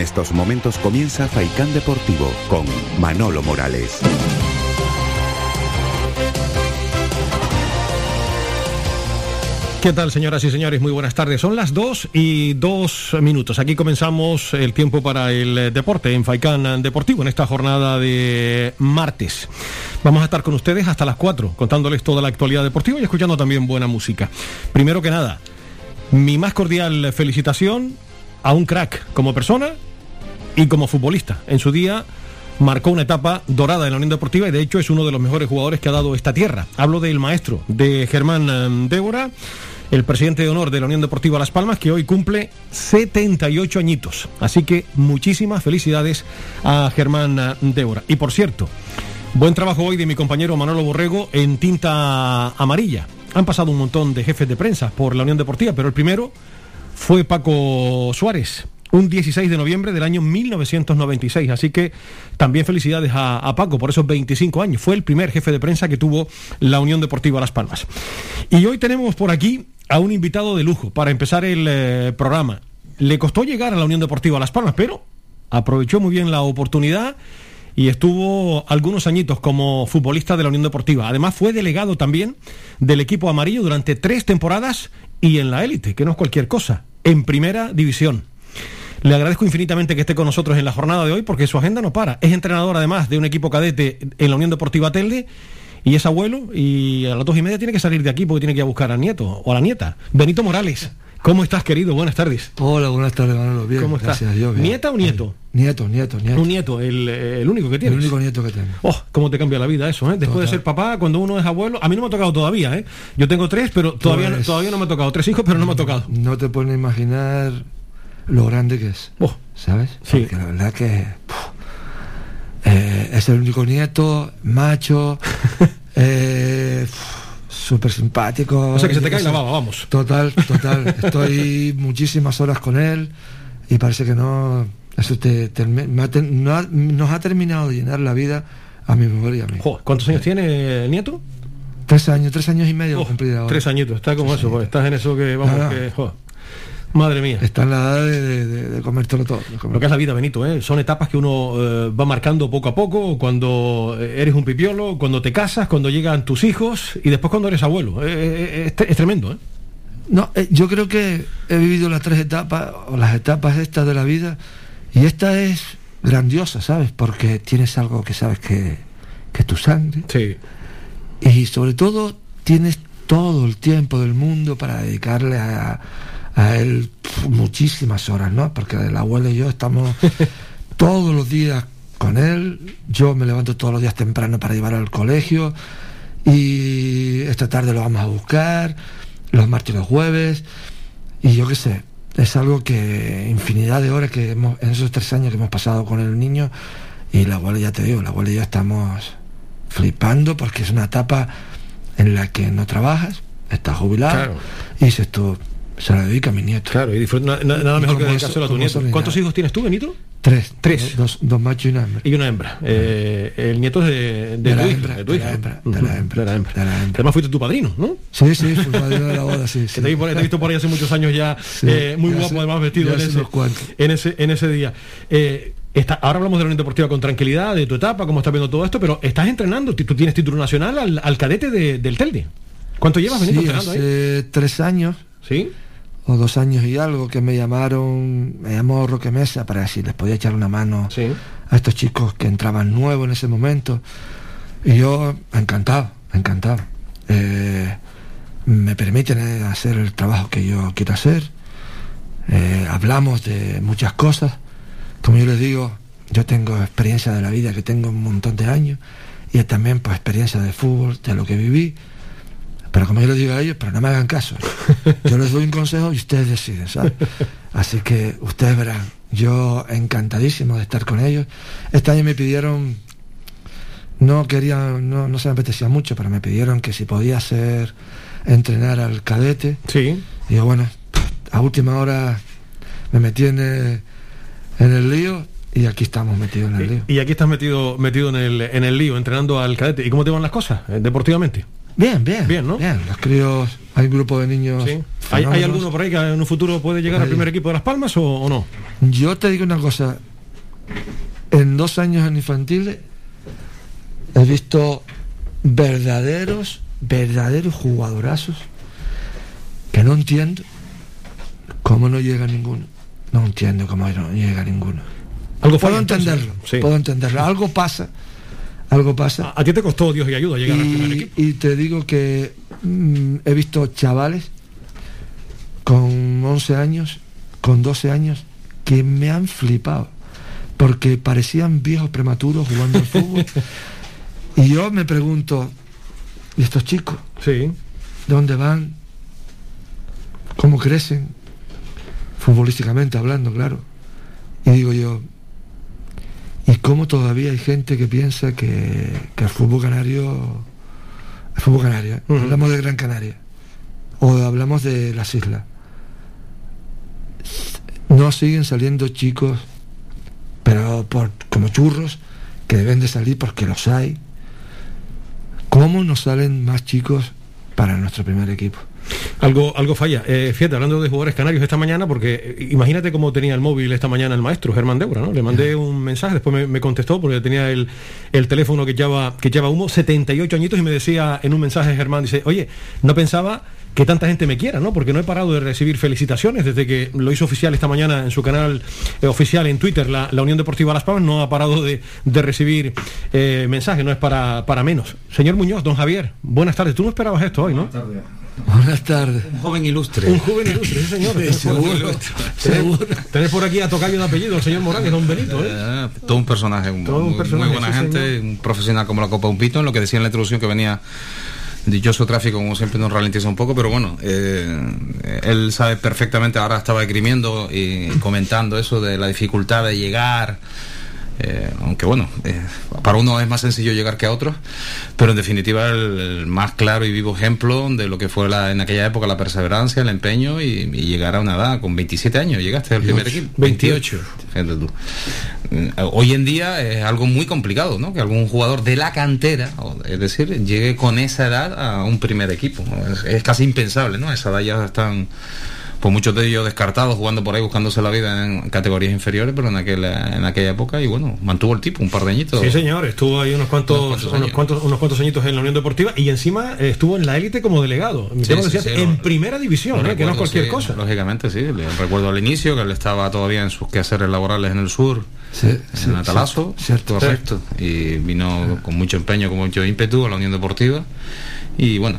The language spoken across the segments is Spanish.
En estos momentos comienza Faicán Deportivo con Manolo Morales. ¿Qué tal, señoras y señores? Muy buenas tardes. Son las 2 y 2 minutos. Aquí comenzamos el tiempo para el deporte en Faicán Deportivo en esta jornada de martes. Vamos a estar con ustedes hasta las 4 contándoles toda la actualidad deportiva y escuchando también buena música. Primero que nada, mi más cordial felicitación a un crack como persona y como futbolista. En su día marcó una etapa dorada en la Unión Deportiva y de hecho es uno de los mejores jugadores que ha dado esta tierra. Hablo del maestro de Germán eh, Débora, el presidente de honor de la Unión Deportiva Las Palmas, que hoy cumple 78 añitos. Así que muchísimas felicidades a Germán eh, Débora. Y por cierto, buen trabajo hoy de mi compañero Manolo Borrego en tinta amarilla. Han pasado un montón de jefes de prensa por la Unión Deportiva, pero el primero fue Paco Suárez, un 16 de noviembre del año 1996. Así que también felicidades a, Paco por esos 25 años. Fue el primer jefe de prensa que tuvo la Unión Deportiva Las Palmas. Y hoy tenemos por aquí a un invitado de lujo para empezar el eh, programa. Le costó llegar a la Unión Deportiva Las Palmas, pero aprovechó muy bien la oportunidad y estuvo algunos añitos como futbolista de la Unión Deportiva. Además fue delegado también del equipo amarillo durante tres temporadas y en la élite, que no es cualquier cosa, en primera división. Le agradezco infinitamente que esté con nosotros en la jornada de hoy porque su agenda no para. Es entrenador además de un equipo cadete en la Unión Deportiva Telde y es abuelo y a las dos y media tiene que salir de aquí porque tiene que ir a buscar al nieto o a la nieta. Benito Morales. ¿Cómo estás, querido? Buenas tardes. Hola, buenas tardes, Manolo. Bien, ¿Cómo estás? Gracias a Dios, ¿Nieta o nieto? Nieto, nieto, nieto. Un nieto, el, único que tienes. El único nieto que tengo. Oh, cómo te cambia la vida eso, ¿eh? Después de ser papá, cuando uno es abuelo, a mí no me ha tocado todavía, ¿eh? Yo tengo tres, pero todavía, pues todavía no me ha tocado. Tres hijos, pero no me ha tocado. No te puedes imaginar lo grande que es. Oh, ¿Sabes? Sí. Porque la verdad que eh, es el único nieto, macho, eh, súper simpático. O sea que se te cae la baba, vamos. Total, total. Estoy muchísimas horas con él y parece que no. Eso te, nos ha terminado de llenar la vida a mi mujer y a mí. ¿Cuántos años tiene el nieto? Tres años, tres años y medio oh, Tres añitos, está como eso, pues, estás en eso que vamos, que, Madre mía. Está en la edad de, de, comértelo todo. Lo que es la vida, Benito, ¿eh? son etapas que uno eh, va marcando poco a poco, cuando eres un pipiolo, cuando te casas, cuando llegan tus hijos y después cuando eres abuelo. Eh, es, tremendo, ¿eh? No, yo creo que he vivido las tres etapas, o las etapas estas de la vida, y esta es grandiosa, ¿sabes? Porque tienes algo que sabes que, que es tu sangre. Sí. Y sobre todo tienes todo el tiempo del mundo para dedicarle a a él muchísimas horas, ¿no? Porque el abuelo y yo estamos todos los días con él. Yo me levanto todos los días temprano para llevar al colegio y esta tarde lo vamos a buscar, los martes y los jueves. Y yo qué sé, es algo que infinidad de horas que hemos, en esos tres años que hemos pasado con el niño y la abuela ya te digo, la abuela y yo estamos flipando porque es una etapa en la que no trabajas, estás jubilado y dices tú, se la dedica a mi nieto. Claro, y nada mejor que dedicárselo a tu nieto. ¿Cuántos hijos tienes tú, Benito? Tres. Tres. Dos, dos, machos y una hembra. Y una hembra. Eh, el nieto es de, de, la hembra, de, tu hija. hembra, de, la hembra, de la hembra. Además fuiste tu padrino, ¿no? Sí, sí, fui padrino de la boda, sí. sí. te, he visto por ahí hace muchos años ya, eh, muy guapo, además vestido en ese, en ese, en ese día. Eh, Está, ahora hablamos de la Unión Deportiva con tranquilidad, de tu etapa, cómo estás viendo todo esto, pero estás entrenando, tú tienes título nacional al, al cadete de, del Telde. ¿Cuánto llevas, Benito, sí, entrenando hace ahí? tres años. ¿Sí? O dos años y algo que me llamaron, me llamó Roque Mesa para si les podía echar una mano a estos chicos que entraban nuevos en ese momento. Y yo, encantado, encantado. Eh, me permiten eh, hacer el trabajo que yo quiero hacer. Eh, hablamos de muchas cosas. Como yo les digo, yo tengo experiencia de la vida que tengo un montón de años y también pues experiencia de fútbol, de lo que viví. Pero como yo les digo a ellos, pero no me hagan caso. Yo les doy un consejo y ustedes deciden, ¿sabes? Así que ustedes verán. Yo encantadísimo de estar con ellos. Este año me pidieron, no quería, no, no se me apetecía mucho, pero me pidieron que si podía hacer entrenar al cadete. Sí. Y yo, bueno, a última hora me metí en el, en el lío y aquí estamos metidos en el lío. Y aquí estás metido, metido en el, en el lío, entrenando al cadete. ¿Y cómo te van las cosas, eh, deportivamente? Bien, bien. Bien, ¿no? Bien, los críos, hay un grupo de niños. Sí. ¿Hay, hay alguno por ahí que en un futuro puede llegar al primer equipo de Las Palmas o, o no? Yo te digo una cosa, en dos años en infantiles he visto verdaderos, verdaderos jugadorazos que no entiendo cómo no llega ninguno. No entiendo cómo no llega ninguno. Algo Puedo entenderlo, Sí. puedo entenderlo. Algo pasa, algo pasa. A, a ti te costó Dios y ayuda llegar al primer equipo. y te digo que mm, he visto chavales con 11 años, con 12 años, que me han flipado. Porque parecían viejos prematuros jugando al fútbol. y yo me pregunto, ¿y estos chicos? Sí. ¿De dónde van? ¿Cómo crecen? Futbolísticamente hablando, claro. Y digo yo, ¿y cómo todavía hay gente que piensa que, que el fútbol canario, el fútbol canario, ¿eh? Hablamos de Gran Canaria, o hablamos de las islas, no siguen saliendo chicos, pero por, como churros, que deben de salir porque los hay. ¿Cómo nos salen más chicos para nuestro primer equipo? Algo, algo falla. Eh, fíjate, hablando de jugadores canarios esta mañana, porque eh, imagínate cómo tenía el móvil esta mañana el maestro Germán Deura, ¿no? Le mandé un mensaje, después me, me contestó porque tenía el, el teléfono que lleva, que lleva humo, 78 añitos, y me decía en un mensaje Germán, dice, oye, no pensaba que tanta gente me quiera, ¿no? Porque no he parado de recibir felicitaciones desde que lo hizo oficial esta mañana en su canal eh, oficial en Twitter, la, la Unión Deportiva Las Palmas, no ha parado de, de recibir eh, mensajes, no es para, para menos. Señor Muñoz, don Javier, buenas tardes. Tú no esperabas esto hoy, ¿no? Buenas tardes. Un joven ilustre. Un joven ilustre, sí, señor. Tenés por- seguro, tenés- Tenés por aquí a tocayo de apellido, el señor Morales, don Benito, ¿eh? Eh, todo un personaje, un- Todo un muy, personaje, muy buena sí, gente, señor. un profesional como la Copa Un Pito, en lo que decía en la introducción que venía dichoso tráfico, como siempre nos ralentiza un poco, pero bueno, eh, él sabe perfectamente, ahora estaba esgrimiendo y comentando eso de la dificultad de llegar. Eh, aunque bueno, eh, para uno es más sencillo llegar que a otros, pero en definitiva el, el más claro y vivo ejemplo de lo que fue la, en aquella época la perseverancia, el empeño y, y llegar a una edad con 27 años, llegaste al primer equipo. 28. Fíjate tú. Mm, Hoy en día es algo muy complicado, ¿no? Que algún jugador de la cantera, es decir, llegue con esa edad a un primer equipo. Es, es casi impensable, ¿no? A esa edad ya están, pues muchos de ellos descartados, jugando por ahí, buscándose la vida en categorías inferiores, pero en aquella, en aquella época, y bueno, mantuvo el tipo, un par de añitos. Sí, señor, estuvo ahí unos cuantos, Unos cuantos unos cuantos, unos cuantos añitos en la Unión Deportiva y encima eh, estuvo en la élite como delegado. Sí, sí, decías, sí, en lo- primera división, que no es cualquier sí, cosa. Lógicamente, sí. Le recuerdo al inicio que él estaba todavía en sus quehaceres laborales en el sur, Sí, sí, en Atalazo, cierto, correcto. Y vino con mucho empeño, con mucho ímpetu a la Unión Deportiva. Y bueno,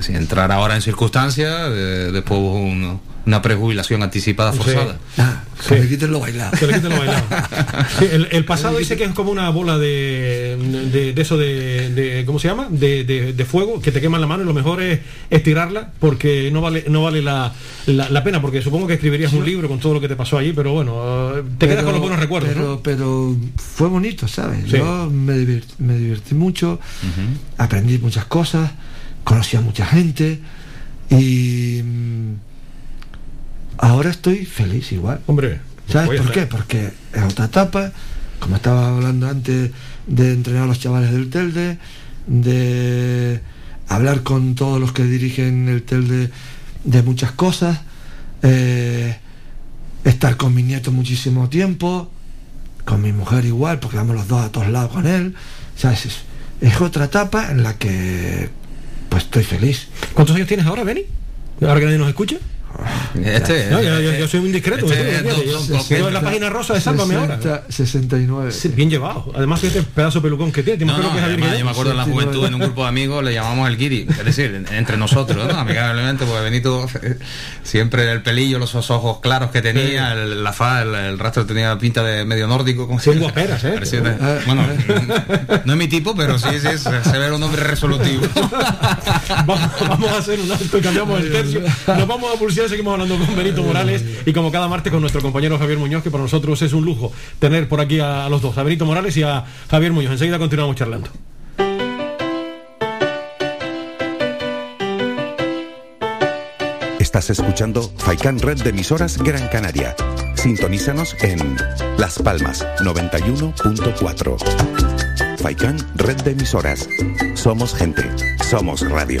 si entrar ahora en circunstancias, eh, después una prejubilación anticipada Sí. forzada. Ah, Sí. me quiten lo bailado. Que le quiten lo bailado. Sí, el, el pasado dice que es como una bola de, de, de eso de, de- ¿cómo se llama? De, de- fuego que te quema la mano y lo mejor es estirarla porque no vale no vale la, la, la pena porque supongo que escribirías un libro con todo lo que te pasó allí pero bueno eh, te quedas con los buenos recuerdos Pero, ¿no? pero fue bonito, ¿sabes? Yo me divertí, me divertí mucho, aprendí muchas cosas, conocí a mucha gente y mm, ahora estoy feliz igual. hombre ¿Sabes por qué? Porque es otra etapa, como estaba hablando antes de entrenar a los chavales del Telde, de hablar con todos los que dirigen el Telde de muchas cosas, eh, estar con mi nieto muchísimo tiempo, con mi mujer igual, porque vamos los dos a todos lados con él. ¿Sabes? Es, es otra etapa en la que pues estoy feliz. ¿cuántos años tienes ahora Benny? ahora que nadie nos escucha Este, No, yo, yo- yo soy un discreto. este la página rosa de Sálvame ahora. 60, 69. Sí, Bien llevado. Además, el pedazo de pelucón que tiene. ¿Te No, imaginas no, que es Javier además, yo me acuerdo en la 69. juventud en un grupo de amigos le llamamos el guiri, es decir, en- entre nosotros, ¿no? amigablemente, porque Benito siempre el pelillo, los ojos claros que tenía, el, la fa, el, el rastro tenía pinta de medio nórdico. Como Sí, si- guaperas, ¿eh? Ah. bueno, no es mi tipo, pero sí, sí, se, ve un hombre resolutivo. vamos, vamos a hacer un alto y cambiamos el tercio. Nos vamos a pulsar, seguimos hablando con Benito Morales y como cada martes con nuestro compañero Javier Muñoz, que para nosotros es un lujo tener por aquí a, los dos, a Benito Morales y a Javier Muñoz. Enseguida continuamos charlando. Estás escuchando Faikan Red de emisoras Gran Canaria. Sintonízanos en Las Palmas 91.4. Faikán, red de emisoras. Somos gente. Somos radio.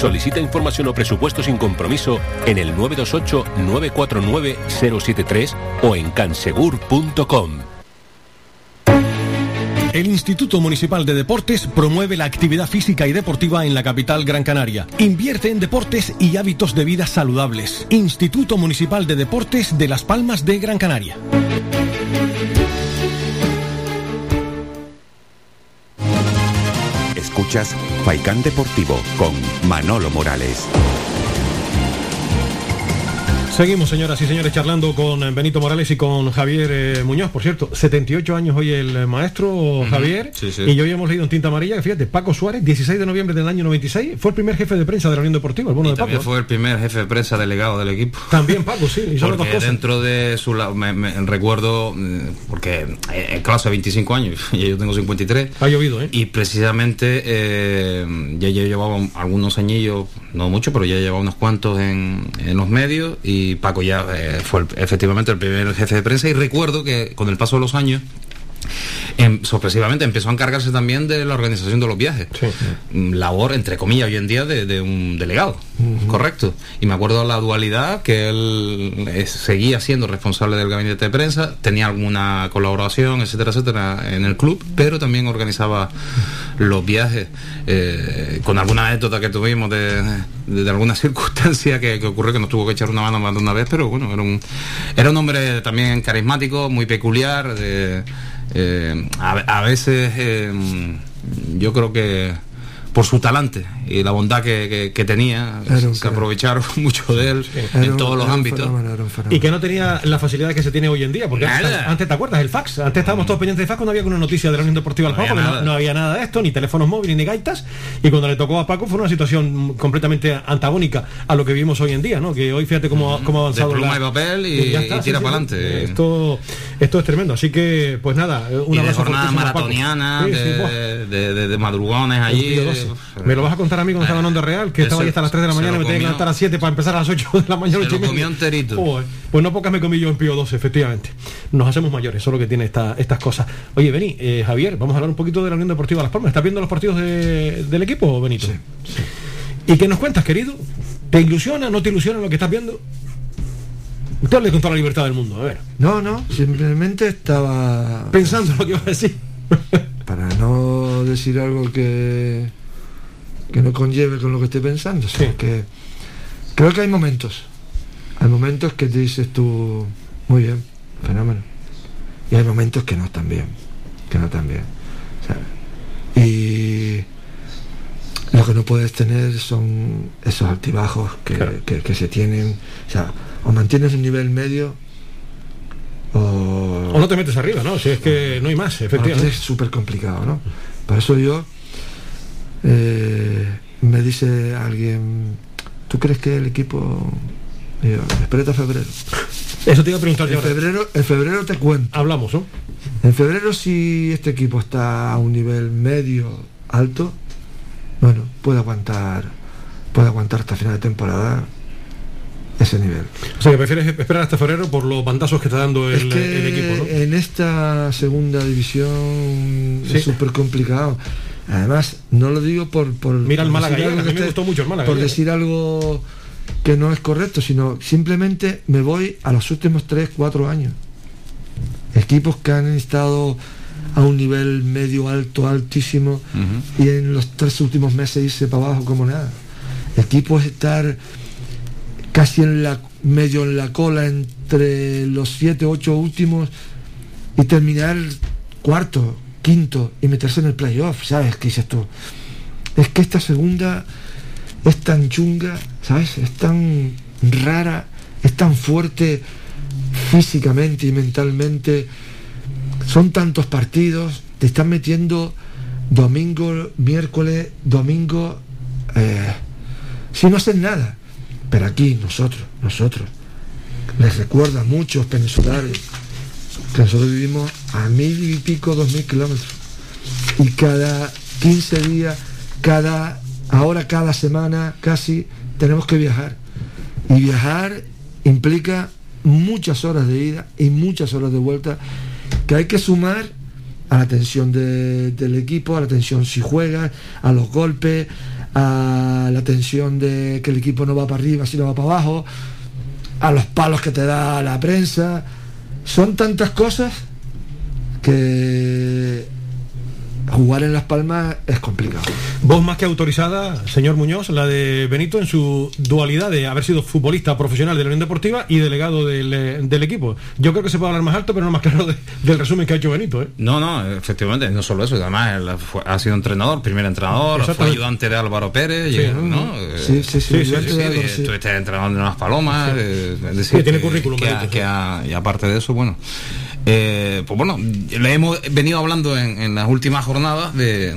Solicita información o presupuesto sin compromiso en el 928-949-073 o en cansegur.com. El Instituto Municipal de Deportes promueve la actividad física y deportiva en la capital Gran Canaria. Invierte en deportes y hábitos de vida saludables. Instituto Municipal de Deportes de Las Palmas de Gran Canaria. Escuchas Faikán Deportivo con Manolo Morales. Seguimos, señoras y señores, charlando con Benito Morales y con Javier eh, Muñoz. Por cierto, 78 años hoy el maestro Javier. Y hoy hemos leído en tinta amarilla que, fíjate, Paco Suárez, 16 de noviembre del año 96, fue el primer jefe de prensa de la Unión Deportiva, el bueno de también fue el primer jefe de prensa delegado del equipo. También Paco, sí. Y son porque dentro de su... Me, me, recuerdo, mm, porque en clase 25 años y yo tengo 53. Ha llovido, ¿eh? Y precisamente eh, ya, ya llevaba algunos añillos, no mucho, pero ya llevaba unos cuantos en, en los medios y Paco ya eh, fue efectivamente el primer jefe de prensa. Y recuerdo que con el paso de los años Em, sorpresivamente empezó a encargarse también de la organización de los viajes. Mm, labor, entre comillas, hoy en día de, un delegado, correcto. Y me acuerdo la dualidad que él eh, seguía siendo responsable del gabinete de prensa, tenía alguna colaboración, etcétera, etcétera, en el club, pero también organizaba los viajes eh, con alguna anécdota que tuvimos de, alguna circunstancia que, ocurrió que nos tuvo que echar una mano más de una vez, pero bueno, era un, era un hombre también carismático, muy peculiar. De, eh, a, veces eh, yo creo que por su talante y la bondad que, tenía, se aprovecharon mucho de él en todos los ámbitos. y que no tenía la facilidad que se tiene hoy en día, porque antes, te acuerdas, el fax, antes estábamos todos pendientes de fax cuando había una noticia de la Unión Deportiva del Juego, porque no, había nada de esto, ni teléfonos móviles, ni gaitas, y cuando le tocó a Paco fue una situación completamente antagónica a lo que vivimos hoy en día, ¿no? Que hoy fíjate cómo, ha avanzado. De pluma y papel y, tira para adelante. Esto, esto es tremendo, así que, pues nada, una jornada maratoniana, de, de, madrugones allí. Me lo vas a contar a mí cuando estaba en Onda Real, que estaba ahí hasta las 3 de la mañana, me tenía que levantar a las 7 para empezar a las 8 de la mañana. Se lo comió enterito. pues no pocas me comí yo en Pío 12, efectivamente. Nos hacemos mayores, eso es lo que tiene esta, estas cosas. Oye, Beni, eh, Javier, vamos a hablar un poquito de la Unión Deportiva Las Palmas. ¿Estás viendo los partidos del equipo, Benito? Sí. ¿Y qué nos cuentas, querido? ¿Te ilusiona, no te ilusiona lo que estás viendo? Usted hable con toda la libertad del mundo, a ver. No, no, simplemente estaba... Pensando lo que iba a decir. Para no decir algo que que no conlleve con lo que estoy pensando. que creo que hay momentos. Hay momentos que te dices tú, muy bien, fenómeno. Y hay momentos que no están bien, que no están bien. y lo que no puedes tener son esos altibajos que, se tienen. O sea, o mantienes un nivel medio o... no te metes arriba, ¿no? Si es que no hay más, efectivamente. Es súper complicado, ¿no? Por eso yo eh, dice alguien, ¿tú crees que el equipo... Digo, espérate a febrero. Eso te iba a preguntar en febrero, en febrero te cuento. Hablamos, ¿no? En febrero si este equipo está a un nivel medio, alto, bueno, puede aguantar, puede aguantar hasta final de temporada ese nivel. O sea, que prefieres esperar hasta febrero por los bandazos que está dando el, equipo, En esta segunda división es súper complicado. Además, no lo digo por... por Mira el Málaga, me gustó mucho el Málaga. Por decir algo que no es correcto, sino simplemente me voy a los últimos 3, 4 años. Equipos que han estado a un nivel medio alto, altísimo, y en los tres últimos meses irse para abajo como nada. Equipos estar casi en la medio en la cola entre los siete, ocho últimos y terminar cuarto, quinto y meterse en el playoff, ¿sabes? ¿Qué dices tú? Es que esta segunda es tan chunga, ¿sabes? Es tan rara, es tan fuerte físicamente y mentalmente. Son tantos partidos, te están metiendo domingo, miércoles, domingo, eh, si no hacen nada. Pero aquí nosotros, nosotros, les recuerda a muchos peninsulares que nosotros vivimos a mil y pico, dos mil kilómetros. Y cada 15 días, cada, ahora cada semana casi, tenemos que viajar. Y viajar implica muchas horas de ida y muchas horas de vuelta que hay que sumar a la tensión del equipo, a la tensión si juegas, a los golpes, a la tensión de que el equipo no va para arriba, sino va para abajo, a los palos que te da la prensa. Son tantas cosas que jugar en Las Palmas es complicado. Vos más que autorizada, señor Muñoz, la de Benito en su dualidad de haber sido futbolista profesional de la Unión Deportiva y delegado del, eh, equipo. Yo creo que se puede hablar más alto, pero no más claro del resumen que ha hecho Benito. ¿eh? No, no, efectivamente, no solo eso, además ha sido entrenador, primer entrenador, fue ayudante de Álvaro Pérez, sí, ¿no? Sí, sí, sí. Estuviste entrenador de unas palomas, es decir, tiene currículum. Que, y aparte de eso, bueno. Eh, pues bueno, le hemos venido hablando en, las últimas jornadas de,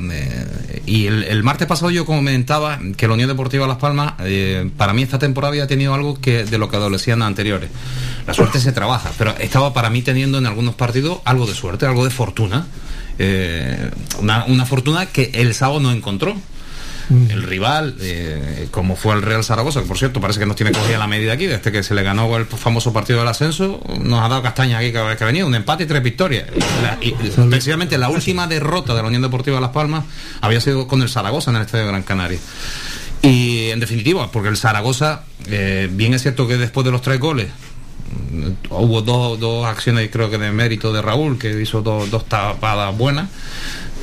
y el, martes pasado yo comentaba que la Unión Deportiva Las Palmas eh, para mí esta temporada había tenido algo que de lo que adolecían anteriores. La suerte se trabaja, pero estaba para mí teniendo en algunos partidos algo de suerte, algo de fortuna. Eh, una, una fortuna que el sábado no encontró el rival, eh, como fue el Real Zaragoza, que por cierto parece que nos tiene cogida la medida aquí, desde que se le ganó el famoso partido del ascenso, nos ha dado castaña aquí cada vez que ha venido, un empate y tres victorias. y, precisamente la última derrota de la Unión Deportiva de Las Palmas había sido con el Zaragoza en el Estadio de Gran Canaria. Y en definitiva, porque el Zaragoza, eh, bien es cierto que después de los tres goles, mm, hubo dos, dos acciones creo que de mérito de Raúl, que hizo dos, dos tapadas buenas,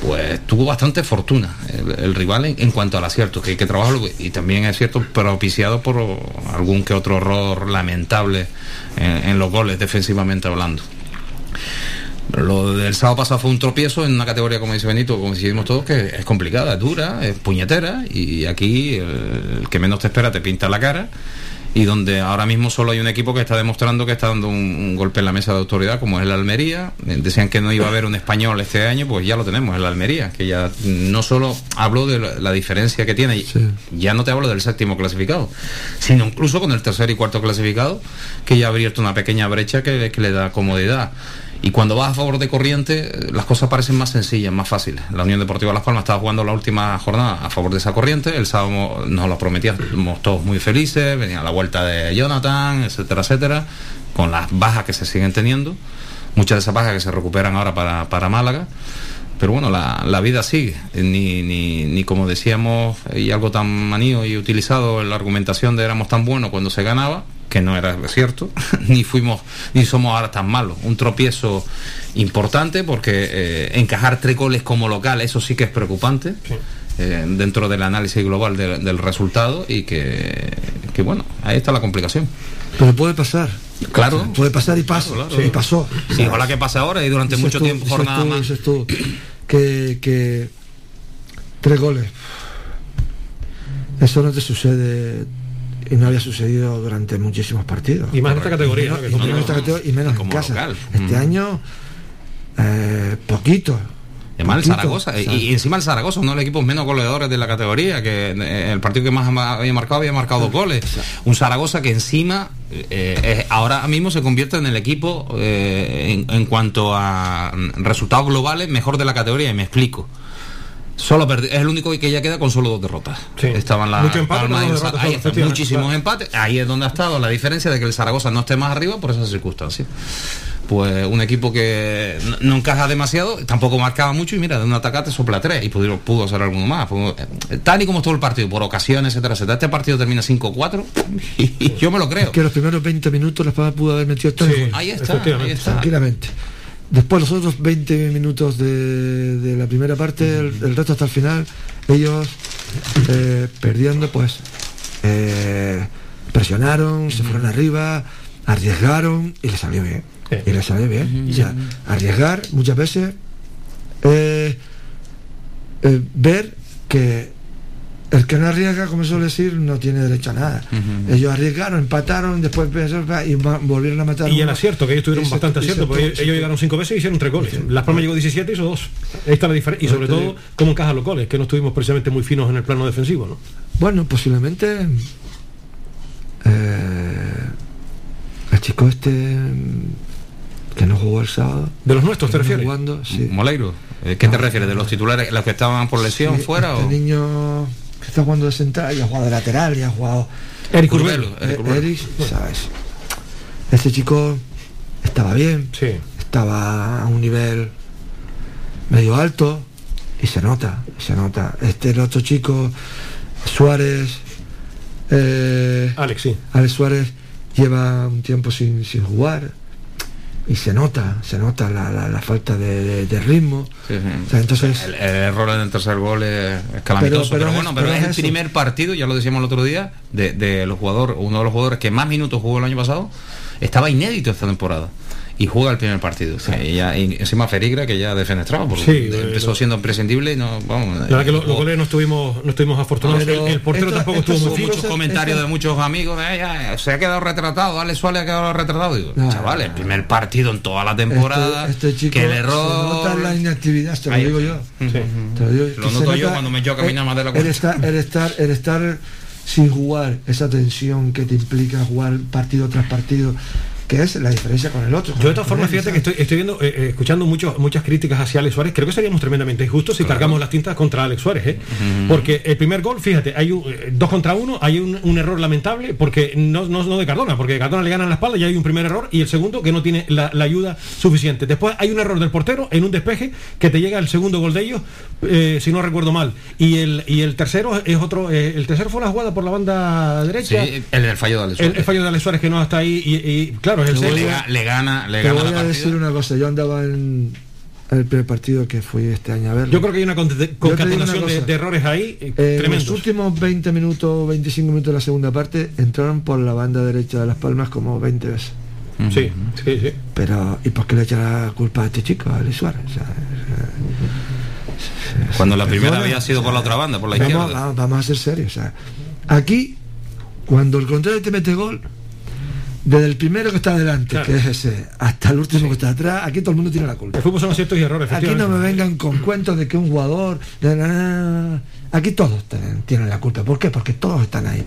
pues tuvo bastante fortuna el, rival en, cuanto al acierto, que hay que trabajarlo y también es cierto propiciado por algún que otro error lamentable en, los goles defensivamente hablando. Lo del sábado pasado fue un tropiezo en una categoría, como dice Benito, como decidimos todos, que es complicada, es dura, es puñetera, y aquí el que menos te espera te pinta la cara y donde ahora mismo solo hay un equipo que está demostrando que está dando un, golpe en la mesa de autoridad, como es el Almería. Eh, decían que no iba a haber un español este año, pues ya lo tenemos, el Almería, que ya no solo hablo de la, diferencia que tiene, ya no te hablo del séptimo clasificado, sino incluso con el tercer y cuarto clasificado, que ya ha abierto una pequeña brecha que, que le da comodidad. Y cuando vas a favor de corriente, las cosas parecen más sencillas, más fáciles. La Unión Deportiva Las Palmas estaba jugando la última jornada a favor de esa corriente. El sábado nos lo prometíamos todos muy felices. Venía la vuelta de Jonathan, etcétera, etcétera. Con las bajas que se siguen teniendo. Muchas de esas bajas que se recuperan ahora para, para Málaga. Pero bueno, la, la vida sigue. Ni, ni, ni, como decíamos, y algo tan manío y utilizado en la argumentación de éramos tan buenos cuando se ganaba, que no era cierto, ni fuimos, ni somos ahora tan malos. Un tropiezo importante porque eh, encajar tres goles como local, eso sí que es preocupante. eh, dentro del análisis global del resultado y que, que, bueno, ahí está la complicación. Pero puede pasar. Claro. Puede pasar y pasa. y pasó. Sí, ojalá que pase ahora y durante mucho tiempo jornada más. que, que tres goles. Eso no te sucede y no había sucedido durante muchísimos partidos. Y más en esta categoría. Y, menos en casa. Este año, eh, poquito. Además el Zaragoza, y, encima el Zaragoza, uno de los equipos menos goleadores de la categoría, que eh, el partido que más había marcado había marcado dos goles. Un Zaragoza que encima eh, ahora mismo se convierte en el equipo en, cuanto a resultados globales mejor de la categoría, y me explico. Solo es el único que ya queda con solo dos derrotas. Estaban las ahí muchísimos empates. Ahí es donde ha estado la diferencia de que el Zaragoza no esté más arriba por esas circunstancias. Pues un equipo que no, encaja demasiado, tampoco marcaba mucho y mira, de un atacante sopla tres y pudo, pudo hacer alguno más. Eh, tal y como estuvo el partido, por ocasiones, etcétera, etcétera. Este partido termina 5-4 y, yo me lo creo. que los primeros 20 minutos la Espada pudo haber metido tres. ahí está, ahí está. Tranquilamente. Después los otros 20 minutos de, la primera parte, el, resto hasta el final, ellos eh, perdiendo, pues eh, presionaron, se fueron arriba, arriesgaron y les salió bien. Y les salió bien. arriesgar muchas veces, eh, ver que el que no arriesga, como suele decir, no tiene derecho a nada. Ellos arriesgaron, empataron, después y volvieron a matar. Y el acierto, que ellos tuvieron bastante acierto, porque ellos, llegaron cinco veces y hicieron tres goles. Las Palmas llegó 17 y hizo dos. Ahí está la diferencia. Y sobre todo, cómo encajan los goles, que no estuvimos precisamente muy finos en el plano defensivo, ¿no? Bueno, posiblemente. Eh, el chico este que no jugó el sábado. ¿De los nuestros te refieres? Moleiro. Eh, ¿Qué te refieres? ¿De los titulares, los que estaban por lesión fuera? Este niño que está jugando de central y ha jugado de lateral y ha jugado. Eric Urbelo. Eric, ¿sabes? Este chico estaba bien, sí. estaba a un nivel medio alto y se nota, se nota. Este el otro chico, Suárez. Eh, Alex, sí. Alex Suárez lleva un tiempo sin, sin jugar y se nota, se nota la, falta de, ritmo. entonces, el, error en el tercer gol es, calamitoso. Pero, bueno, pero, es, el primer partido, ya lo decíamos el otro día, de, de los jugadores, uno de los jugadores que más minutos jugó el año pasado, estaba inédito esta temporada y juega el primer partido. Y, ya, y encima Ferigra, que ya defenestraba, porque empezó siendo imprescindible y no, vamos. La verdad que los, goles no estuvimos, no estuvimos afortunados. el, portero tampoco estuvo muy Muchos comentarios de muchos amigos, se ha quedado retratado, Alex Suárez ha quedado retratado. Digo, chavales, el primer partido en toda la temporada, este, este chico que el error. Se nota la inactividad, te lo digo yo. Te lo, digo, lo noto yo cuando me yo caminar más de la cuenta. El estar, el estar, el estar sin jugar, esa tensión que te implica jugar partido tras partido que es la diferencia con el otro. Yo de todas formas, fíjate que estoy, estoy viendo, eh, eh, escuchando mucho, muchas críticas hacia Alex Suárez. Creo que seríamos tremendamente injustos si cargamos las tintas contra Alex Suárez, ¿eh? Porque el primer gol, fíjate, hay un, dos contra uno, hay un, error lamentable, porque no, no, de Cardona, porque Cardona le gana la espalda y hay un primer error, y el segundo que no tiene la, ayuda suficiente. Después hay un error del portero en un despeje que te llega el segundo gol de ellos, si no recuerdo mal. Y el, y el tercero es otro, el tercero fue la jugada por la banda derecha. Sí, el, fallo de Alex Suárez. El, fallo de Alex Suárez que no está ahí, y, claro, el le gana, le Te voy a decir una cosa, yo andaba en el primer partido que fui este año a ver. Yo creo que hay una concatenación de, errores ahí. Eh, en los últimos 20 minutos, 25 minutos de la segunda parte, entraron por la banda derecha de Las Palmas como 20 veces. Sí, sí, sí. Pero, ¿y por qué le echa la culpa a este chico, a Luis Suárez? Cuando la primera había sido por la otra banda, por la izquierda. Vamos, a ser serios. aquí, cuando el contrario te mete gol, desde el primero que está adelante, que es ese, hasta el último que está atrás, aquí todo el mundo tiene la culpa. El fútbol son aciertos y errores. Aquí no me vengan con cuentos de que un jugador. aquí todos tienen la culpa. ¿Por qué? Porque todos están ahí.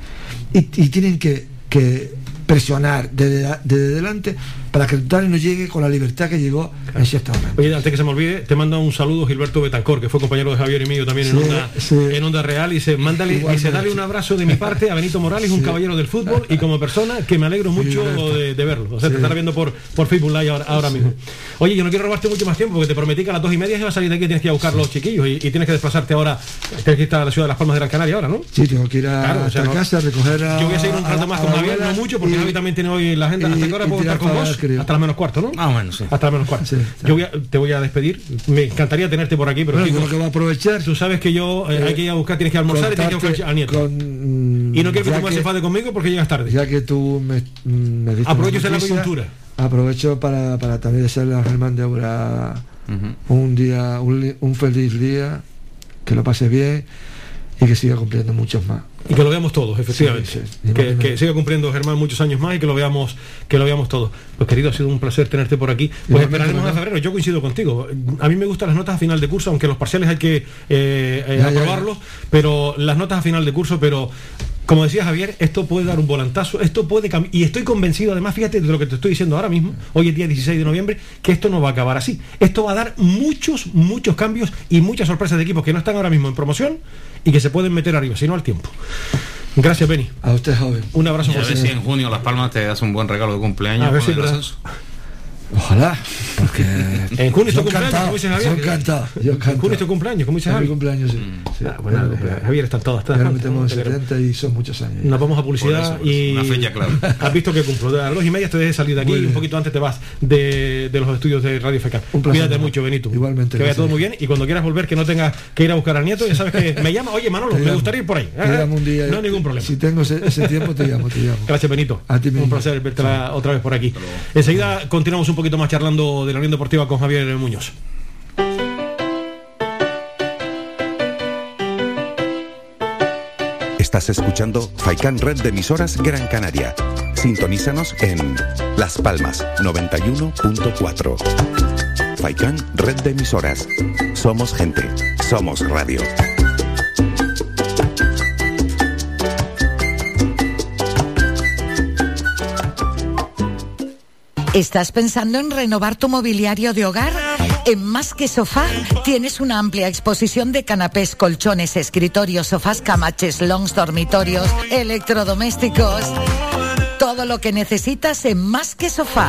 Y, tienen que, que presionar desde, desde delante para que el Totales no llegue con la libertad que llegó en cierto momento. Oye, antes que se me olvide, te mando un saludo Gilberto Betancor, que fue compañero de Javier y mío también en, onda, en onda Real, y se mándale, y se dale un abrazo de mi parte a Benito Morales, un caballero del fútbol, y como persona que me alegro mucho de, verlo. O sea, te estará viendo por, por Facebook Live ahora, mismo. Oye, yo no quiero robarte mucho más tiempo, porque te prometí que a las dos y media se va a salir de aquí tienes que ir a buscar los chiquillos, y, tienes que desplazarte ahora, tienes que ir a la ciudad de Las Palmas de Gran Canaria ahora, ¿no? Sí, tengo que ir a, casa a recoger a... Yo voy a seguir un rato más con Javier, no mucho, porque Javi también tiene hoy la agenda. ¿Hasta qué hora puedo estar con vos? Creo. Hasta las menos cuarto, ¿no? Ah, bueno, sí. Hasta las menos cuarto. Sí, yo voy a- te voy a despedir. Me encantaría tenerte por aquí, pero Bueno, que voy a aprovechar. tú sabes que yo eh, Eh, hay que ir a buscar, tienes que almorzar y tienes que buscar al nieto. con, y no quiero que tú me enfades conmigo porque llegas tarde. Ya que tú me, me diste Aprovecho la coyuntura. Aprovecho para, para también desearle a Germán de Obra un día, un, un feliz día, que lo pase bien y que siga cumpliendo muchos más. Y que lo veamos todos, efectivamente. Sí, sí, que, que siga cumpliendo Germán muchos años más y que lo veamos, que lo veamos todos. Pues querido, ha sido un placer tenerte por aquí. Pues Igualmente, esperaremos a febrero. Yo coincido contigo. A mí me gustan las notas a final de curso, aunque los parciales hay que eh, eh, Ya, ya, ya. aprobarlos, pero las notas a final de curso, pero como decía Javier, esto puede dar un volantazo, esto puede cambiar. Y estoy convencido, además, fíjate de lo que te estoy diciendo ahora mismo, hoy es día 16 de noviembre, que esto no va a acabar así. Esto va a dar muchos, muchos cambios y muchas sorpresas de equipos que no están ahora mismo en promoción y que se pueden meter arriba, si no al tiempo. Gracias, Benny. A usted, joven. Un abrazo Y a ver si en junio Las Palmas te hace un buen regalo de cumpleaños A ver con si el es verdad. ascenso. Ojalá, porque En junio es tu cumpleaños, encantado, como dice Javier. yo encantado, yo En encantado. junio es tu cumpleaños, como dice Es mi Javier. cumpleaños, sí. sí, Ah, bueno, cumpleaños. Javier, están todas. Nos metemos en todas. 70 y son muchos años. Nos vamos a publicidad Por eso, por eso, y una fecha clave. has visto que cumplo. A las dos y media te debes salir de aquí y un poquito antes te vas de, de los estudios de Radio FK. Un placer, Cuídate mucho, Benito. Igualmente, Que vaya todo muy bien y cuando quieras volver que no tengas que ir a buscar al nieto, ya sabes que me llama, oye Manolo, me gustaría ir por ahí. Te llamo un día. No hay ningún problema. Si tengo ese, tiempo, te llamo, te llamo. Gracias, Benito. A ti mismo. Un placer verte otra vez por aquí. Enseguida continuamos un poquito más charlando de la Unión Deportiva con Javier Muñoz. Estás escuchando Faikan Red de emisoras Gran Canaria. Sintonízanos en Las Palmas 91.4. Faikan Red de emisoras. Somos gente. Somos radio. ¿Estás pensando en renovar tu mobiliario de hogar? En Más que Sofá tienes una amplia exposición de canapés, colchones, escritorios, sofás, camaches, longs, dormitorios, electrodomésticos. Todo lo que necesitas en Más que Sofá.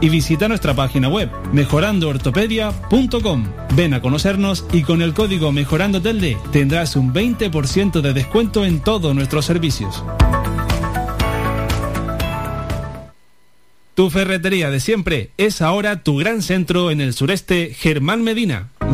y visita nuestra página web mejorandoortopedia.com. Ven a conocernos y con el código Mejorando Telde tendrás un 20% de descuento en todos nuestros servicios. Tu ferretería de siempre es ahora tu gran centro en el sureste Germán Medina.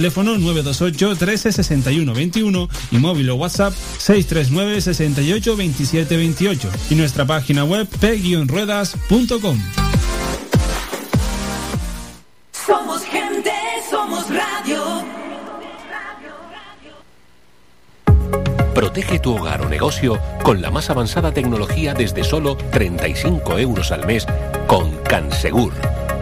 teléfono 928 13 61 21 y móvil o WhatsApp 639 68 27 28 y nuestra página web p-ruedas.com. Somos gente, somos radio. Protege tu hogar o negocio con la más avanzada tecnología desde solo 35 euros al mes con Cansegur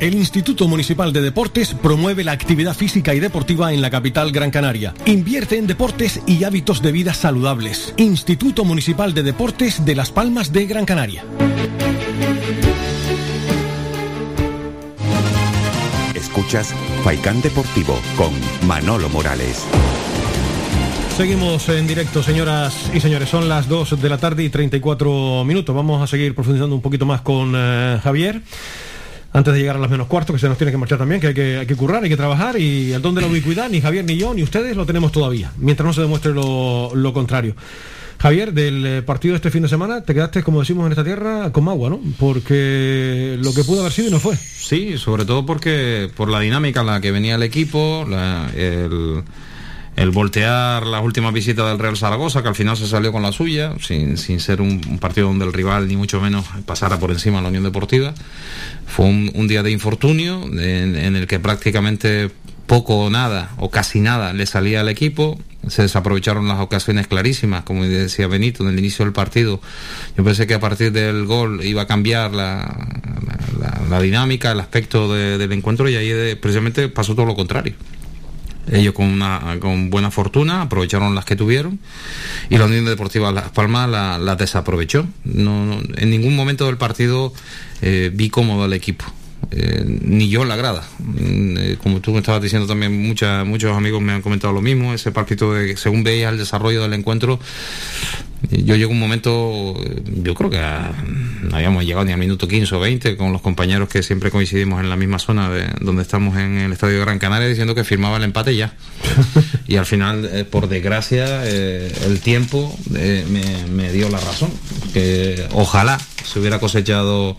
El Instituto Municipal de Deportes promueve la actividad física y deportiva en la capital Gran Canaria. Invierte en deportes y hábitos de vida saludables. Instituto Municipal de Deportes de Las Palmas de Gran Canaria. Escuchas Faikán Deportivo con Manolo Morales. Seguimos en directo, señoras y señores. Son las 2 de la tarde y 34 minutos. Vamos a seguir profundizando un poquito más con eh, Javier. Antes de llegar a las menos cuartos, que se nos tiene que marchar también, que hay que, hay que currar, hay que trabajar y el don de la ubicuidad, ni Javier, ni yo, ni ustedes lo tenemos todavía, mientras no se demuestre lo, lo contrario. Javier, del eh, partido de este fin de semana, te quedaste, como decimos en esta tierra, con agua, ¿no? Porque lo que pudo haber sido no fue. Sí, sobre todo porque por la dinámica en la que venía el equipo, la- el voltear las últimas visitas del Real Zaragoza, que al final se salió con la suya, sin, sin ser un, partido donde el rival ni mucho menos pasara por encima de la Unión Deportiva. Fue un, día de infortunio en, el que prácticamente poco o nada, o casi nada, le salía al equipo. Se desaprovecharon las ocasiones clarísimas, como decía Benito en el inicio del partido. Yo pensé que a partir del gol iba a cambiar la, la- dinámica, el aspecto de- del encuentro y ahí eh, precisamente pasó todo lo contrario. Ellos con, una, con buena fortuna aprovecharon las que tuvieron y la Unión Deportiva Las Palmas la- las desaprovechó. No, no- en ningún momento del partido eh, vi cómodo al equipo. Eh, ni yo en la grada. Mm, eh, como tú me estabas diciendo también, mucha, muchos amigos me han comentado lo mismo. Ese partido, de, según veías el desarrollo del encuentro, eh, yo llego un momento, yo creo que a- no habíamos llegado ni al minuto 15 o 20 con los compañeros que siempre coincidimos en la misma zona de, donde estamos en el Estadio de Gran Canaria diciendo que firmaba el empate ya. y al final, por desgracia, el tiempo me, me dio la razón. Que ojalá se hubiera cosechado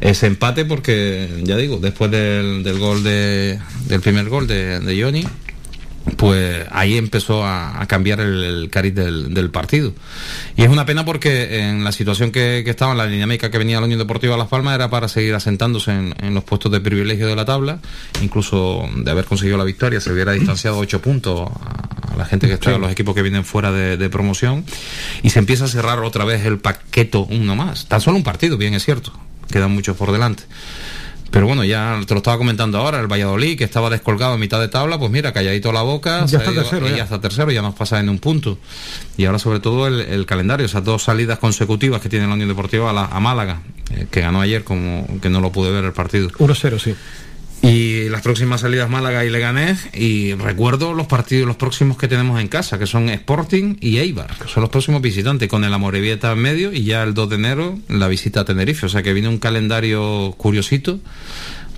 ese empate porque, ya digo, después del, del gol de, del primer gol de, de Johnny, pues ahí empezó a, a cambiar el, el cariz del, del partido. Y es una pena porque en la situación que, que estaba, en la dinámica que venía la Unión Deportiva Las Palmas era para seguir asentándose en, en los puestos de privilegio de la tabla, incluso de haber conseguido la victoria se hubiera distanciado ocho puntos a, a la gente que está, a los equipos que vienen fuera de, de promoción, y se empieza a cerrar otra vez el paqueto uno más. Tan solo un partido, bien es cierto, quedan muchos por delante. Pero bueno, ya te lo estaba comentando ahora, el Valladolid, que estaba descolgado a mitad de tabla, pues mira, calladito la boca, Ya está ido- tercero, y ya. ya está tercero, ya nos pasa en un punto. Y ahora sobre todo el, el calendario, esas dos salidas consecutivas que tiene la Unión Deportiva a, la- a Málaga, eh, que ganó ayer, como que no lo pude ver el partido. 1-0, sí. Y las próximas salidas Málaga y Leganés y recuerdo los partidos los próximos que tenemos en casa que son Sporting y Eibar que son los próximos visitantes con el Amorebieta en medio y ya el 2 de enero la visita a Tenerife o sea que viene un calendario curiosito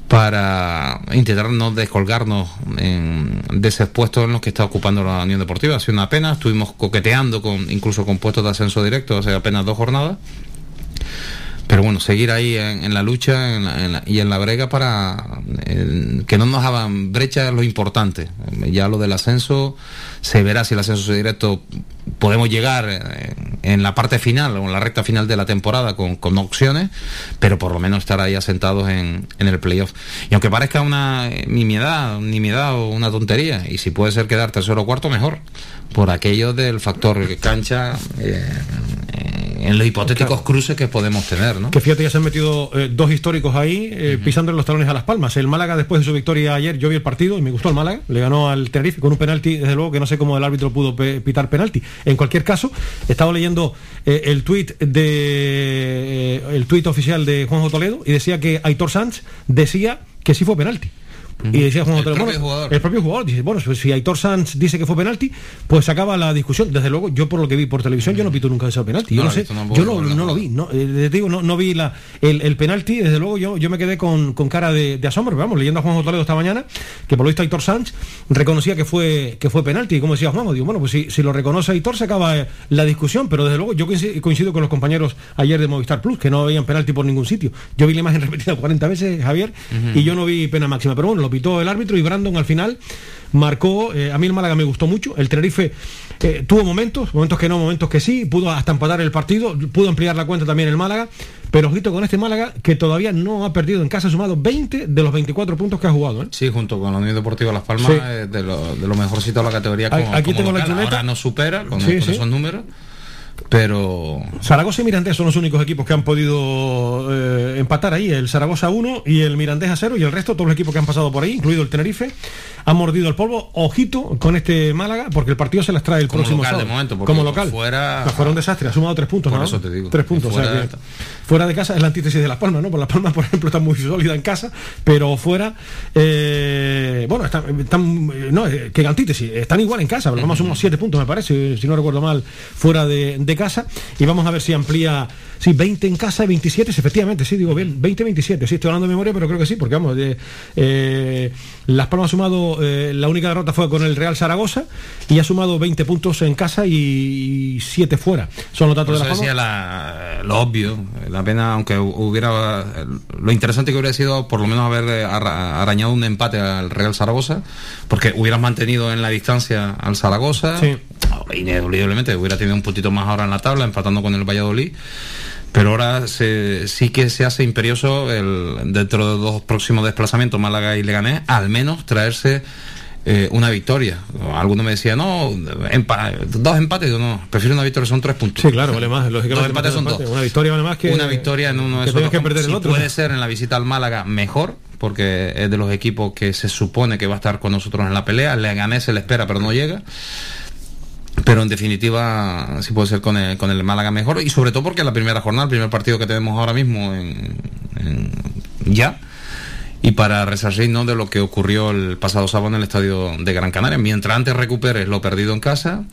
para intentar no descolgarnos en, de ese puesto en los que está ocupando la Unión Deportiva. Ha sido una pena, estuvimos coqueteando con incluso con puestos de ascenso directo hace apenas dos jornadas pero bueno, seguir ahí en, la lucha y en la brega para que no nos hagan brecha es lo importante. Ya lo del ascenso, se verá si el ascenso directo podemos llegar eh, en la parte final o en la recta final de la temporada con, con opciones, pero por lo menos estar ahí asentados en, en el playoff. Y aunque parezca una nimiedad, nimiedad o una tontería, y si puede ser quedar tercero o cuarto, mejor, por aquello del factor cancha. Eh, en los hipotéticos cruces que podemos tener, ¿no? Que fíjate, ya se han metido eh, dos históricos ahí, eh, pisando los talones a las palmas. El Málaga, después de su victoria ayer, yo vi el partido y me gustó el Málaga, le ganó al Tenerife con un penalti, desde luego que no sé cómo el árbitro pudo pitar penalti. En cualquier caso, he estado leyendo eh, el tuit de el tuit oficial de Juanjo Toledo y decía que Aitor Sanz decía que sí fue penalti. Y decía Juan el, propio jugador. el propio jugador dice, bueno, si Aitor Sanz dice que fue penalti, pues se acaba la discusión. Desde luego, yo por lo que vi por televisión, yo no pito nunca ese penalti. Yo no, sé, yo no, lo vi, no, eh, digo, no, no vi la, el, penalti, desde luego yo, yo me quedé con, cara de, asombro, vamos, leyendo a Juan Toledo esta mañana, que por lo visto Aitor Sanz reconocía que fue, que fue penalti, y como decía Juan, digo, bueno, pues si, si lo reconoce Aitor se acaba eh, la discusión, pero desde luego yo coincido, con los compañeros ayer de Movistar Plus, que no veían penalti por ningún sitio. Yo vi la imagen repetida 40 veces, Javier, y yo no vi pena máxima, pero bueno, lo pitó el árbitro y Brandon al final marcó, eh, a mí el Málaga me gustó mucho, el Tenerife eh, tuvo momentos, momentos que no, momentos que sí, pudo hasta empatar el partido, pudo ampliar la cuenta también el Málaga, pero ojito con este Málaga que todavía no ha perdido en casa, sumado 20 de los 24 puntos que ha jugado. ¿eh? Sí, junto con la Unión Deportiva Las Palmas, de, lo, de, lo, mejorcito de la categoría. Como, Aquí tengo la Ahora no supera con, con esos números. Pero. Zaragoza y Mirandés son los únicos equipos que han podido eh, empatar ahí. El Zaragoza 1 y el Mirandés a 0 y el resto, todos los equipos que han pasado por ahí, incluido el Tenerife, han mordido el polvo. Ojito con este Málaga, porque el partido se las trae el próximo local, sábado. De momento, como local. Fuera... fuera un desastre, ha sumado tres puntos. Por eso te digo. Tres puntos. Fuera... de casa es la antítesis de Las Palmas, ¿no? Por Las Palmas, por ejemplo, está muy sólida en casa, pero fuera. Eh, bueno, están. están no, eh, que antítesis, están igual en casa. Las Palmas sumamos siete puntos, me parece, si no recuerdo mal, fuera de, de casa y vamos a ver si amplía, sí, 20 en casa y 27, efectivamente, sí, digo bien, 20-27, sí, estoy hablando de memoria, pero creo que sí, porque vamos, de, eh, Las Palmas ha sumado, eh, la única derrota fue con el Real Zaragoza y ha sumado 20 puntos en casa y, 7 fuera. Son los datos de Las Palmas. decía lo obvio, la pena, aunque hubiera, lo interesante que hubiera sido por lo menos haber eh, arañado un empate al Real Zaragoza, porque hubieras mantenido en la distancia al Zaragoza. Sí ineludiblemente hubiera tenido un puntito más ahora en la tabla, empatando con el Valladolid. Pero ahora sí que se hace imperioso el, dentro de dos próximos desplazamientos, Málaga y Leganés, al menos traerse eh, una victoria. Alguno me decía, no, dos empates, yo no, prefiero una victoria, son tres puntos. Sí, claro, vale más. Dos empates son dos. Una victoria vale más que. Una victoria en uno de esos. Que perder el otro. Puede ser en la visita al Málaga mejor, porque es de los equipos que se supone que va a estar con nosotros en la pelea. Leganés se le espera, pero no llega pero en definitiva sí puede ser con el, con el Málaga mejor y sobre todo porque la primera jornada, el primer partido que tenemos ahora mismo en, ya y para resarcir ¿no? de lo que ocurrió el pasado sábado en el estadio de Gran Canaria. Mientras antes recuperes lo perdido en casa,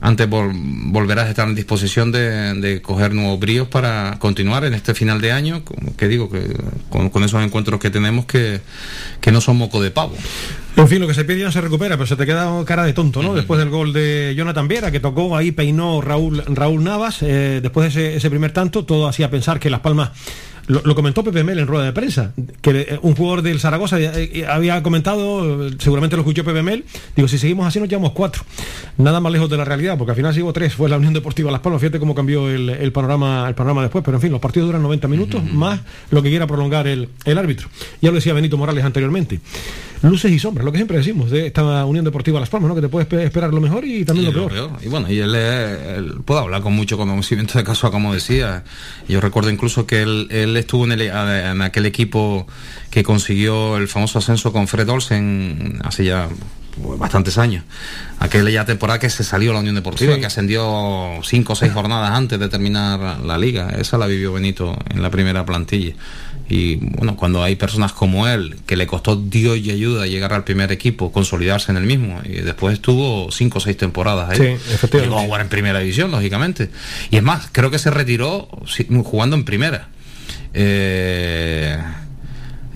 antes volverás a estar en disposición de, coger nuevos bríos para continuar en este final de año, que digo, que con, esos encuentros que tenemos que, que, no son moco de pavo. En fin, lo que se pide ya se recupera, pero se te queda cara de tonto, ¿no? Después del gol de Jonathan Viera, que tocó ahí, peinó Raúl, Raúl Navas, eh, después de ese, ese primer tanto, todo hacía pensar que Las Palmas lo, comentó Pepe Mel en rueda de prensa, que eh, un jugador del Zaragoza eh, había comentado, seguramente lo escuchó Pepe Mel, digo, si seguimos así nos llevamos cuatro. Nada más lejos de la realidad, porque al final sigo tres, fue la Unión Deportiva Las Palmas, fíjate cómo cambió el, panorama el panorama después, pero en fin, los partidos duran 90 minutos, más lo que quiera prolongar el, el árbitro. Ya lo decía Benito Morales anteriormente luces y sombras, lo que siempre decimos de esta Unión Deportiva Las Palmas, ¿no? que te puedes esperar lo mejor y también lo, peor. Y bueno, y él, él, puede hablar con mucho conocimiento de caso, como decía. Yo recuerdo incluso que él, él estuvo en, el, en aquel equipo que consiguió el famoso ascenso con Fred Olsen hace ya bastantes años. Aquella temporada que se salió la Unión Deportiva, que ascendió cinco o seis jornadas antes de terminar la liga. Esa la vivió Benito en la primera plantilla Y bueno, cuando hay personas como él, que le costó Dios y ayuda llegar al primer equipo, consolidarse en el mismo, y después estuvo cinco o seis temporadas ahí. Sí, efectivamente. Llegó a jugar en primera división, lógicamente. Y es más, creo que se retiró sí, jugando en primera. Eh,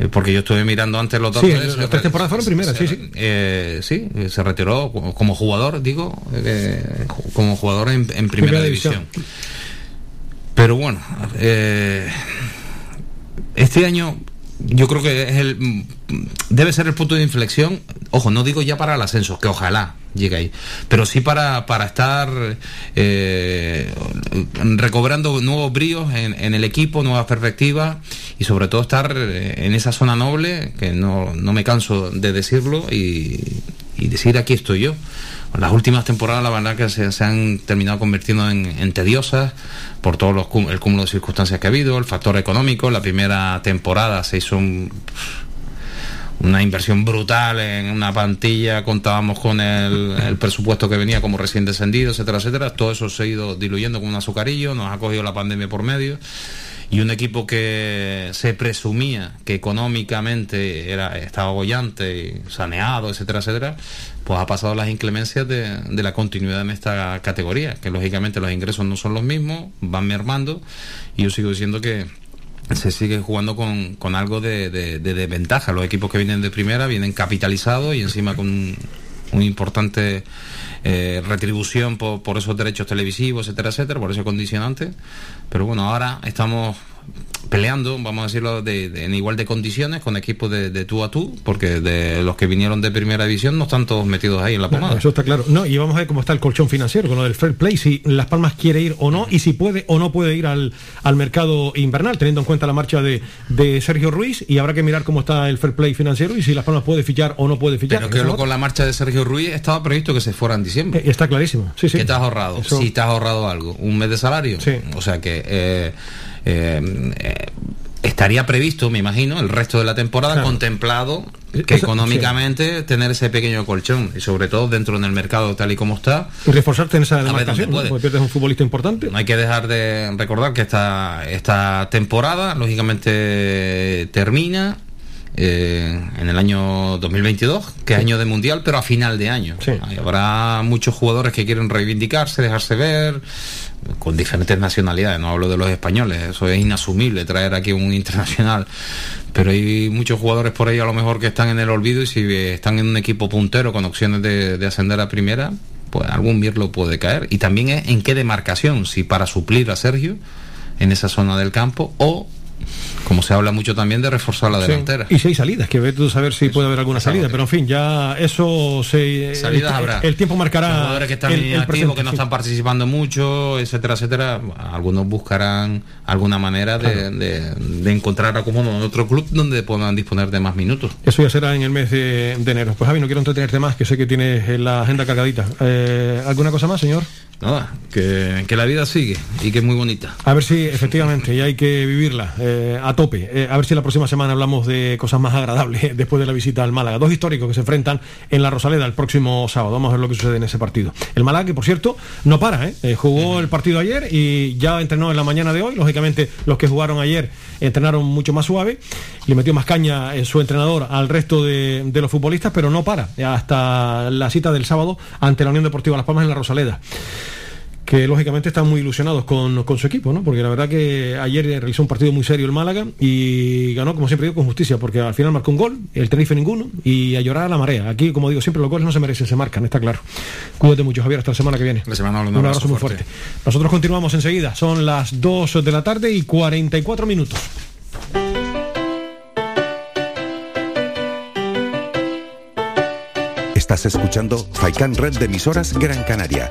eh, porque yo estuve mirando antes los Sí, datos. las Se- tres temporadas fueron primeras, sí, sí. eh, sí, se retiró como como jugador, digo, eh, como jugador en, en primera, Primera división. división. Pero bueno, eh, este año yo creo que es el mm, debe ser el punto de inflexión. Ojo, no digo ya para el ascenso, que ojalá llegue ahí, pero sí para, para estar eh, recobrando nuevos bríos en, en el equipo, nuevas perspectivas y sobre todo estar eh, en esa zona noble, que no, no me canso de decirlo y, y decir aquí estoy yo. Las últimas temporadas, la verdad, que se, han terminado convirtiendo en, tediosas por todo los, el cúmulo de circunstancias que ha habido, el factor económico. La primera temporada se hizo un- una inversión brutal en una plantilla, contábamos con el, el presupuesto que venía como recién descendido, etcétera, etcétera. Todo eso se ha ido diluyendo como un azucarillo, nos ha cogido la pandemia por medio. Y un equipo que se presumía que económicamente era, estaba bollante saneado, etcétera, etcétera, pues ha pasado las inclemencias de, de la continuidad en esta categoría, que lógicamente los ingresos no son los mismos, van mermando, y yo sigo diciendo que se sigue jugando con, con algo de, de- de desventaja. Los equipos que vienen de primera vienen capitalizados y encima con un, un importante eh, retribución por, por esos derechos televisivos, etcétera, etcétera, por ese condicionante. Pero bueno, ahora estamos peleando, vamos a decirlo, de, de- en igual de condiciones con equipos de, de tú a tú, porque de los que vinieron de primera división no están todos metidos ahí en la No, pomada. eso está claro. No, y vamos a ver cómo está el colchón financiero con lo del fair play, si Las Palmas quiere ir o no, y si puede o no puede ir al, al mercado invernal, teniendo en cuenta la marcha de, de Sergio Ruiz, y habrá que mirar cómo está el fair play financiero y si Las Palmas puede fichar o no puede fichar. Pero que con la marcha de Sergio Ruiz estaba previsto que se fuera en diciembre. Eh, Está clarísimo. Sí, sí. ¿Qué te has ahorrado? Si te has ahorrado algo, un mes de salario. O sea que eh, eh, estaría previsto, me imagino, el resto de la temporada Claro. contemplado que económicamente tener ese pequeño colchón y sobre todo dentro del mercado tal y como está. Y reforzarte en esa demarcación, ¿no? porque pierdes un futbolista importante. No hay que dejar de recordar que esta, esta temporada, lógicamente, termina eh, en el año 2022, que es año de mundial, pero a final de año. Ahí Habrá muchos jugadores que quieren reivindicarse, dejarse ver, con diferentes nacionalidades. No hablo de los españoles, eso es inasumible traer aquí un internacional. Pero hay muchos jugadores por ahí a lo mejor que están en el olvido y si están en un equipo puntero con opciones de, de ascender a primera, pues algún mirlo puede caer. Y también es en qué demarcación, si para suplir a Sergio en esa zona del campo o, como se habla mucho también, de reforzar la Sí. delantera. Y hay salidas, que ve tú saber si puede haber alguna salida, pero en fin, ya eso se. Salidas el, habrá. el tiempo marcará. jugadores que están el- el inactivos, presente, que no están participando mucho, etcétera, etcétera. Algunos buscarán alguna manera de, Claro. de- de encontrar acomodo en otro club donde puedan disponer de más minutos. Eso ya será en el mes de, de enero. Pues Javi, no quiero entretenerte más, que sé que tienes eh, la agenda cargadita. Eh, ¿Alguna cosa más, señor? Nada, que, que la vida sigue y que es muy bonita. A ver si efectivamente, y hay que vivirla eh, a tope. Eh, a ver si la próxima semana hablamos de cosas más agradables después de la visita al Málaga. Dos históricos que se enfrentan en la Rosaleda el próximo sábado. Vamos a ver lo que sucede en ese partido. El Málaga, que por cierto, no para, ¿eh? Eh, jugó el partido ayer y ya entrenó en la mañana de hoy. Lógicamente, los que jugaron ayer entrenaron mucho más suave. Le metió más caña en su entrenador al resto de, de los futbolistas, pero no para hasta la cita del sábado ante la Unión Deportiva Las Palmas en la Rosaleda que lógicamente están muy ilusionados con, con su equipo, ¿no? Porque la verdad que ayer realizó un partido muy serio el Málaga y ganó, como siempre digo, con justicia, porque al final marcó un gol, el Tenerife ninguno, y a llorar a la marea. Aquí, como digo siempre, los goles no se merecen, se marcan, está claro. Cuídate mucho, Javier, hasta la semana que viene. La semana un abrazo muy fuerte. Nosotros continuamos enseguida, son las 2 de la tarde y 44 minutos. Estás escuchando Faikan Red de emisoras Gran Canaria.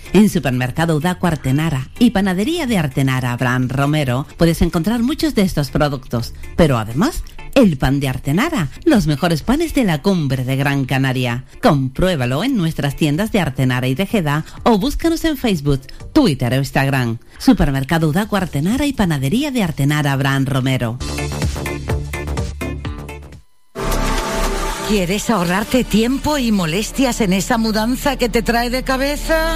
En Supermercado Udaco Artenara y Panadería de Artenara Abraham Romero puedes encontrar muchos de estos productos, pero además el pan de Artenara, los mejores panes de la cumbre de Gran Canaria. Compruébalo en nuestras tiendas de Artenara y Tejeda o búscanos en Facebook, Twitter o Instagram. Supermercado Udaco Artenara y Panadería de Artenara Abraham Romero. ¿Quieres ahorrarte tiempo y molestias en esa mudanza que te trae de cabeza?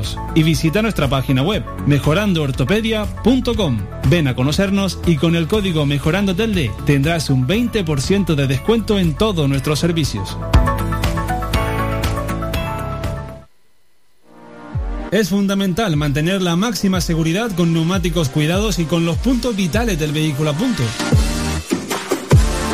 y visita nuestra página web mejorandoortopedia.com. Ven a conocernos y con el código Mejorando Telde tendrás un 20% de descuento en todos nuestros servicios. Es fundamental mantener la máxima seguridad con neumáticos cuidados y con los puntos vitales del vehículo a punto.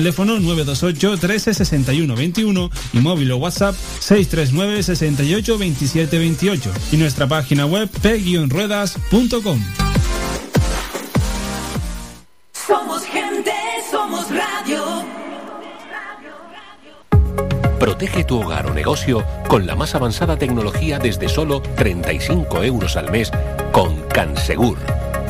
teléfono 928 13 61 21 y móvil o WhatsApp 639 68 27 28 y nuestra página web p-ruedas.com. Somos gente, somos radio. Protege tu hogar o negocio con la más avanzada tecnología desde solo 35 euros al mes con Cansegur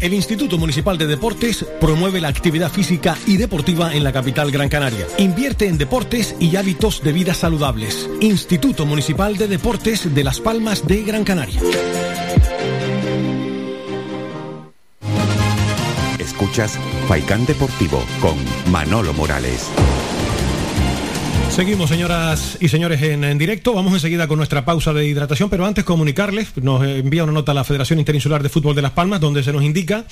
El Instituto Municipal de Deportes promueve la actividad física y deportiva en la capital Gran Canaria. Invierte en deportes y hábitos de vida saludables. Instituto Municipal de Deportes de Las Palmas de Gran Canaria. Escuchas Faikán Deportivo con Manolo Morales. Seguimos, señoras y señores, en, en, directo. Vamos enseguida con nuestra pausa de hidratación, pero antes comunicarles, nos envía una nota a la Federación Interinsular de Fútbol de Las Palmas, donde se nos indica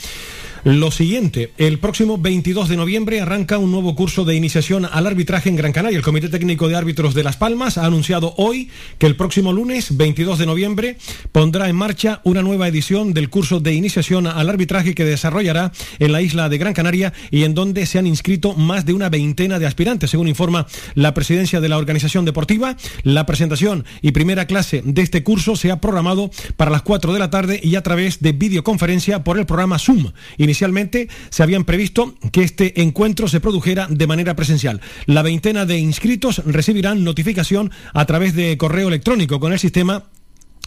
lo siguiente, el próximo 22 de noviembre arranca un nuevo curso de iniciación al arbitraje en Gran Canaria. El Comité Técnico de Árbitros de Las Palmas ha anunciado hoy que el próximo lunes 22 de noviembre pondrá en marcha una nueva edición del curso de iniciación al arbitraje que desarrollará en la isla de Gran Canaria y en donde se han inscrito más de una veintena de aspirantes, según informa la presidencia de la organización deportiva. La presentación y primera clase de este curso se ha programado para las 4 de la tarde y a través de videoconferencia por el programa Zoom. Inicialmente se habían previsto que este encuentro se produjera de manera presencial. La veintena de inscritos recibirán notificación a través de correo electrónico con el sistema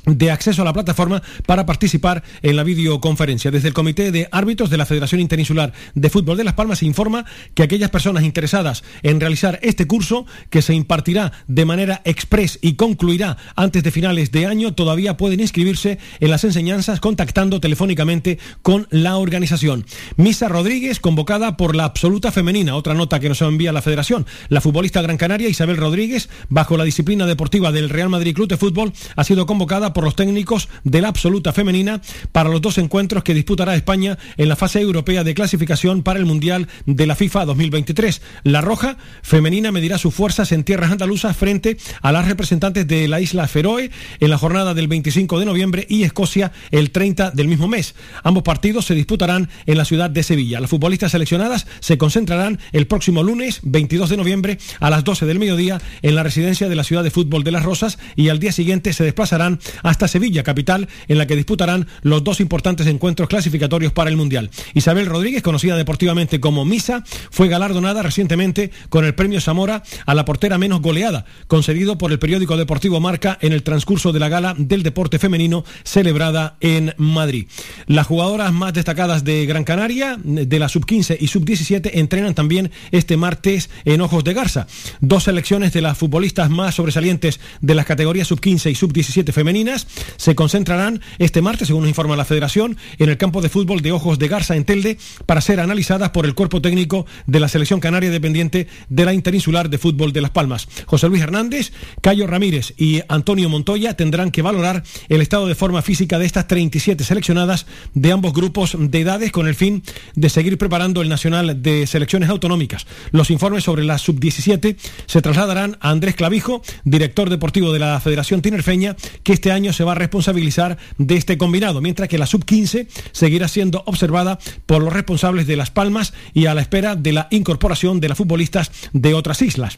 de acceso a la plataforma para participar en la videoconferencia. Desde el Comité de Árbitros de la Federación Interinsular de Fútbol de Las Palmas se informa que aquellas personas interesadas en realizar este curso, que se impartirá de manera express y concluirá antes de finales de año, todavía pueden inscribirse en las enseñanzas contactando telefónicamente con la organización. Misa Rodríguez, convocada por la absoluta femenina, otra nota que nos envía la Federación. La futbolista gran canaria Isabel Rodríguez, bajo la disciplina deportiva del Real Madrid Club de Fútbol, ha sido convocada por los técnicos de la absoluta femenina para los dos encuentros que disputará España en la fase europea de clasificación para el Mundial de la FIFA 2023. La Roja femenina medirá sus fuerzas en tierras andaluzas frente a las representantes de la isla Feroe en la jornada del 25 de noviembre y Escocia el 30 del mismo mes. Ambos partidos se disputarán en la ciudad de Sevilla. Las futbolistas seleccionadas se concentrarán el próximo lunes 22 de noviembre a las 12 del mediodía en la residencia de la ciudad de fútbol de Las Rosas y al día siguiente se desplazarán hasta Sevilla, capital, en la que disputarán los dos importantes encuentros clasificatorios para el Mundial. Isabel Rodríguez, conocida deportivamente como Misa, fue galardonada recientemente con el premio Zamora a la portera menos goleada, concedido por el periódico deportivo Marca en el transcurso de la gala del deporte femenino celebrada en Madrid. Las jugadoras más destacadas de Gran Canaria, de la sub-15 y sub-17, entrenan también este martes en Ojos de Garza. Dos selecciones de las futbolistas más sobresalientes de las categorías sub-15 y sub-17 femeninas se concentrarán este martes, según nos informa la Federación, en el campo de fútbol de Ojos de Garza en Telde para ser analizadas por el cuerpo técnico de la selección canaria dependiente de la Interinsular de Fútbol de Las Palmas. José Luis Hernández, Cayo Ramírez y Antonio Montoya tendrán que valorar el estado de forma física de estas 37 seleccionadas de ambos grupos de edades con el fin de seguir preparando el Nacional de Selecciones Autonómicas. Los informes sobre la sub-17 se trasladarán a Andrés Clavijo, director deportivo de la Federación Tinerfeña, que este año se va a responsabilizar de este combinado, mientras que la sub-15 seguirá siendo observada por los responsables de Las Palmas y a la espera de la incorporación de las futbolistas de otras islas.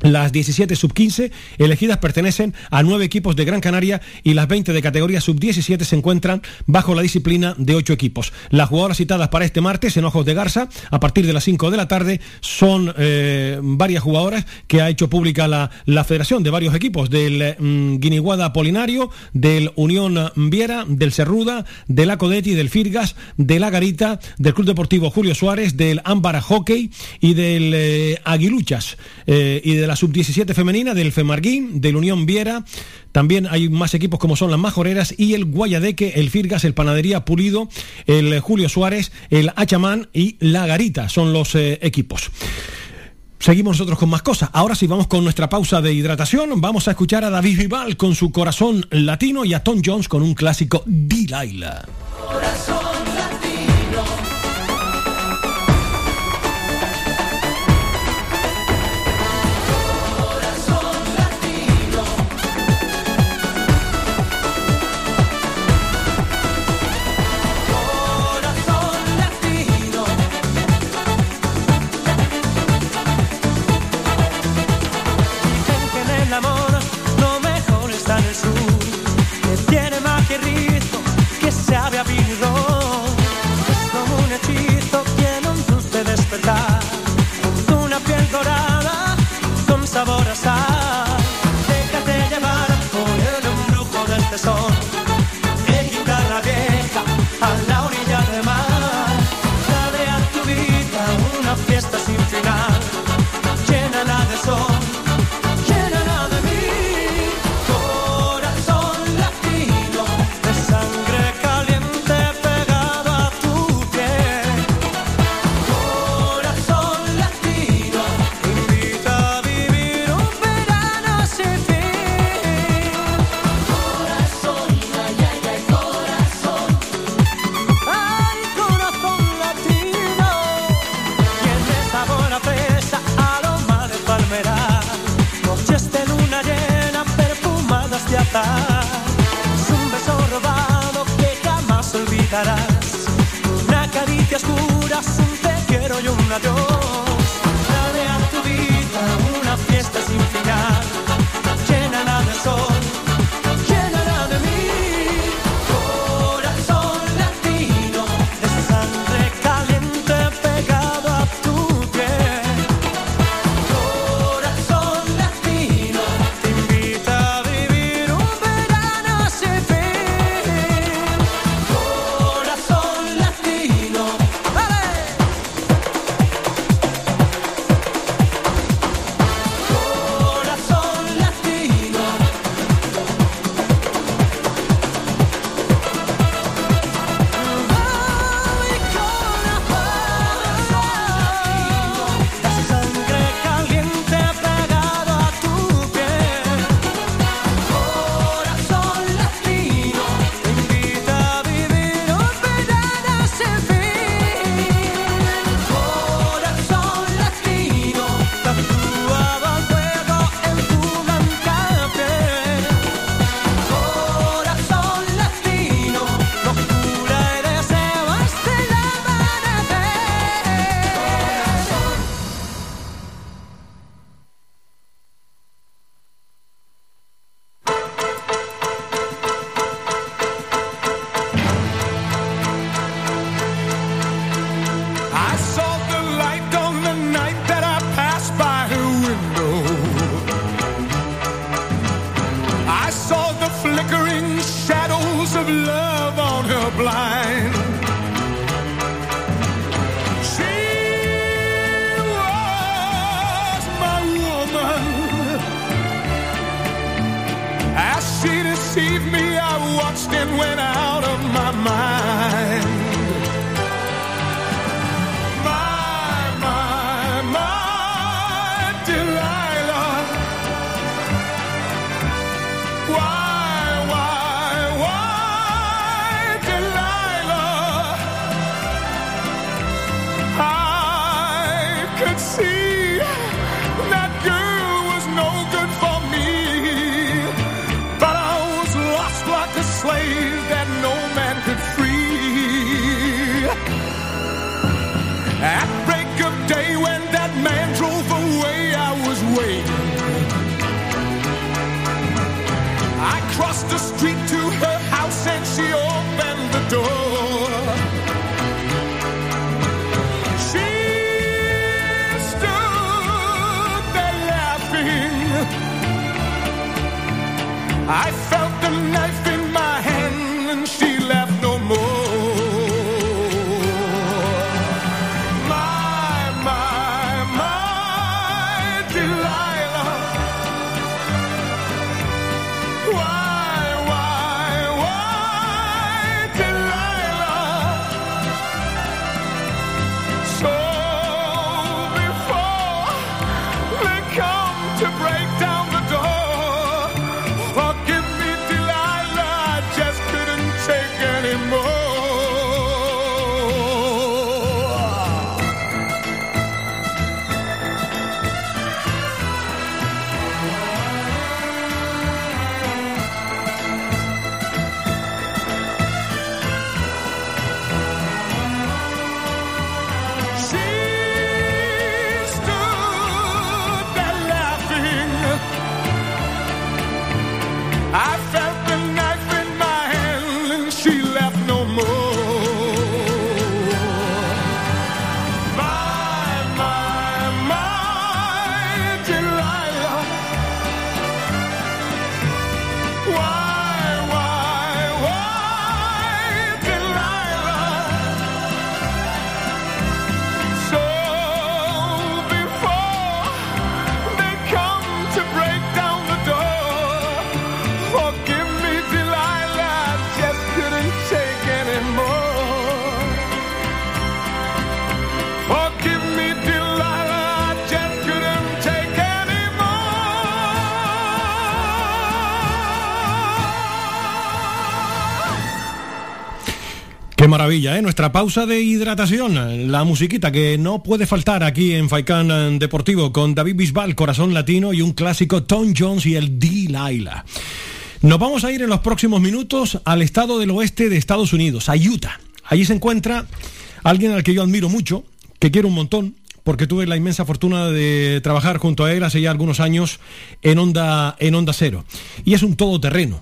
Las 17 sub-15 elegidas pertenecen a nueve equipos de Gran Canaria y las 20 de categoría sub-17 se encuentran bajo la disciplina de ocho equipos. Las jugadoras citadas para este martes en Ojos de Garza, a partir de las 5 de la tarde, son eh, varias jugadoras que ha hecho pública la, la federación de varios equipos, del mm, Guiniguada Polinario, del Unión Viera, del Cerruda, del Acodetti, del Firgas, de la Garita, del Club Deportivo Julio Suárez, del Ámbara Hockey y del eh, Aguiluchas eh, y la sub-17 femenina, del Femarguín, del Unión Viera. También hay más equipos como son las Majoreras y el Guayadeque, el Firgas, el Panadería Pulido, el Julio Suárez, el Achamán y la Garita. Son los eh, equipos. Seguimos nosotros con más cosas. Ahora sí, vamos con nuestra pausa de hidratación. Vamos a escuchar a David Vival con su corazón latino y a Tom Jones con un clásico Delilah. Corazón de maravilla, ¿eh? Nuestra pausa de hidratación, la musiquita que no puede faltar aquí en Faikán eh, Deportivo con David Bisbal, Corazón Latino y un clásico Tom Jones y el D-Laila. Nos vamos a ir en los próximos minutos al estado del oeste de Estados Unidos, a Utah. Allí se encuentra alguien al que yo admiro mucho, que quiero un montón, porque tuve la inmensa fortuna de trabajar junto a él hace ya algunos años en Onda, en onda Cero. Y es un todoterreno.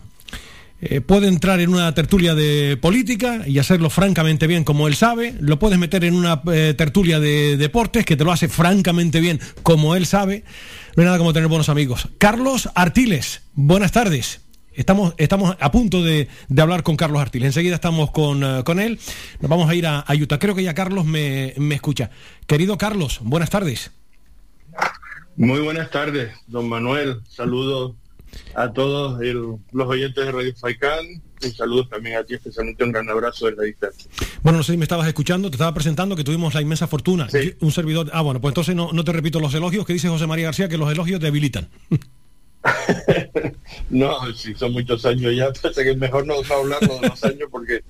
Eh, puede entrar en una tertulia de política y hacerlo francamente bien como él sabe. Lo puedes meter en una eh, tertulia de deportes que te lo hace francamente bien como él sabe. No hay nada como tener buenos amigos. Carlos Artiles, buenas tardes. Estamos, estamos a punto de, de hablar con Carlos Artiles. Enseguida estamos con, eh, con él. Nos vamos a ir a, a Utah. Creo que ya Carlos me, me escucha. Querido Carlos, buenas tardes. Muy buenas tardes, don Manuel. Saludos a todos el- los oyentes de Radio Faicán y saludos también a ti, especialmente un gran abrazo en la distancia. Bueno, no sé si me estabas escuchando, te estaba presentando que tuvimos la inmensa fortuna. Yo- Un servidor. Ah, bueno, pues entonces no, no te repito los elogios que dice José María García, que los elogios debilitan. No, sí, son muchos años ya, parece que es mejor no, no hablarlo de los años porque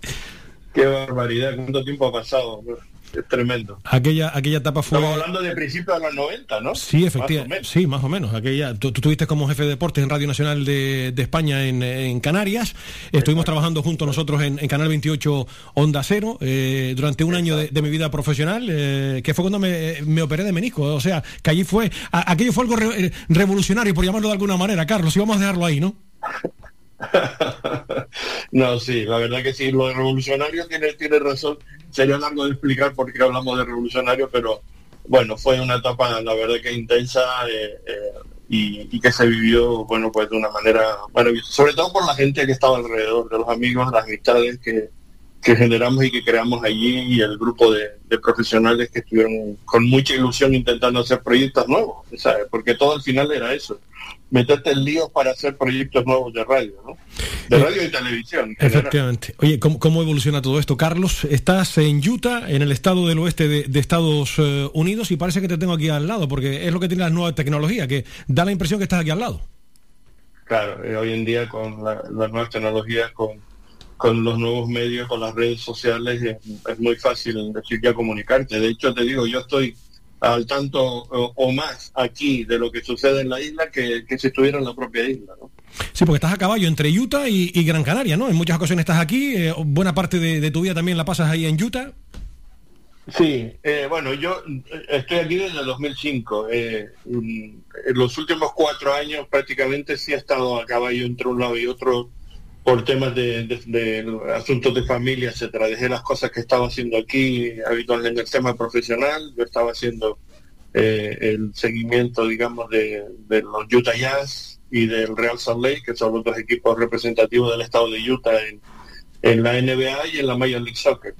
qué barbaridad, cuánto tiempo ha pasado, es tremendo. Aquella, aquella etapa fue. Estamos hablando de principios de los 90, ¿no? Sí, efectivamente. Sí, más o menos. Aquella, tú, tú estuviste como jefe de deportes en Radio Nacional de, de España en, en Canarias. Estuvimos trabajando juntos nosotros en, en Canal 28 Onda Cero eh, durante un año de, de mi vida profesional, eh, que fue cuando me, me operé de menisco. O sea, que allí fue. a- aquello fue algo re- revolucionario, por llamarlo de alguna manera, Carlos. Y vamos a dejarlo ahí, ¿no? No, sí, la verdad que sí, lo de revolucionario tiene, tiene razón. Sería largo de explicar por qué hablamos de revolucionario, pero bueno, fue una etapa, la verdad que intensa eh, eh, y, que se vivió, bueno, pues de una manera maravillosa. Sobre todo por la gente que estaba alrededor, de los amigos, las amistades que, que generamos y que creamos allí y el grupo de, de profesionales que estuvieron con mucha ilusión intentando hacer proyectos nuevos, ¿sabes? Porque todo al final era eso, meterte en líos para hacer proyectos nuevos de radio, ¿no? De radio y televisión. Efectivamente. Oye, ¿cómo, cómo evoluciona todo esto? Carlos, estás en Utah, en el estado del oeste de, de Estados eh, Unidos, y parece que te tengo aquí al lado, porque es lo que tiene la nueva tecnología, que da la impresión que estás aquí al lado. Claro, eh, hoy en día con la- las nuevas tecnologías, con, con los nuevos medios, con las redes sociales, es, es muy fácil decir ya comunicarte. De hecho, te digo, yo estoy al tanto o, o más aquí de lo que sucede en la isla que, que si estuviera en la propia isla. ¿no? Sí, porque estás a caballo entre Utah y, y Gran Canaria, ¿no? En muchas ocasiones estás aquí, eh, buena parte de, de tu vida también la pasas ahí en Utah. Sí, eh, bueno, yo eh, estoy aquí desde el 2005. Eh, mm, en los últimos cuatro años prácticamente sí he estado a caballo entre un lado y otro por temas de, asuntos de familia, etcétera. Dejé las cosas que estaba haciendo aquí habitualmente en el tema profesional. Yo estaba haciendo eh, el seguimiento, digamos, de, los Utah Jazz y del Real Salt Lake, que son los dos equipos representativos del estado de Utah en, la NBA y en la Major League Soccer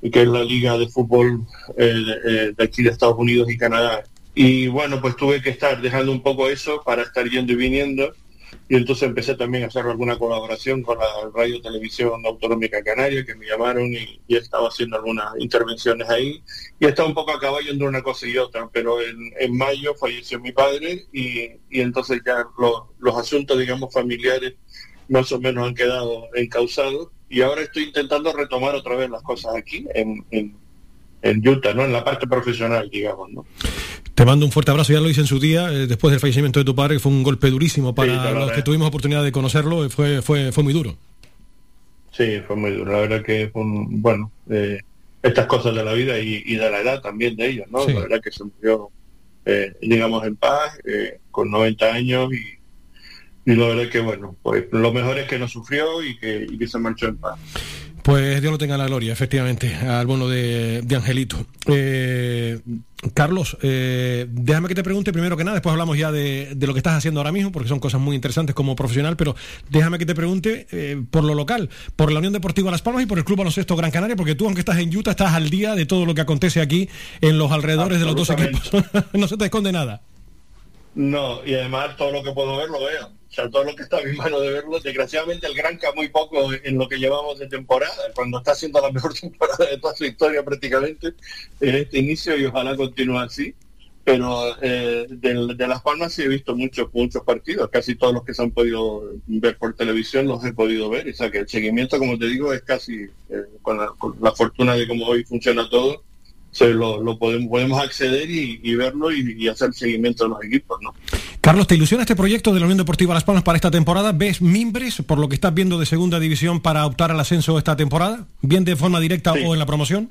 que es la liga de fútbol eh, eh, de aquí de Estados Unidos y Canadá. Y bueno, pues tuve que estar dejando un poco eso para estar yendo y viniendo. Y entonces empecé también a hacer alguna colaboración con la Radio Televisión Autonómica Canaria, que me llamaron y, y estaba haciendo algunas intervenciones ahí. Y estaba un poco a caballo entre una cosa y otra, pero en, en mayo falleció mi padre y, y entonces ya lo- los asuntos, digamos, familiares más o menos han quedado encausados y ahora estoy intentando retomar otra vez las cosas aquí en, en, en Utah, ¿no? En la parte profesional, digamos, ¿no? Te mando un fuerte abrazo, ya lo hice en su día, eh, después del fallecimiento de tu padre, que fue un golpe durísimo para Sí, los verdad. que tuvimos oportunidad de conocerlo, eh, fue, fue, fue muy duro. Sí, fue muy duro. La verdad que fue un, bueno, eh, estas cosas de la vida y, y de la edad también de ellos, ¿no? Sí. La verdad que se murió, eh, digamos, en paz, eh, con 90 años y, y la verdad que, bueno, pues lo mejor es que no sufrió y que, y que se marchó en paz. Pues Dios lo tenga en la gloria, efectivamente, al bono de, de Angelito. Eh, Carlos, eh, déjame que te pregunte primero que nada, después hablamos ya de, de lo que estás haciendo ahora mismo, porque son cosas muy interesantes como profesional, pero déjame que te pregunte eh, por lo local, por la Unión Deportiva Las Palmas y por el Club Baloncesto Gran Canaria, porque tú, aunque estás en Utah, estás al día de todo lo que acontece aquí en los alrededores de los dos equipos. no se te esconde nada. No, y además todo lo que puedo ver lo veo. O sea, todo lo que está a mi mano de verlo. Desgraciadamente el Granca muy poco en lo que llevamos de temporada, cuando está haciendo la mejor temporada de toda su historia prácticamente en este inicio y ojalá continúe así. Pero eh, de, Las Palmas sí he visto muchos muchos partidos, casi todos los que se han podido ver por televisión los he podido ver. O sea que el seguimiento, como te digo, es casi eh, con, la, con la fortuna de cómo hoy funciona todo, se lo, lo podemos, podemos acceder y, y verlo y, y hacer seguimiento de los equipos, ¿no? Carlos, ¿te ilusiona este proyecto de la Unión Deportiva Las Palmas para esta temporada? ¿Ves mimbres por lo que estás viendo de segunda división para optar al ascenso esta temporada? ¿Bien de forma directa o en la promoción?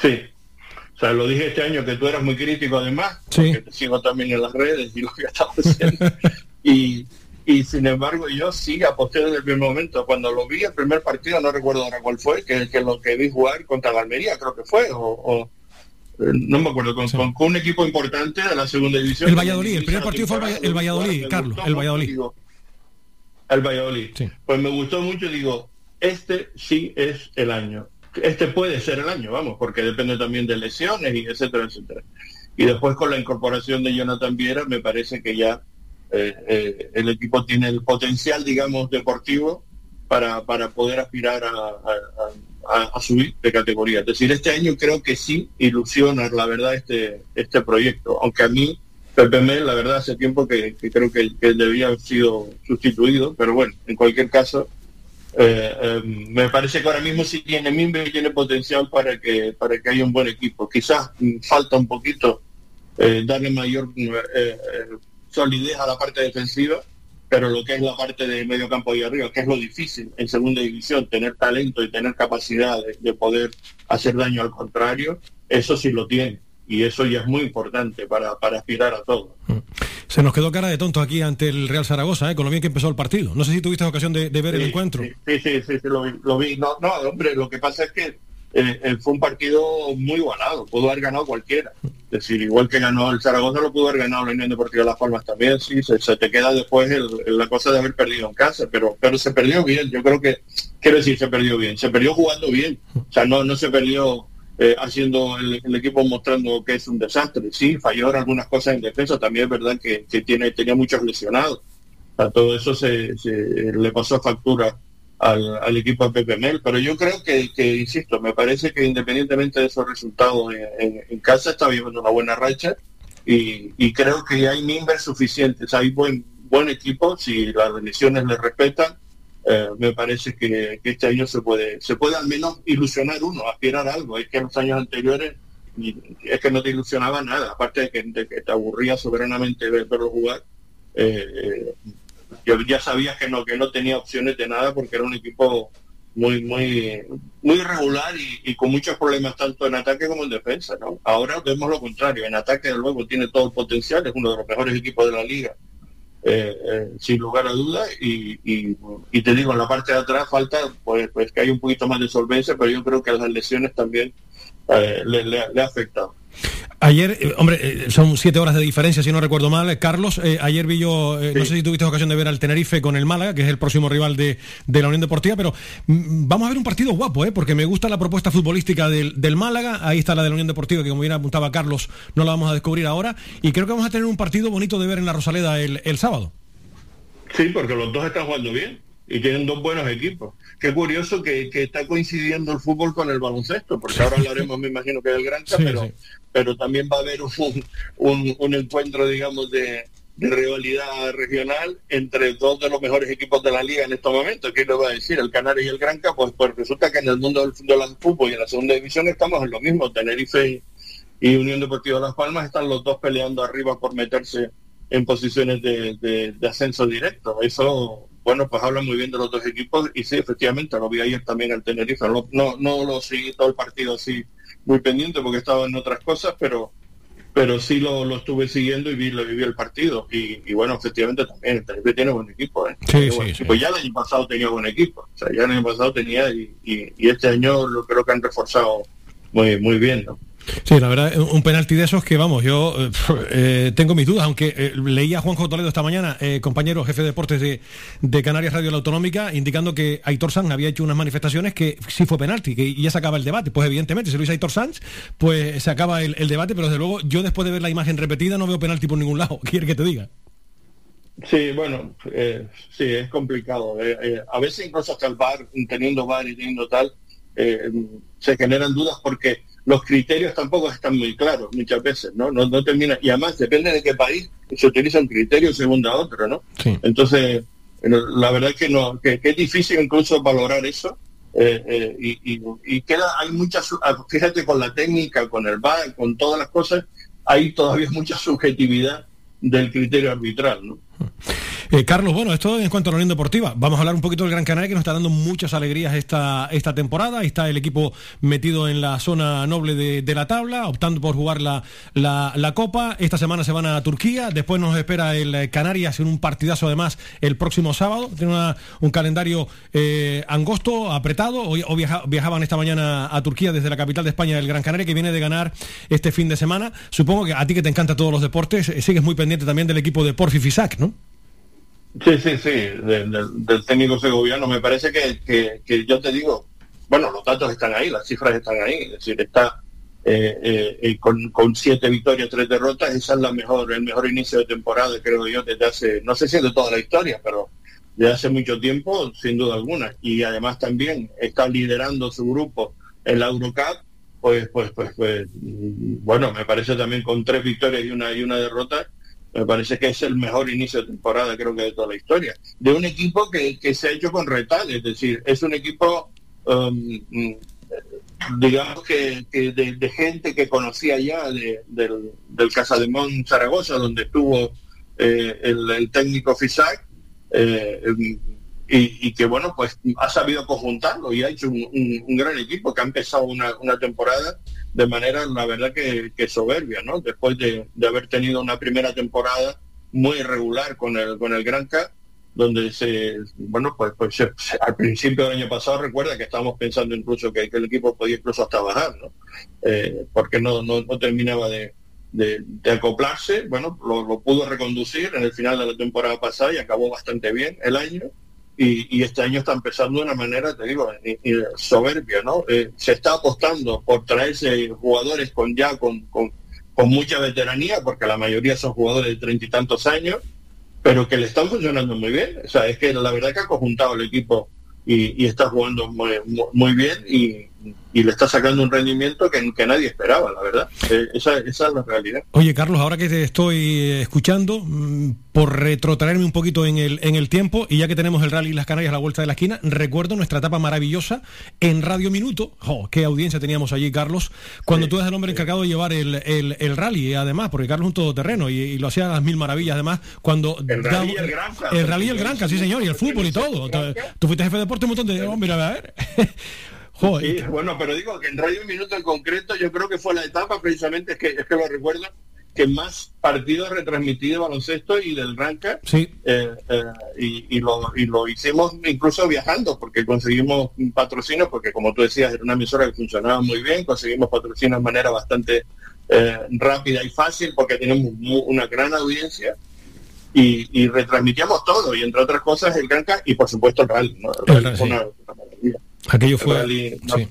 Sí. O sea, lo dije este año que tú eras muy crítico además, Sí. porque te sigo también en las redes y lo que estamos haciendo. y, y sin embargo yo sí aposté desde el primer momento. Cuando lo vi el primer partido, no recuerdo ahora cuál fue, que, que lo que vi jugar contra la Almería creo que fue, o, o, eh, no me acuerdo, con, con- con un equipo importante de la segunda división. El Valladolid, el primer partido fue el Valladolid, Carlos, el Valladolid. digo, el Valladolid. Pues me gustó mucho, digo, este sí es el año. Este puede ser el año, vamos, porque depende también de lesiones y etcétera, etcétera. Y después con la incorporación de Jonathan Viera, me parece que ya eh, eh, el equipo tiene el potencial, digamos, deportivo para, para poder aspirar a, subir de categoría. Es decir, este año creo que sí ilusiona, la verdad, este, este proyecto. Aunque a mí, Mel, la verdad, hace tiempo que, creo que, debía haber sido sustituido, pero bueno, en cualquier caso, eh, eh, me parece que ahora mismo sí tiene mimbre y tiene potencial para que, para que haya un buen equipo. Quizás mm, falta un poquito darle mayor solidez a la parte defensiva, pero lo que es la parte de medio campo y arriba, que es lo difícil en segunda división, tener talento y tener capacidad de, de poder hacer daño al contrario, eso sí lo tiene. Y eso ya es muy importante para, para aspirar a todo. Se nos quedó cara de tonto aquí ante el Real Zaragoza, ¿eh? con lo bien que empezó el partido. No sé si tuviste ocasión de, de ver el encuentro. Sí, sí, sí, sí, sí, lo vi. Lo vi. No, no, hombre, lo que pasa es que eh, eh, fue un partido muy igualado, pudo haber ganado cualquiera. Es decir, igual que ganó el Zaragoza, lo pudo haber ganado la Unión Deportiva Las Palmas también, sí, se, te queda después la cosa de haber perdido en casa, pero pero se perdió bien, yo creo que, quiero decir, se perdió bien, se perdió jugando bien, o sea, no, no se perdió eh, haciendo el, equipo mostrando que es un desastre, sí, falló en algunas cosas en defensa, también es verdad que, tiene tenía muchos lesionados, a todo eso se- le pasó factura al, al equipo de Pepe Mel. Pero yo creo que, que, insisto, me parece que independientemente de esos resultados en, casa, está viviendo una buena racha y, y creo que hay mimbres suficientes, hay buen buen equipo, si las lesiones le respetan, eh, me parece que, este año se puede se puede al menos ilusionar uno, aspirar algo. Es que en los años anteriores es que no te ilusionaba nada, aparte de que, de te aburría soberanamente ver- verlo jugar. eh, eh, yo ya sabías que no que no tenía opciones de nada porque era un equipo muy muy muy irregular y, con muchos problemas tanto en ataque como en defensa no ahora vemos lo contrario. En ataque de luego tiene todo el potencial es uno de los mejores equipos de la liga eh, eh, sin lugar a dudas y, te digo en la parte de atrás falta pues pues que hay un poquito más de solvencia pero yo creo que las lesiones también eh, le ha afectado Ayer, eh, hombre, eh, son siete horas de diferencia, si no recuerdo mal. Eh, Carlos, eh, ayer vi yo, eh, no sé si tuviste ocasión de ver al Tenerife con el Málaga, que es el próximo rival de, de la Unión Deportiva, pero mm, vamos a ver un partido guapo, ¿eh? porque me gusta la propuesta futbolística del, del Málaga. Ahí está la de la Unión Deportiva, que como bien apuntaba Carlos, no la vamos a descubrir ahora. Y creo que vamos a tener un partido bonito de ver en la Rosaleda el, el sábado. Sí, porque los dos están jugando bien y tienen dos buenos equipos. Qué curioso que, que está coincidiendo el fútbol con el baloncesto, porque ahora hablaremos, me imagino que del Granca, Sí, pero, sí. Pero también va a haber un, un, encuentro, digamos, de, de rivalidad regional entre dos de los mejores equipos de la liga en estos momentos. ¿Qué le va a decir? El Canarias y el Granca, pues, pues resulta que en el mundo del, fútbol y en la segunda división estamos en lo mismo. Tenerife y, Unión Deportiva Las Palmas están los dos peleando arriba por meterse en posiciones de, de- de ascenso directo. Eso, bueno, pues habla muy bien de los dos equipos y sí, efectivamente, lo vi ayer también al Tenerife. No, no, no lo seguí todo el partido así muy pendiente porque estaba en otras cosas, pero pero sí lo, lo estuve siguiendo y vi, lo viví el partido. Y, y bueno, efectivamente también, el Tenerife tiene buen equipo. ¿eh? Sí, sí, equipo. Ya el año pasado tenía buen equipo. O sea, ya el año pasado tenía y, y, y este año lo creo que han reforzado muy, muy bien. ¿no? Sí, la verdad, un penalti de esos que, vamos, yo eh, eh, tengo mis dudas, aunque eh, leía a Juanjo Toledo esta mañana, eh, compañero jefe de deportes de, Canarias Radio La Autonómica, indicando que Aitor Sanz había hecho unas manifestaciones que sí fue penalti, que ya se acaba el debate. Pues evidentemente, si lo dice Aitor Sanz, pues se acaba el, el debate, pero desde luego yo después de ver la imagen repetida no veo penalti por ningún lado. ¿Quiere que te diga? Sí, bueno, sí, es complicado. A veces incluso hasta el bar, teniendo bar y teniendo tal, se generan dudas porque los criterios tampoco están muy claros muchas veces, ¿no? No, no termina, y además depende de qué país se utiliza un criterio según a otro, ¿no? Entonces, eh, la verdad es que no, que, que es difícil incluso valorar eso. eh, eh, y, y- y queda, hay muchas, ah, fíjate con la técnica, con el VAR, con todas las cosas, hay todavía mucha subjetividad del criterio arbitral, ¿no? Eh, Carlos, bueno, esto en cuanto a la Unión Deportiva. Vamos a hablar un poquito del Gran Canaria que nos está dando muchas alegrías esta, esta temporada. Ahí está el equipo metido en la zona noble de, la tabla, optando por jugar la, la, Copa. Esta semana se van a Turquía. Después nos espera el eh, Canarias en un partidazo además el próximo sábado. Tiene un calendario eh, angosto, apretado. Hoy, hoy viaja- viajaban esta mañana a Turquía desde la capital de España, el Gran Canaria, que viene de ganar este fin de semana. Supongo que a ti que te encantan todos los deportes, sigues muy pendiente también del equipo de Porfi Fisac, ¿no? Sí, sí, sí, de- de- del técnico segoviano. Me parece que, que, yo te digo, bueno, los datos están ahí, las cifras están ahí, es decir, está eh, eh, eh, con, con siete victorias, tres derrotas, esa es la mejor, el mejor inicio de temporada, creo yo, desde hace, no sé si de toda la historia, pero de hace mucho tiempo, sin duda alguna. Y además también está liderando su grupo en la Eurocup, pues, pues, pues, pues, mm, bueno, me parece también con tres victorias y una y una derrota, me parece que es el mejor inicio de temporada, creo que de toda la historia. De un equipo que, que se ha hecho con retal, es decir, es un equipo, um, mm, digamos que, de, gente que conocía ya de- del, del Casademón Zaragoza, donde estuvo eh, el, el técnico Fisac, eh, em, y, que bueno, pues ha sabido conjuntarlo y ha hecho un, gran equipo que ha empezado una, temporada de manera, la verdad, que, soberbia, ¿no? Después de, haber tenido una primera temporada muy irregular con el, con el Granca, donde se, bueno, pues, pues se- al principio del año pasado recuerda que estábamos pensando incluso que, que el equipo podía incluso hasta bajar, ¿no? Eh, porque no, no, terminaba de, de- acoplarse, bueno, lo pudo reconducir en el final de la temporada pasada y acabó bastante bien el año. Y, y este año está empezando de una manera, te digo, soberbia, ¿no? Eh, se está apostando por traerse jugadores con ya con, con, con mucha veteranía, porque la mayoría son jugadores de treinta y tantos años, pero que le están funcionando muy bien. O sea, es que la verdad que ha conjuntado el equipo y, y está jugando muy, muy bien y, y le está sacando un rendimiento que, que nadie esperaba, la verdad. Eh, esa, esa es la realidad. Oye, Carlos, ahora que te estoy eh, escuchando, mm, por retrotraerme un poquito en el, en el tiempo, y ya que tenemos el Rally Las Canarias a la vuelta de la esquina, recuerdo nuestra etapa maravillosa en Radio Minuto. ¡Jo! ¡Qué audiencia teníamos allí, Carlos! Cuando tú eres el hombre encargado de llevar el, el, el rally, además, porque Carlos es un todoterreno y, y lo hacía a las mil maravillas, además, cuando... El rally y el Granca. El rally y el Granca, sí, señor, y el fútbol y todo. Tú fuiste jefe de deporte un montón de... Hombre, a ver. Joder. Sí, bueno, pero digo que en Radio Minuto en concreto yo creo que fue la etapa precisamente, es que, es que lo recuerdo, que más partidos retransmití de baloncesto y del Ranca. Sí. Eh, eh, y, y lo, y lo hicimos incluso viajando, porque conseguimos un patrocinio, porque como tú decías, era una emisora que funcionaba muy bien, conseguimos patrocinio de manera bastante eh, rápida y fácil, porque tenemos una gran audiencia. Y, y retransmitíamos todo, y entre otras cosas el Ranca y por supuesto el rally. ¿no? El rally una- una maravilla. Aquello El fue... rally, una- sí.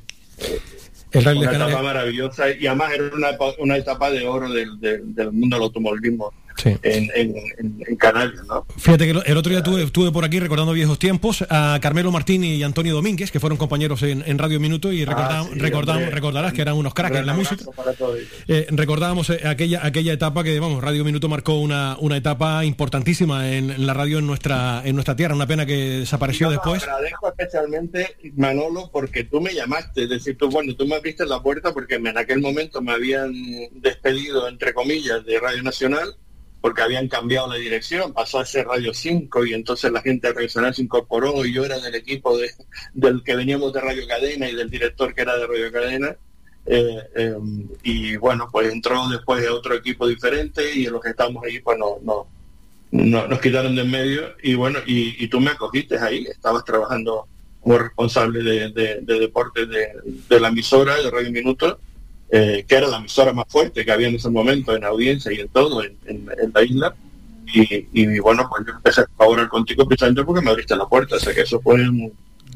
El rally una etapa maravillosa y además era una, una etapa de oro del, del, del mundo del automovilismo Sí. en, en, en, Canarias, ¿no? Fíjate que el otro día tuve, estuve por aquí recordando viejos tiempos a Carmelo Martín y Antonio Domínguez, que fueron compañeros en, en Radio Minuto y recordamos, Ah, sí, recordamos- hombre. recordarás que eran unos cracks en la música. Eh, recordábamos eh, aquella aquella etapa que vamos Radio Minuto marcó una, una etapa importantísima en, en la radio en nuestra en nuestra tierra una pena que desapareció Yo después agradezco especialmente, Manolo, porque tú me llamaste, es decir, tú, bueno, tú me abriste la puerta porque en aquel momento me habían despedido, entre comillas, de Radio Nacional, porque habían cambiado la dirección, pasó a ser Radio 5 y entonces la gente de Radio se incorporó y yo era del equipo de, del que veníamos de Radio Cadena y del director que era de Radio Cadena. Eh, eh, y bueno, pues entró después otro equipo diferente y los que estamos ahí, pues no, no, no- nos quitaron de en medio y bueno, y, tú me acogiste ahí, estabas trabajando como responsable de, de, de deportes de, de la emisora de Radio Minuto, eh, que era la emisora más fuerte que había en ese momento en audiencia y en todo en, la isla. Y, y bueno, pues yo empecé a colaborar contigo precisamente porque me abriste la puerta, o sea que eso fue un-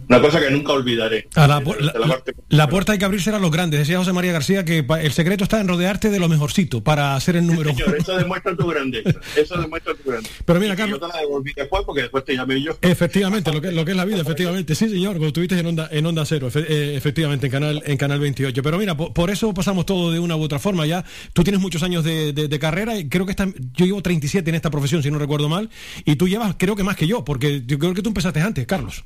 una cosa que nunca olvidaré. A la, puerta hay que abrirse a los grandes decía José María García que el secreto está en rodearte de lo mejorcito para ser el número uno Señor, eso demuestra tu grandeza, eso demuestra tu grandeza. Pero mira, Carlos- Yo te la devolví después porque después te llamé yo. Efectivamente, lo que, lo que es la vida, efectivamente. Sí, señor, como estuviste en Onda, en onda Cero, eh, efectivamente, en Canal, en Canal 28. Pero mira, po- por, eso pasamos todo de una u otra forma. Ya tú tienes muchos años de, de- de carrera y creo que esta- yo llevo 37 en esta profesión, si no recuerdo mal, y tú llevas, creo que más que yo, porque yo creo que tú empezaste antes, Carlos.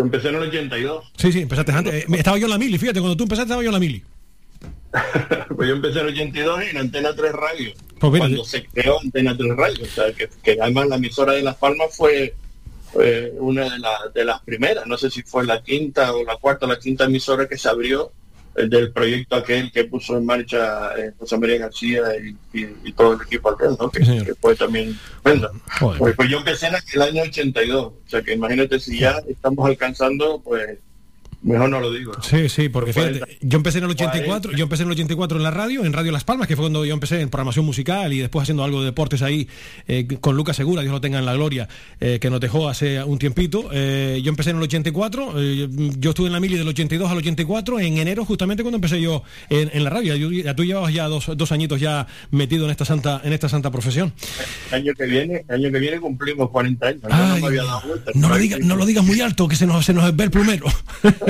Yo empecé en el 82. Sí, sí, empezaste antes. Eh, estaba yo en la mili, fíjate, cuando tú empezaste estaba yo en la mili. Pues yo empecé en el 82 en Antena 3 Radio. Pues mira, cuando se creó Antena 3 Radio. O sea, que, que además la emisora de Las Palmas fue eh, una de, la- de las primeras. No sé si fue la quinta o la cuarta o la quinta emisora que se abrió del proyecto aquel que puso en marcha eh, José María García y, y- y todo el equipo aquel, ¿no? Que, que fue también. Joder. Pues, pues yo empecé en el año 82. O sea, que imagínate si ya estamos alcanzando, pues mejor no lo digo. ¿no? Sí, sí, porque fíjate, 40. yo empecé en el 84, yo empecé en el 84 en la radio, en Radio Las Palmas, que fue cuando yo empecé en programación musical y después haciendo algo de deportes ahí eh, con Lucas Segura, Dios lo tenga en la gloria, eh, que nos dejó hace un tiempito. Eh, yo empecé en el 84, eh, yo estuve en la mili del 82 al 84, en enero justamente cuando empecé yo en, en la radio. Yo- ya tú llevabas ya dos, dos añitos ya metido en esta santa, en esta santa profesión. El año que viene, el año que viene cumplimos 40 años. Yo no Ay, me había dado vuelta. No lo, diga, no lo digas muy alto, que se nos, se nos ve el plumero.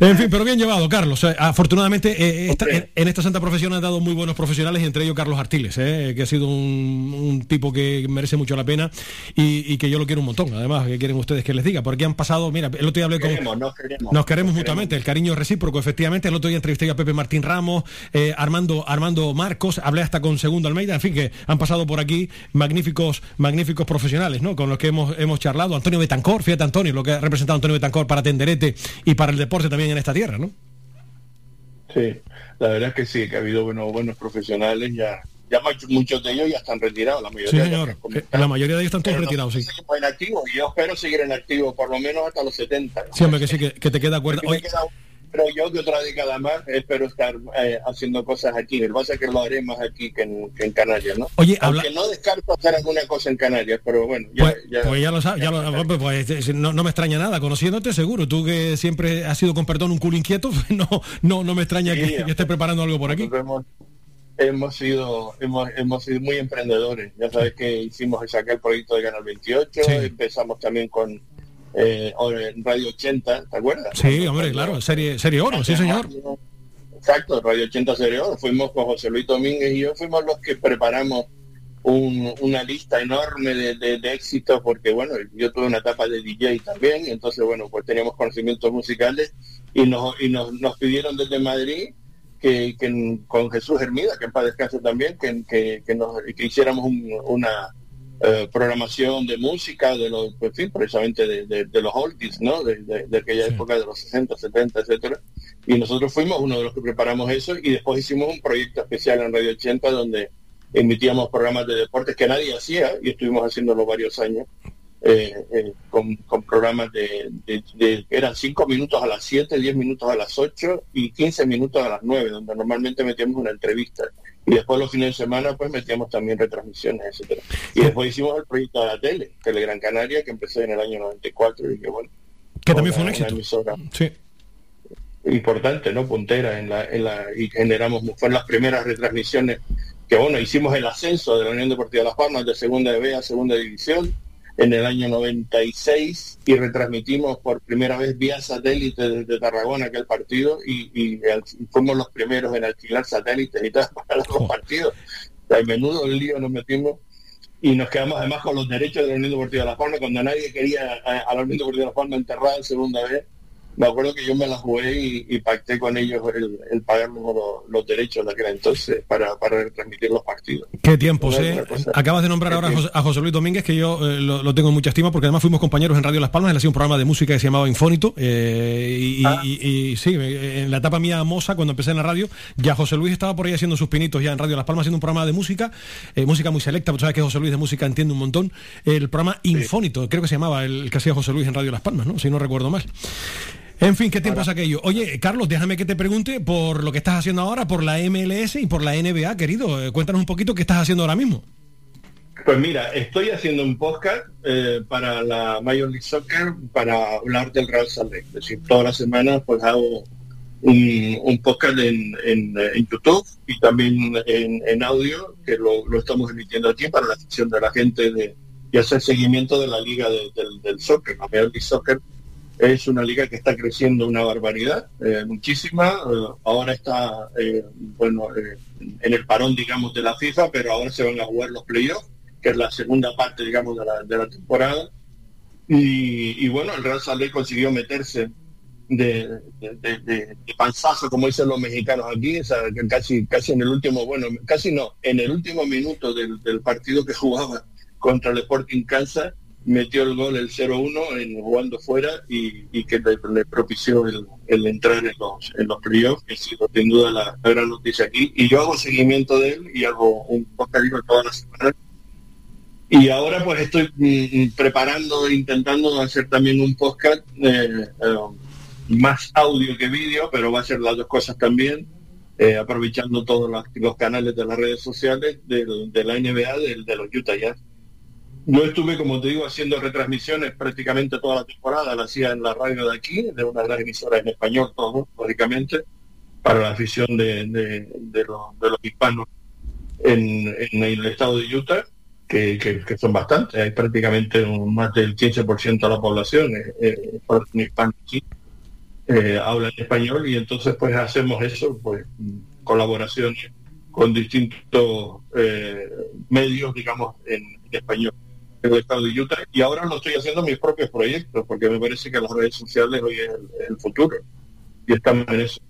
en fin, pero bien llevado, Carlos. Afortunadamente, eh, esta- en, en esta santa profesión han dado muy buenos profesionales, entre ellos Carlos Artiles, eh, que ha sido un, un tipo que merece mucho la pena y, y que yo lo quiero un montón. Además, que quieren ustedes que les diga? Porque han pasado, mira, el otro día hablé con... Queremos, nos queremos. Nos queremos mutuamente, el cariño recíproco, efectivamente. El otro día entrevisté a Pepe Martín Ramos, eh, Armando, Armando Marcos, hablé hasta con Segundo Almeida, en fin, que han pasado por aquí magníficos, magníficos profesionales, ¿no? Con los que hemos, hemos charlado. Antonio Betancor, fíjate Antonio, lo que ha representado Antonio Betancor para Tenderete y para el deporte también en esta tierra, ¿no? Sí, la verdad es que sí, que ha habido buenos, buenos profesionales ya. Ya muchos- de ellos ya están retirados, la mayoría Sí, de señor. Eh. La mayoría de ellos están todos Pero retirados, sí. en activo y yo espero seguir en activo por lo menos hasta los 70. Sí, hombre, que sí, que, que te queda cuerda. Queda, pero yo que otra década más espero estar eh, haciendo cosas aquí. Que pasa es que lo haré más aquí que en, que en Canarias, ¿no? Oye, Aunque habla- no descarto hacer alguna cosa en Canarias, pero bueno, ya, Pues ya- pues ya lo sabes, ya lo- pues, pues, eh, no, no me extraña nada, conociéndote seguro, tú que siempre has sido con perdón un culo inquieto, pues no, no, no me extraña Sí, que, que estés preparando algo por aquí. Hemos, hemos sido hemos, hemos sido muy emprendedores. Ya sabes que hicimos sacar el proyecto de Canal 28, Sí. empezamos también con eh, en Radio 80, ¿te acuerdas? Sí, hombre, claro, serie, serie oro, sí, señor. Exacto, Radio 80 Serie Oro. Fuimos con José Luis Domínguez y yo, fuimos los que preparamos un- una lista enorme de, de- de éxitos, porque bueno, yo tuve una etapa de DJ también, entonces bueno, pues teníamos conocimientos musicales y nos, y nos, nos pidieron desde Madrid que, con Jesús Hermida, que en paz descanse también, que, que, que nos, que hiciéramos un- una eh, programación de música, de los, pues, en fin, precisamente de, de- de los oldies, ¿no? De, aquella época de los 60, 70, etcétera. Y nosotros fuimos uno de los que preparamos eso y después hicimos un proyecto especial en Radio 80 donde emitíamos programas de deportes que nadie hacía y estuvimos haciéndolo varios años eh, eh, con, con programas de, de- de- eran 5 minutos a las 7, 10 minutos a las 8 y 15 minutos a las 9 donde normalmente metíamos una entrevista y después los fines de semana pues metíamos también retransmisiones etcétera y después hicimos el proyecto de la tele Telegran Canaria que empezó en el año 94 y que bueno Que también fue un éxito. emisora Sí. importante, ¿no? Puntera en la, en la, y generamos, fueron las primeras retransmisiones que, bueno, hicimos el ascenso de la Unión Deportiva Las Palmas de Segunda B a Segunda División en el año 96 y retransmitimos por primera vez vía satélite desde Tarragona aquel partido y, y al- y fuimos los primeros en alquilar satélites y tal para los partidos. O sea, menudo lío nos metimos y nos quedamos además con los derechos de la Unión Deportiva Las Palmas cuando nadie quería a, a la Unión Deportiva Las Palmas enterrada en segunda vez me acuerdo que yo me la jugué y, y pacté con ellos el, el pagarnos los, los derechos de aquel entonces para, para retransmitir los partidos. Qué tiempos, Una- ¿eh? Acabas de nombrar ahora a José, a José Luis Domínguez, que yo eh, lo, lo tengo en mucha estima, porque además fuimos compañeros en Radio Las Palmas, él hacía un programa de música que se llamaba Infónito, eh, y, Ah. y- y sí, en la etapa mía moza, cuando empecé en la radio, ya José Luis estaba por ahí haciendo sus pinitos ya en Radio Las Palmas, haciendo un programa de música, eh, música muy selecta, porque sabes que José Luis de música entiende un montón, el programa Infónito, creo que se llamaba el, el que hacía José Luis en Radio Las Palmas, ¿no? Si no recuerdo mal. En fin, ¿qué tiempo es aquello? Oye, Carlos, déjame que te pregunte por lo que estás haciendo ahora, por la MLS y por la NBA, querido. Eh, Cuéntanos un poquito qué estás haciendo ahora mismo. Pues mira, estoy haciendo un podcast eh, para la Major League Soccer para hablar del Real Salt Lake. Es decir, todas las semanas pues hago un, un podcast en, en, en YouTube y también en, en audio que lo, lo estamos emitiendo aquí para la afición de la gente de, y hacer seguimiento de la liga de- del, del soccer. La Major League Soccer es una liga que está creciendo una barbaridad, eh, muchísima. Eh, ahora está, eh, bueno, en el parón, digamos, de la FIFA, pero ahora se van a jugar los playoffs, que es la segunda parte, digamos, de la, de la temporada. Y, bueno, el Real Lake consiguió meterse de, de, de- panzazo, como dicen los mexicanos aquí, casi, casi en el último, bueno, casi no, en el último minuto del, del partido que jugaba contra el Sporting Kansas, metió el gol el 0-1 en jugando fuera y, que le, propició el, entrar en los, en los playoffs, que ha sido sin duda la, gran noticia aquí. Y yo hago seguimiento de él y hago un podcast todas las semanas. Y ahora pues estoy mm, mm, preparando, intentando hacer también un podcast eh, eh, más audio que vídeo, pero va a ser las dos cosas también, eh, aprovechando todos los, los canales de las redes sociales del- de la NBA, del- de los Utah Jazz. Yo estuve, como te digo, haciendo retransmisiones prácticamente toda la temporada, la hacía en la radio de aquí, de una gran emisora en español, todo, lógicamente, para la afición de, de- de los, de hispanos en, en el estado de Utah, que, son bastantes, hay prácticamente un- más del 15% de la población eh, eh, aquí, eh, habla en español y entonces pues hacemos eso, pues colaboraciones con distintos eh, medios, digamos, en español en estado de Utah y ahora lo estoy haciendo mis propios proyectos porque me parece que las redes sociales hoy es el, el futuro y estamos en eso.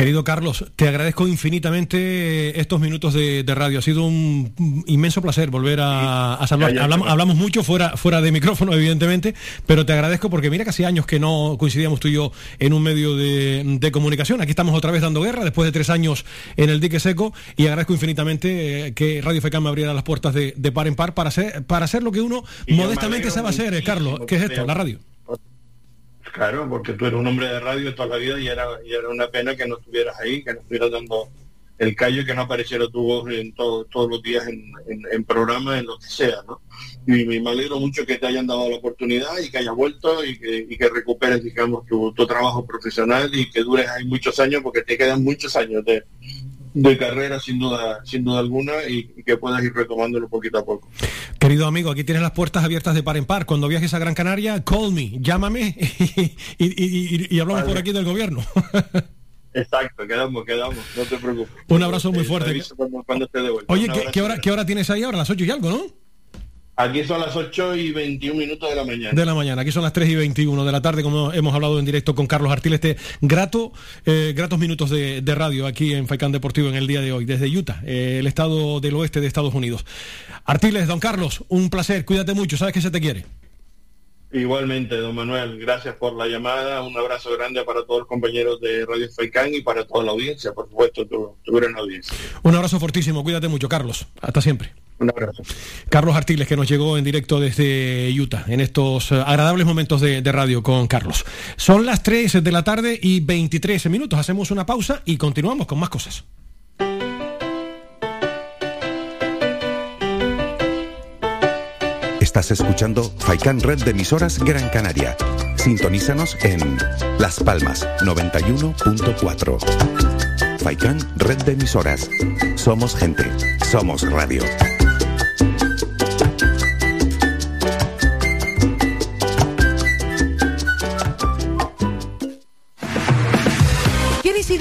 Querido Carlos, te agradezco infinitamente estos minutos de, de radio. Ha sido un inmenso placer volver a, a saludar. Hablamos, mucho fuera, fuera de micrófono, evidentemente, pero te agradezco porque mira que hace años que no coincidíamos tú y yo en un medio de, de comunicación. Aquí estamos otra vez dando guerra después de tres años en el dique seco y agradezco infinitamente eh, que Radio FECAM me abriera las puertas de, de par en par para hacer, para hacer lo que uno Y modestamente sabe hacer, eh, Carlos, que es esto, la radio. Claro, porque tú eres un hombre de radio toda la vida y era, y una pena que no estuvieras ahí, que no estuvieras dando el callo, que no apareciera tu voz en todo- todos los días en, en, en programas, en lo que sea, ¿no? Y me alegro mucho que te hayan dado la oportunidad y que hayas vuelto y que, y que recuperes, digamos, tu, tu trabajo profesional y que dures ahí muchos años, porque te quedan muchos años de, de carrera sin duda, sin duda alguna y, y que puedas ir retomándolo poquito a poco. Querido amigo, aquí tienes las puertas abiertas de par en par. Cuando viajes a Gran Canaria, call me, llámame y, hablamos Vale. por aquí del gobierno. Exacto, quedamos, quedamos, no te preocupes. Un abrazo muy te fuerte. Cuando. Oye, ¿qué, hora. ¿qué hora tienes ahí ahora? Las 8 y algo, ¿no? Aquí son las 8 y 21 minutos de la mañana. De la mañana. Aquí son las 3 y 21 de la tarde, como hemos hablado en directo con Carlos Artiles. Este grato, eh, gratos minutos de, de radio aquí en Faicán Deportivo en el día de hoy, desde Utah, eh, el estado del oeste de Estados Unidos. Artiles, don Carlos, un placer. Cuídate mucho. Sabes que se te quiere. Igualmente, don Manuel, gracias por la llamada. Un abrazo grande para todos los compañeros de Radio Faicán y para toda la audiencia, por supuesto, tu, tu gran audiencia. Un abrazo fortísimo. Cuídate mucho, Carlos. Hasta siempre. Un abrazo. Carlos Artiles, que nos llegó en directo desde Utah, en estos eh, agradables momentos de, de radio con Carlos. Son las 3 de la tarde y 23 minutos. Hacemos una pausa y continuamos con más cosas. Estás escuchando Faikan Red de emisoras Gran Canaria. Sintonízanos en Las Palmas 91.4. Faikan Red de emisoras. Somos gente. Somos radio.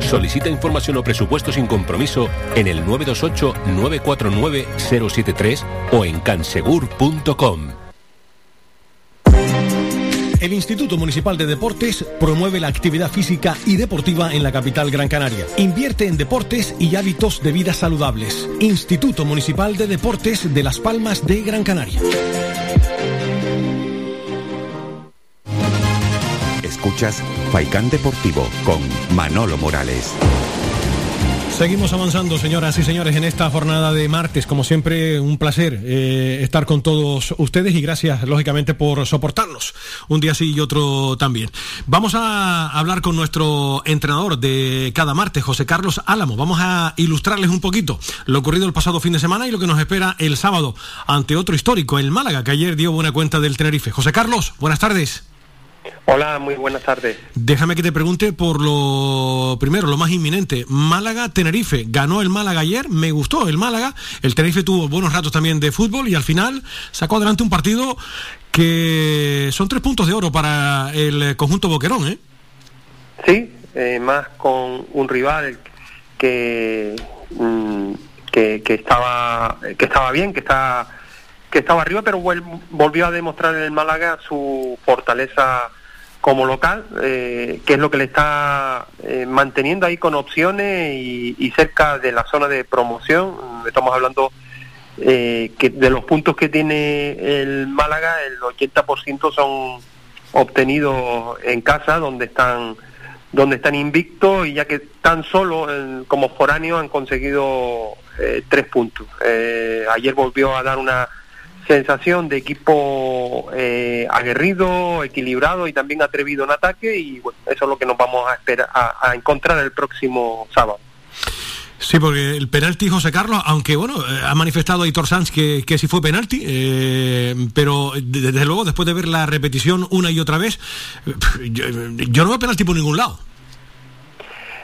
Solicita información o presupuesto sin compromiso en el 928-949-073 o en cansegur.com. El Instituto Municipal de Deportes promueve la actividad física y deportiva en la capital Gran Canaria. Invierte en deportes y hábitos de vida saludables. Instituto Municipal de Deportes de Las Palmas de Gran Canaria. Escuchas Faikán Deportivo con Manolo Morales. Seguimos avanzando, señoras y señores, en esta jornada de martes. Como siempre, un placer eh, estar con todos ustedes y gracias, lógicamente, por soportarnos un día sí y otro también. Vamos a hablar con nuestro entrenador de cada martes, José Carlos Álamo. Vamos a ilustrarles un poquito lo ocurrido el pasado fin de semana y lo que nos espera el sábado ante otro histórico, el Málaga, que ayer dio buena cuenta del Tenerife. José Carlos, buenas tardes. Hola, muy buenas tardes. Déjame que te pregunte por lo primero, lo más inminente. Málaga-Tenerife. Ganó el Málaga ayer, me gustó el Málaga. El Tenerife tuvo buenos ratos también de fútbol y al final sacó adelante un partido que son tres puntos de oro para el conjunto Boquerón, ¿eh? Sí, eh, más con un rival que mm, que, que estaba que estaba bien, que está que estaba arriba, pero volvió a demostrar en el Málaga su fortaleza como local, eh, que es lo que le está eh, manteniendo ahí con opciones y, y cerca de la zona de promoción. Estamos hablando eh, que de los puntos que tiene el Málaga, el 80% son obtenidos en casa, donde están donde están invictos y ya que tan solo eh, como foráneos han conseguido eh, tres puntos. Ayer volvió a dar una sensación de equipo eh, aguerrido, equilibrado y también atrevido en ataque y bueno, eso es lo que nos vamos a esperar a, a encontrar el próximo sábado. Sí, porque el penalti José Carlos, aunque bueno, eh, ha manifestado Aitor Sanz que, que sí fue penalti, eh, pero de- desde luego después de ver la repetición una y otra vez, eh, yo, yo no veo penalti por ningún lado.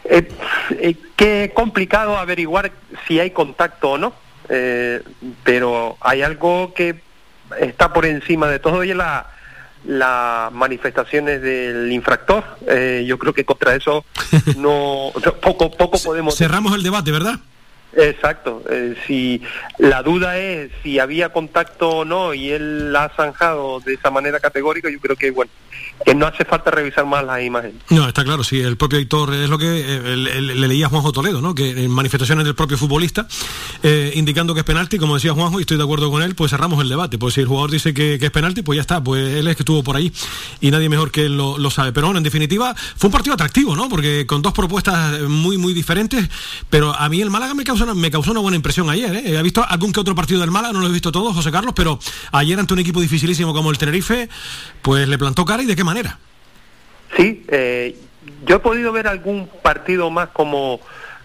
Eh, eh, qué complicado averiguar si hay contacto o no, eh, pero hay algo que está por encima de todo y es la las manifestaciones del infractor. Eh, yo creo que contra eso no, no- poco poco podemos Cerramos el debate, ¿verdad? Exacto. eh, si la duda es si había contacto o no y él la ha zanjado de esa manera categórica, yo creo que bueno que no hace falta revisar más las imágenes. No, está claro, sí, el propio Aitor es lo que eh, le, le- le leía a Juanjo Toledo, ¿no? Que en manifestaciones del propio futbolista, eh, indicando que es penalti, como decía Juanjo, y estoy de acuerdo con él, pues cerramos el debate. Pues si el jugador dice que, es penalti, pues ya está, pues él es que estuvo por ahí y nadie mejor que él lo, lo sabe. Pero bueno, en definitiva, fue un partido atractivo, ¿no? Porque con dos propuestas muy, muy diferentes, pero a mí el Málaga me me causó una buena impresión ayer, ¿eh? He visto algún que otro partido del Málaga, no lo he visto todo, José Carlos, pero ayer ante un equipo dificilísimo como el Tenerife, pues le plantó cara y de qué manera. Sí, eh, yo he podido ver algún partido más como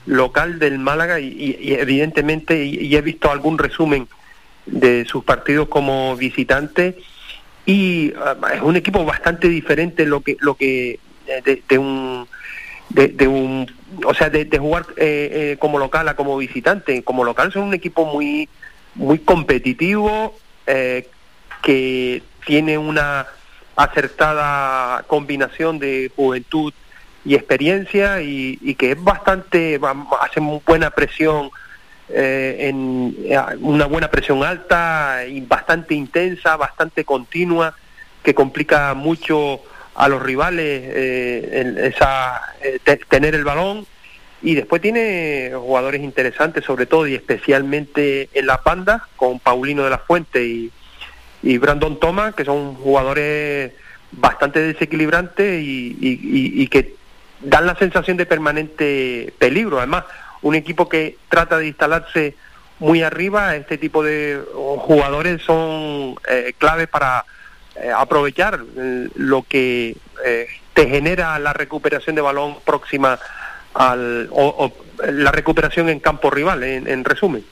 local del Málaga y, evidentemente y, he visto algún resumen de sus partidos como visitante y ah, es un equipo bastante diferente lo que lo que eh, de un de, de un o sea de, jugar eh, eh, como local a como visitante. Como local son un equipo muy muy competitivo eh, que tiene una acertada combinación de juventud y experiencia y, y que es bastante hace buena presión eh, en eh, una buena presión alta y bastante intensa bastante continua que complica mucho a los rivales eh, el- esa eh, te- tener el balón. Y después tiene jugadores interesantes sobre todo y especialmente en la banda con Paulino de la Fuente y, y Brandon Thomas que son jugadores bastante desequilibrantes y, y- y- y que dan la sensación de permanente peligro. Además un equipo que trata de instalarse muy arriba este tipo de jugadores son eh, claves para eh, aprovechar eh, lo que eh, te genera la recuperación de balón próxima al o, la recuperación en campo rival en resumen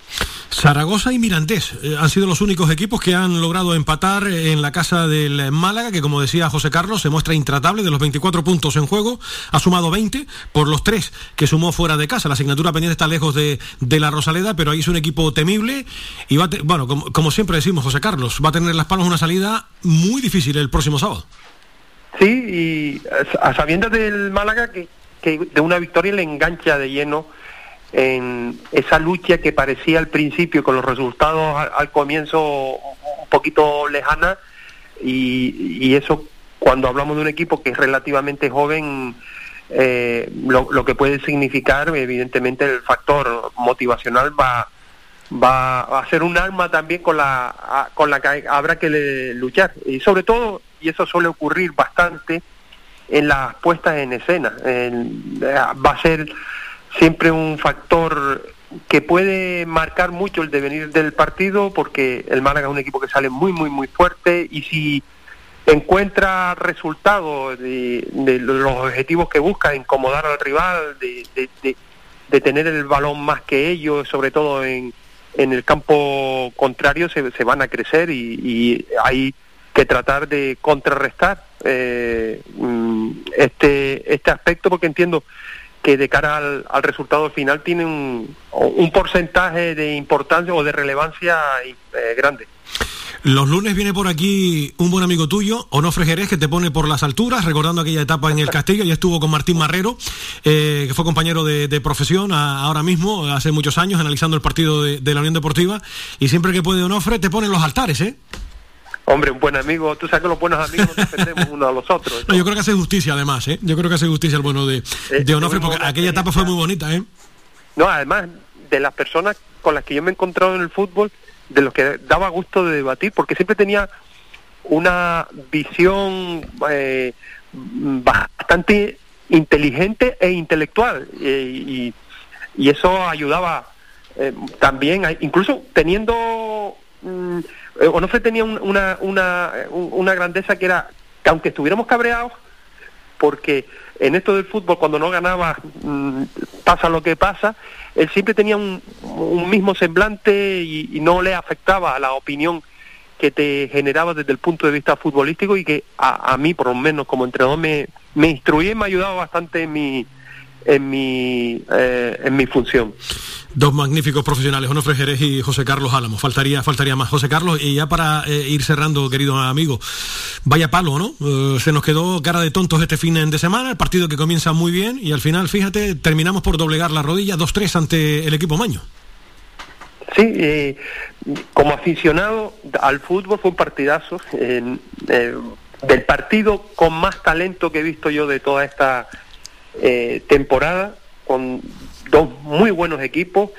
Zaragoza y Mirandés eh, han sido los únicos equipos que han logrado empatar eh, en la casa del Málaga, que como decía José Carlos, se muestra intratable de los 24 puntos en juego, ha sumado 20 por los tres que sumó fuera de casa. La asignatura pendiente está lejos de, de la Rosaleda, pero ahí es un equipo temible y va bueno, como, como siempre decimos, José Carlos, va a tener en las palmas una salida muy difícil el próximo sábado. Sí, y a sabiendas del Málaga que, que de una victoria le engancha de lleno en esa lucha que parecía al principio con los resultados al, comienzo un poquito lejana y, y eso cuando hablamos de un equipo que es relativamente joven eh, lo, que puede significar evidentemente el factor motivacional va va a ser un arma también con la a- con la que habrá que luchar. Y sobre todo y eso suele ocurrir bastante en las puestas en escena En- eh, va a ser siempre un factor que puede marcar mucho el devenir del partido porque el Málaga es un equipo que sale muy muy muy fuerte y si encuentra resultados de, de los objetivos que busca, incomodar al rival, de- de tener el balón más que ellos, sobre todo en, en el campo contrario, se, se van a crecer y, y hay que tratar de contrarrestar eh, mm, este, este aspecto porque entiendo que de cara al, al resultado final tiene un, un porcentaje de importancia o de relevancia eh, grande. Los lunes viene por aquí un buen amigo tuyo, Onofre Jerez, que te pone por las alturas, recordando aquella etapa en el Castillo, y estuvo con Martín Marrero, eh, que fue compañero de, profesión ahora mismo, hace muchos años, analizando el partido de, de la Unión Deportiva, y siempre que puede Onofre te pone en los altares, ¿eh? Hombre, un buen amigo, tú sabes que los buenos amigos nos defendemos unos a los otros. No, yo creo que hace justicia además, ¿eh? Yo creo que hace justicia el bueno de, de Onofre, porque aquella etapa fue muy bonita, ¿eh? No, además, de las personas con las que yo me he encontrado en el fútbol, de los que daba gusto de debatir, porque siempre tenía una visión eh, bastante inteligente e intelectual, eh, y, y eso ayudaba eh, también, incluso teniendo... mm, eh, Onofre tenía un- una, una, un- una grandeza que era que aunque estuviéramos cabreados, porque en esto del fútbol cuando no ganaba mm, pasa lo que pasa, él siempre tenía un, mismo semblante y, no le afectaba a la opinión que te generaba desde el punto de vista futbolístico y que a, a mí por lo menos como entrenador me, me instruía y me ayudaba bastante en mi en mi eh, en mi función. Dos magníficos profesionales, Onofre Jerez y José Carlos Álamo. Faltaría, faltaría más. José Carlos, y ya para eh, ir cerrando, querido amigo, vaya palo, ¿no? Eh, se nos quedó cara de tontos este fin de semana, el partido que comienza muy bien y al final, fíjate, terminamos por doblegar la rodilla 2-3 ante el equipo Maño. Sí, eh, como aficionado al fútbol fue un partidazo. eh, del partido con más talento que he visto yo de toda esta eh, temporada, con dos muy buenos equipos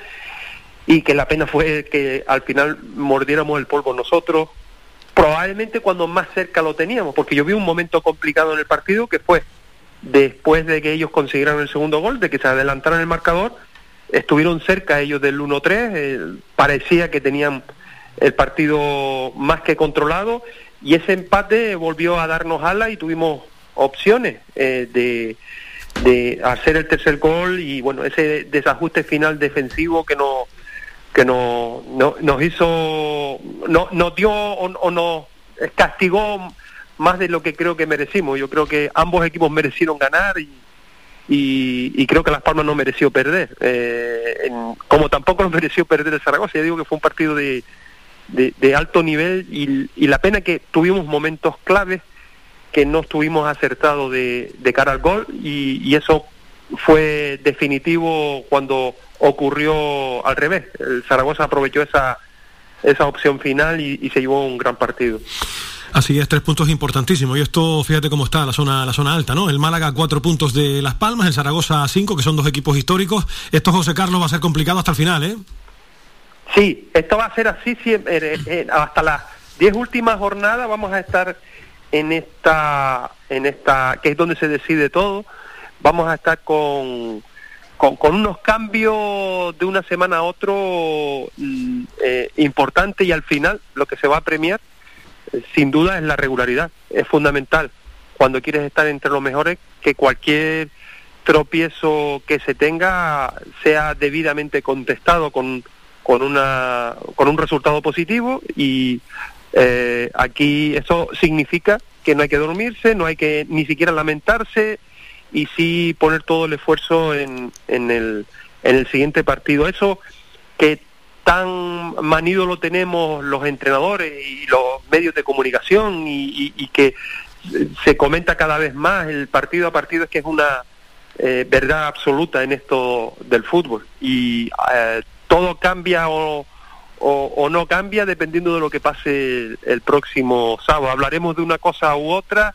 y que la pena fue que al final mordiéramos el polvo nosotros, probablemente cuando más cerca lo teníamos, porque yo vi un momento complicado en el partido que fue después de que ellos consiguieran el segundo gol, de que se adelantaran el marcador, estuvieron cerca ellos del 1-3, eh, parecía que tenían el partido más que controlado y ese empate volvió a darnos ala y tuvimos opciones eh, de, de hacer el tercer gol y bueno, ese desajuste final defensivo que no que no, no- nos hizo no, nos dio o, o nos castigó más de lo que creo que merecimos. Yo creo que ambos equipos merecieron ganar y, y, creo que Las Palmas no mereció perder. Eh, en- como tampoco lo mereció perder el Zaragoza. Ya digo que fue un partido de, de, de alto nivel y, y la pena que tuvimos momentos claves que no estuvimos acertados de, de cara al gol y, y eso fue definitivo cuando ocurrió al revés. El Zaragoza aprovechó esa, esa opción final y, y se llevó un gran partido. Así es, tres puntos importantísimos. Y esto, fíjate cómo está la zona, la zona alta, ¿no? El Málaga, cuatro puntos de Las Palmas, el Zaragoza, cinco, que son dos equipos históricos. Esto, José Carlos, va a ser complicado hasta el final, ¿eh? Sí, esto va a ser así siempre. eh, eh, hasta las diez últimas jornadas vamos a estar en esta, en esta, que es donde se decide todo. Vamos a estar con, con, unos cambios de una semana a otro mm, eh, importantes y al final lo que se va a premiar, eh, sin duda, es la regularidad. Es fundamental cuando quieres estar entre los mejores que cualquier tropiezo que se tenga sea debidamente contestado con, con, una, con un resultado positivo y eh, aquí eso significa que no hay que dormirse, no hay que ni siquiera lamentarse y sí poner todo el esfuerzo en, en, el, en el siguiente partido. Eso que tan manido lo tenemos los entrenadores y los medios de comunicación y, y- que se comenta cada vez más el partido a partido es que es una eh, verdad absoluta en esto del fútbol y eh, todo cambia o, o, o no cambia dependiendo de lo que pase el, próximo sábado. Hablaremos de una cosa u otra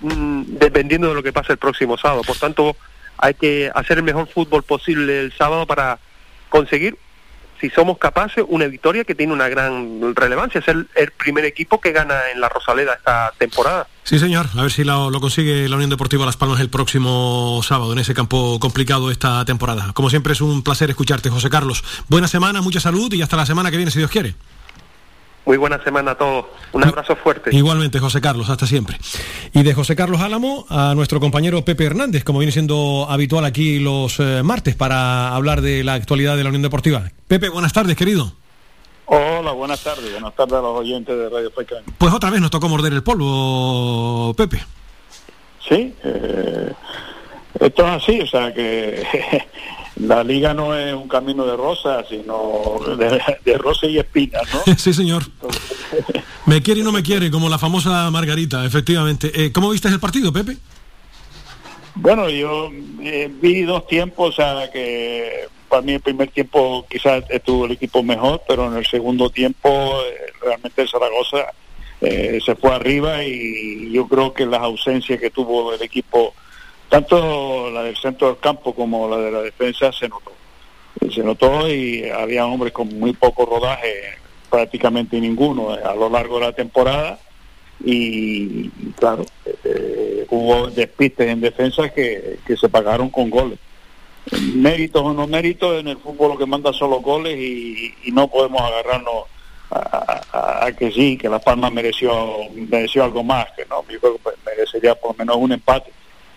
mm, dependiendo de lo que pase el próximo sábado. Por tanto, hay que hacer el mejor fútbol posible el sábado para conseguir, si somos capaces, una victoria que tiene una gran relevancia. Es el, el primer equipo que gana en la Rosaleda esta temporada. Sí, señor. A ver si lo, lo consigue la Unión Deportiva Las Palmas el próximo sábado en ese campo complicado esta temporada. Como siempre es un placer escucharte, José Carlos. Buena semana, mucha salud y hasta la semana que viene, si Dios quiere. Muy buena semana a todos. Un abrazo fuerte. Igualmente, José Carlos, hasta siempre. Y de José Carlos Álamo a nuestro compañero Pepe Hernández, como viene siendo habitual aquí los eh, martes para hablar de la actualidad de la Unión Deportiva. Pepe, buenas tardes, querido. Hola, buenas tardes. Buenas tardes a los oyentes de Radio Faicán. Pues otra vez nos tocó morder el polvo, Pepe. Sí, eh, esto es así, o sea que la liga no es un camino de rosas, sino de, de rosas y espinas, ¿no? sí, señor. Me quiere y no me quiere, como la famosa Margarita, efectivamente. Eh, ¿Cómo viste el partido, Pepe? Bueno, yo eh, vi dos tiempos, o sea, que para mí el primer tiempo quizás estuvo el equipo mejor, pero en el segundo tiempo eh, realmente el Zaragoza eh, se fue arriba y yo creo que las ausencias que tuvo el equipo, tanto la del centro del campo como la de la defensa, se notó. Se notó y había hombres con muy poco rodaje, prácticamente ninguno eh, a lo largo de la temporada y, claro, hubo despistes en defensa que, que se pagaron con goles. Méritos o no méritos, en el fútbol lo que manda son los goles y, no podemos agarrarnos a, que sí, que La Palma mereció mereció algo más, que no, yo creo que merecería por lo menos un empate,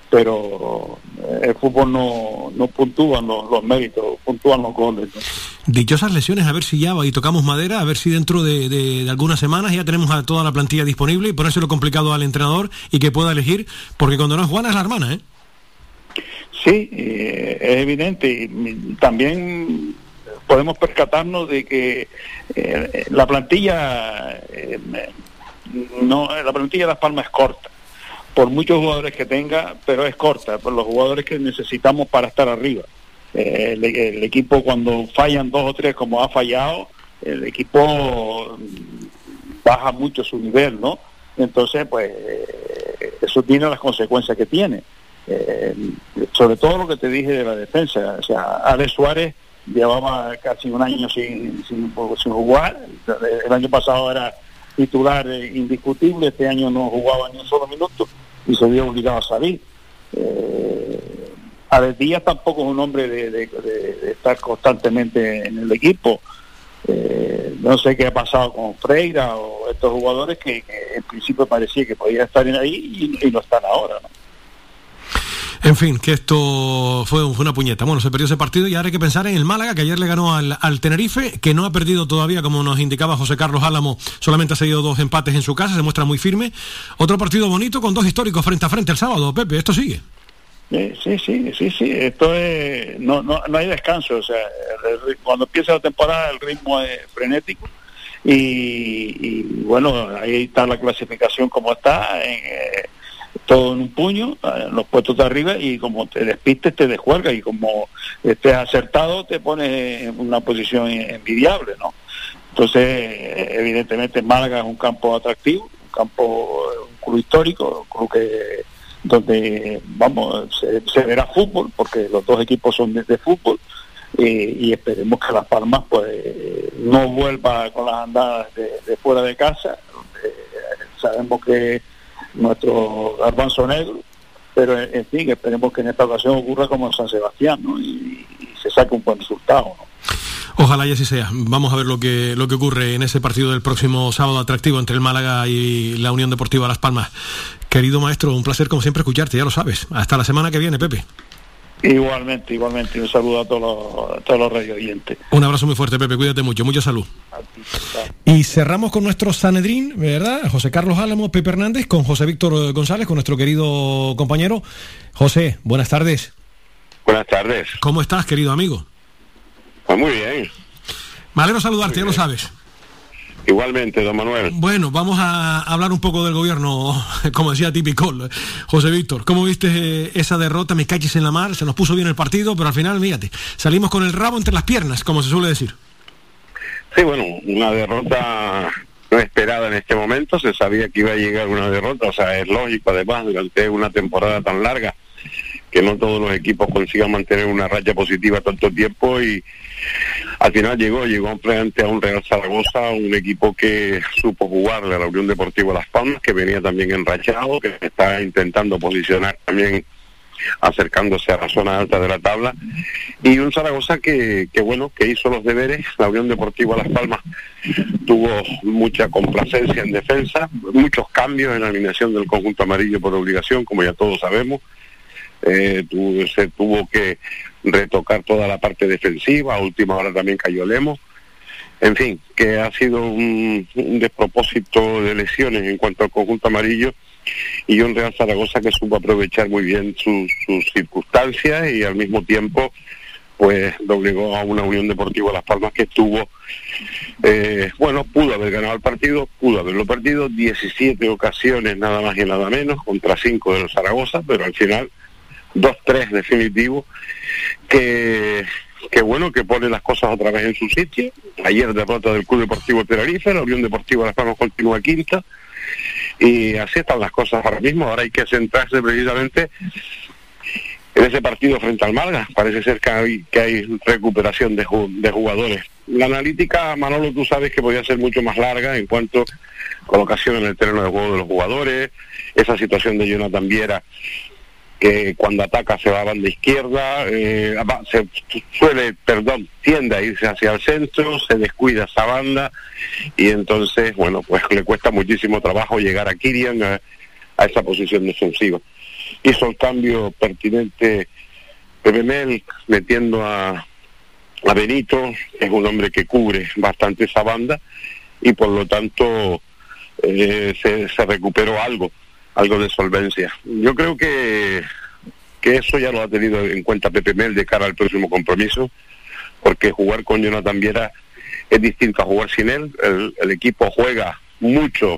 pero eh, el fútbol no, no puntúan los, méritos, puntúan los goles. ¿no? Dichosas lesiones, a ver si ya va y tocamos madera, a ver si dentro de, de- de algunas semanas ya tenemos a toda la plantilla disponible y ponérselo complicado al entrenador y que pueda elegir, porque cuando no es Juana es la hermana, ¿eh? Sí, eh, es evidente. También podemos percatarnos de que eh, la plantilla eh, no la plantilla de Las Palmas es corta por muchos jugadores que tenga pero es corta por los jugadores que necesitamos para estar arriba. El, el equipo cuando fallan dos o tres como ha fallado el equipo baja mucho su nivel no entonces pues eso tiene las consecuencias que tiene eh, sobre todo lo que te dije de la defensa. O sea, Alex Suárez llevaba casi un año sin, sin, sin jugar. El año pasado era titular eh, indiscutible, este año no jugaba ni un solo minuto y se vio obligado a salir. Eh, Alex Díaz tampoco es un hombre de, estar constantemente en el equipo. Eh, no sé qué ha pasado con Freira o estos jugadores que, que en principio parecía que podían estar ahí y, y no están ahora. ¿no? En fin, que esto fue, fue una puñeta. Bueno, se perdió ese partido y ahora hay que pensar en el Málaga, que ayer le ganó al, Tenerife, que no ha perdido todavía, como nos indicaba José Carlos Álamo, solamente ha seguido dos empates en su casa, se muestra muy firme. Otro partido bonito con dos históricos frente a frente el sábado, Pepe, esto sigue. Sí, sí, sí, sí, esto es, no, no, no hay descanso, o sea, cuando empieza la temporada el ritmo es frenético y, bueno, ahí está la clasificación como está, eh, todo en un puño, los puestos de arriba y como te despistes te descuelga y como estés acertado te pones en una posición envidiable, ¿no? Entonces, evidentemente Málaga es un campo atractivo, un campo, un club histórico, club que donde vamos se, verá fútbol porque los dos equipos son de, fútbol y esperemos que Las Palmas pues no vuelva con las andadas de, de fuera de casa Eh, sabemos que nuestro garbanzo negro pero en fin esperemos que en esta ocasión ocurra como en San Sebastián ¿no? y, y se saque un buen resultado ¿no? Ojalá y así sea. Vamos a ver lo que, lo que ocurre en ese partido del próximo sábado atractivo entre el Málaga y la Unión Deportiva Las Palmas. Querido maestro, un placer como siempre escucharte, ya lo sabes. Hasta la semana que viene, Pepe. Igualmente igualmente un saludo a todos los, a todos los radio oyentes Un abrazo muy fuerte, Pepe, cuídate mucho, mucha salud. Y cerramos con nuestro Sanedrín, ¿verdad? José Carlos Álamo, Pepe Hernández, con José Víctor González, con nuestro querido compañero. José, buenas tardes. Buenas tardes. ¿Cómo estás, querido amigo? Pues muy bien. Me alegro saludarte, ya lo sabes. Igualmente, don Manuel. Bueno, vamos a hablar un poco del gobierno, como decía típico. José Víctor, ¿cómo viste eh, esa derrota? Me calles en la mar, se nos puso bien el partido, pero al final, fíjate, salimos con el rabo entre las piernas, como se suele decir. Sí, bueno, una derrota no esperada en este momento. Se sabía que iba a llegar una derrota. O sea, es lógico, además, durante una temporada tan larga, que no todos los equipos consigan mantener una racha positiva tanto tiempo y al final llegó, llegó frente a un Real Zaragoza, un equipo que supo jugarle a la Unión Deportiva Las Palmas, que venía también enrachado, que está intentando posicionar también acercándose a la zona alta de la tabla. Y un Zaragoza que, que bueno que hizo los deberes. La Unión Deportiva Las Palmas tuvo mucha complacencia en defensa muchos cambios en la alineación del conjunto amarillo por obligación como ya todos sabemos eh, se tuvo que retocar toda la parte defensiva, a última hora también cayó Lemos. En fin, que ha sido un, despropósito de lesiones en cuanto al conjunto amarillo y un Real Zaragoza que supo aprovechar muy bien sus, sus circunstancias y al mismo tiempo pues doblegó a una Unión Deportiva Las Palmas que estuvo, eh, bueno, pudo haber ganado el partido, pudo haberlo perdido, 17 ocasiones nada más y nada menos, contra 5 de los Zaragoza, pero al final 2-3 definitivo, que, que bueno, que pone las cosas otra vez en su sitio. Ayer derrota del Club Deportivo Tenerife, la Unión Deportiva Las Palmas continúa quinta, y así están las cosas ahora mismo, ahora hay que centrarse precisamente en ese partido frente al Málaga. Parece ser que hay, que hay recuperación de, de jugadores. La analítica, Manolo, tú sabes que podía ser mucho más larga en cuanto a colocación en el terreno de juego de los jugadores, esa situación de Jonathan Viera que cuando ataca se va a banda izquierda, eh, se suele, perdón, tiende a irse hacia el centro, se descuida esa banda y entonces, bueno, pues le cuesta muchísimo trabajo llegar a Kirian a, esa posición defensiva. Hizo el cambio pertinente Pepe metiendo a, a Benito, es un hombre que cubre bastante esa banda y por lo tanto eh, se, se recuperó algo, algo de solvencia. Yo creo que, que eso ya lo ha tenido en cuenta Pepe Mel de cara al próximo compromiso, porque jugar con Jonathan Viera es distinto a jugar sin él. El, el equipo juega mucho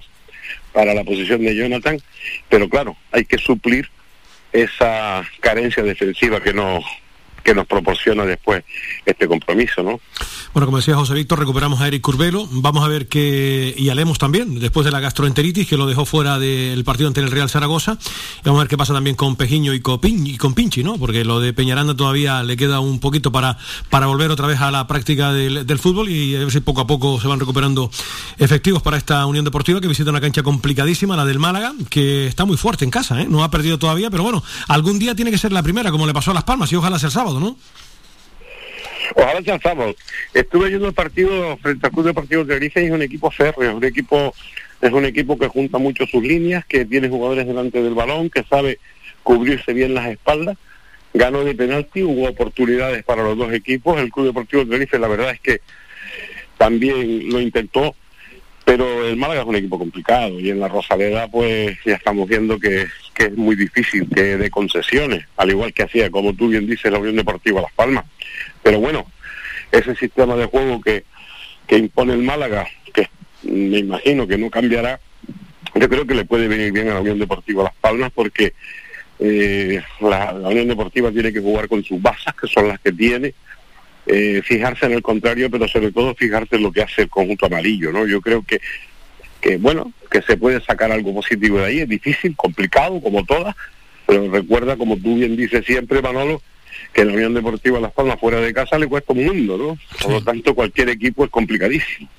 para la posición de Jonathan, pero claro, hay que suplir esa carencia defensiva que nos que nos proporciona después este compromiso, ¿no? Bueno, como decía José Víctor, recuperamos a Eric Curvelo. Vamos a ver qué. Y a también, después de la gastroenteritis, que lo dejó fuera del partido ante el Real Zaragoza. Y vamos a ver qué pasa también con Pejiño y con, Pinchi, ¿no? Porque lo de Peñaranda todavía le queda un poquito para, para volver otra vez a la práctica del, del fútbol y a ver si poco a poco se van recuperando efectivos para esta Unión Deportiva que visita una cancha complicadísima, la del Málaga, que está muy fuerte en casa, ¿eh? No ha perdido todavía, pero bueno, algún día tiene que ser la primera, como le pasó a Las Palmas, y ojalá sea el sábado, ¿no? Ojalá alcanzamos. Estuve viendo el partido frente al Club Deportivo Tenerife y es un equipo férreo, es un equipo, es un equipo que junta mucho sus líneas, que tiene jugadores delante del balón, que sabe cubrirse bien las espaldas. Ganó de penalti, hubo oportunidades para los dos equipos. El Club Deportivo Tenerife, la verdad es que también lo intentó, pero el Málaga es un equipo complicado y en la Rosaleda pues ya estamos viendo que, que es muy difícil que dé concesiones, al igual que hacía, como tú bien dices, la Unión Deportiva Las Palmas. Pero bueno, ese sistema de juego que, que impone el Málaga, que me imagino que no cambiará, yo creo que le puede venir bien a la Unión Deportiva Las Palmas porque eh, la, la Unión Deportiva tiene que jugar con sus bases, que son las que tiene, eh, fijarse en el contrario, pero sobre todo fijarse en lo que hace el conjunto amarillo, ¿no? Yo creo que, que bueno, que se puede sacar algo positivo de ahí, es difícil, complicado, como todas, pero recuerda, como tú bien dices siempre, Manolo, que la Unión Deportiva Las Palmas fuera de casa le cuesta un mundo, ¿no? Por lo tanto, cualquier equipo es complicadísimo.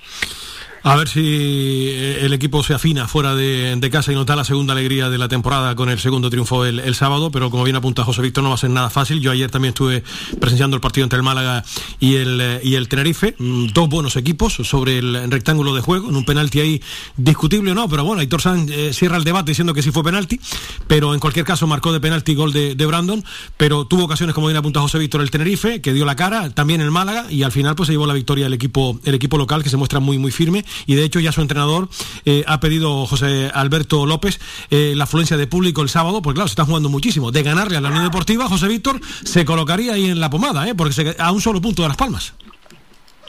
A ver si eh, el equipo se afina fuera de, casa y nos da la segunda alegría de la temporada con el segundo triunfo el, el sábado, pero como bien apunta José Víctor, no va a ser nada fácil. Yo ayer también estuve presenciando el partido entre el Málaga y el, eh, y el Tenerife. Mm, Dos buenos equipos sobre el rectángulo de juego, en un penalti ahí discutible o no, pero bueno, Aitor Sanz eh, cierra el debate diciendo que sí fue penalti, pero en cualquier caso marcó de penalti gol de, de Brandon, pero tuvo ocasiones, como bien apunta José Víctor, el Tenerife, que dio la cara, también el Málaga, y al final pues se llevó la victoria el equipo, el equipo local, que se muestra muy, muy firme, y de hecho ya su entrenador eh, ha pedido, José Alberto López, eh, la afluencia de público el sábado, porque claro, se está jugando muchísimo. De ganarle a la Unión Deportiva, José Víctor se colocaría ahí en la pomada, ¿eh? porque se, a un solo punto de Las Palmas.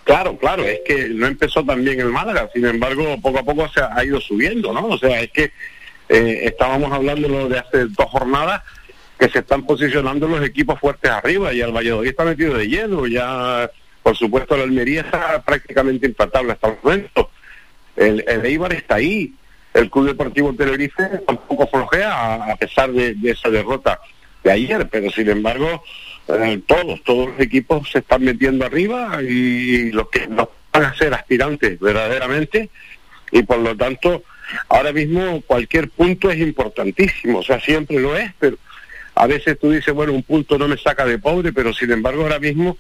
Claro, claro, es que no empezó tan bien el Málaga, sin embargo, poco a poco se ha, ido subiendo, ¿no? O sea, es que eh, estábamos hablando de hace dos jornadas que se están posicionando los equipos fuertes arriba y el Valladolid está metido de lleno, ya por supuesto el Almería está prácticamente impatable hasta el momento, el, Eibar está ahí, el Club Deportivo Tenerife tampoco flojea a, pesar de, esa derrota de ayer, pero sin embargo eh, todos, todos los equipos se están metiendo arriba y los que no van a ser aspirantes verdaderamente. Y por lo tanto ahora mismo cualquier punto es importantísimo, o sea, siempre lo es, pero a veces tú dices, bueno, un punto no me saca de pobre, pero sin embargo ahora mismo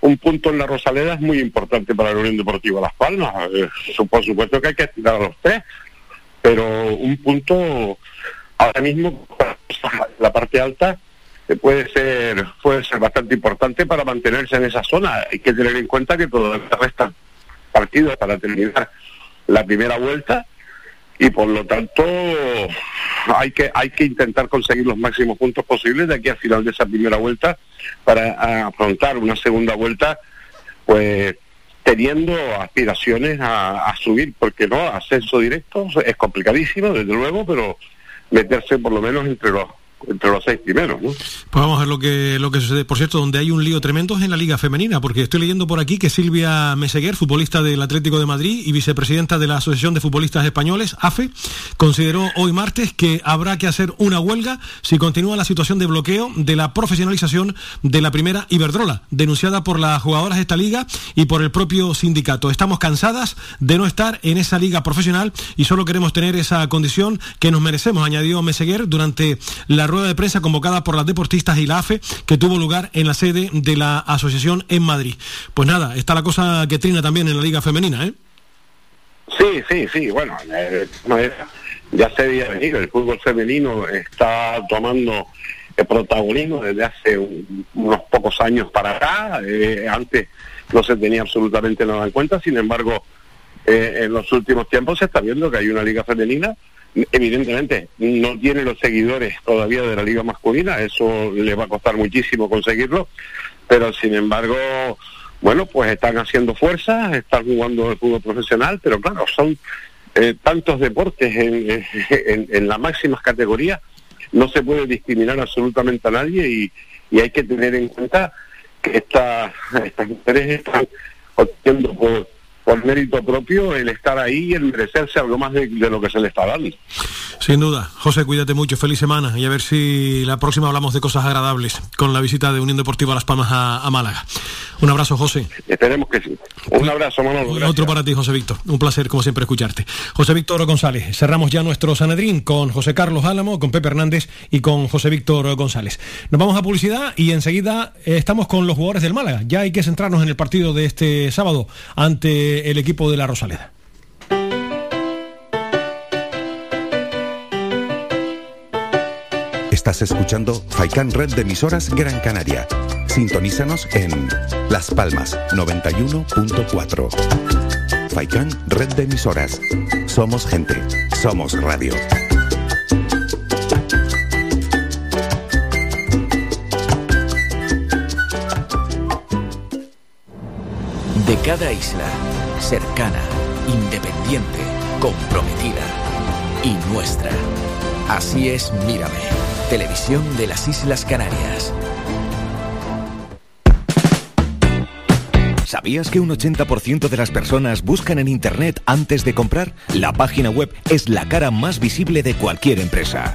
un punto en la Rosaleda es muy importante para la Unión Deportiva Las Palmas. Eh, por supuesto que hay que tirar a los tres, pero un punto ahora mismo la parte alta eh, puede ser puede ser bastante importante para mantenerse en esa zona. Hay que tener en cuenta que todavía restan partidos para terminar la primera vuelta y por lo tanto hay que hay que intentar conseguir los máximos puntos posibles de aquí al final de esa primera vuelta para ah, afrontar una segunda vuelta pues teniendo aspiraciones a, a subir porque no ascenso directo es complicadísimo desde luego pero meterse por lo menos entre los entre los seis primeros ¿no? Pues vamos a ver lo que, lo que sucede. Por cierto, donde hay un lío tremendo es en la Liga Femenina, porque estoy leyendo por aquí que Silvia Meseguer, futbolista del Atlético de Madrid y vicepresidenta de la Asociación de Futbolistas Españoles, AFE, consideró hoy martes que habrá que hacer una huelga si continúa la situación de bloqueo de la profesionalización de la primera Iberdrola, denunciada por las jugadoras de esta liga y por el propio sindicato. Estamos cansadas de no estar en esa liga profesional y solo queremos tener esa condición que nos merecemos, añadió Meseguer durante la rueda de prensa convocada por las deportistas y la AFE que tuvo lugar en la sede de la asociación en Madrid. Pues nada, está la cosa que trina también en la liga femenina, ¿eh? Sí, sí, sí, bueno, ya se veía venir, el fútbol femenino está tomando el protagonismo desde hace un- unos pocos años para acá, eh, antes no se tenía absolutamente nada en cuenta, sin embargo, eh, en los últimos tiempos se está viendo que hay una liga femenina, evidentemente no tiene los seguidores todavía de la liga masculina, eso le va a costar muchísimo conseguirlo, pero sin embargo, bueno, pues están haciendo fuerza, están jugando el fútbol profesional, pero claro, son eh, tantos deportes en, en- en las máximas categorías, no se puede discriminar absolutamente a nadie y, hay que tener en cuenta que esta- estas mujeres están obteniendo por, por mérito propio el estar ahí y el merecerse algo más de, de lo que se le está dando. Sin duda. José, cuídate mucho, feliz semana y a ver si la próxima hablamos de cosas agradables con la visita de Unión Deportiva Las Palmas a, a Málaga. Un abrazo, José. Esperemos que sí. Un abrazo, Manolo. gracias. Otro para ti, José Víctor. Un placer, como siempre, escucharte. José Víctor González. Cerramos ya nuestro Sanedrín con José Carlos Álamo, con Pepe Hernández y con José Víctor González. Nos vamos a publicidad y enseguida eh, estamos con los jugadores del Málaga. Ya hay que centrarnos en el partido de este sábado ante el equipo de la Rosaleda. Estás escuchando Faikan Red de emisoras Gran Canaria. Sintonízanos en Las Palmas 91.4. Faikan Red de emisoras. Somos gente. Somos radio. De cada isla, cercana, independiente, comprometida y nuestra. Así es Mírame, televisión de las Islas Canarias. ¿Sabías que un 80% de las personas buscan en Internet antes de comprar? La página web es la cara más visible de cualquier empresa.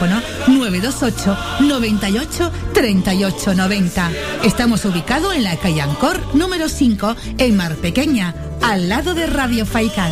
928 98 38 90. Estamos ubicados en la calle Ancor número 5 en Mar Pequeña, al lado de Radio Faicán.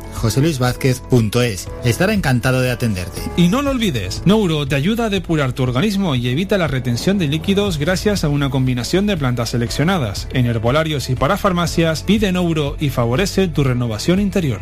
joseluisvázquez.es. Estará encantado de atenderte. Y no lo olvides, Nouro te ayuda a depurar tu organismo y evita la retención de líquidos gracias a una combinación de plantas seleccionadas. En herbolarios y para farmacias, pide Nouro y favorece tu renovación interior.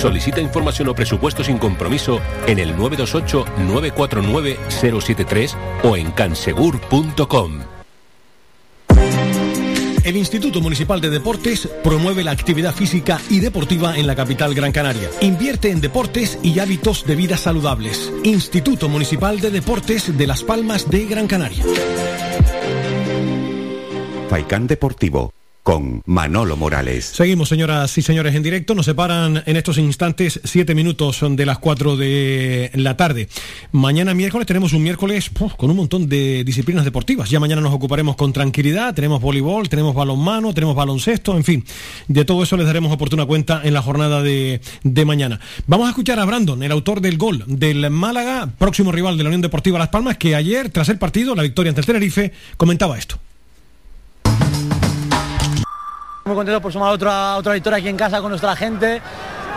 Solicita información o presupuesto sin compromiso en el 928-949-073 o en cansegur.com. El Instituto Municipal de Deportes promueve la actividad física y deportiva en la capital Gran Canaria. Invierte en deportes y hábitos de vida saludables. Instituto Municipal de Deportes de Las Palmas de Gran Canaria. Faikán Deportivo con Manolo Morales. Seguimos, señoras y señores, en directo. Nos separan en estos instantes siete minutos de las cuatro de la tarde. Mañana miércoles tenemos un miércoles con un montón de disciplinas deportivas. Ya mañana nos ocuparemos con tranquilidad. Tenemos voleibol, tenemos balonmano, tenemos baloncesto, en fin. De todo eso les daremos oportuna cuenta en la jornada de, de mañana. Vamos a escuchar a Brandon, el autor del gol del Málaga, próximo rival de la Unión Deportiva Las Palmas, que ayer, tras el partido, la victoria ante el Tenerife, comentaba esto. Muy contento por sumar otra, otra victoria aquí en casa con nuestra gente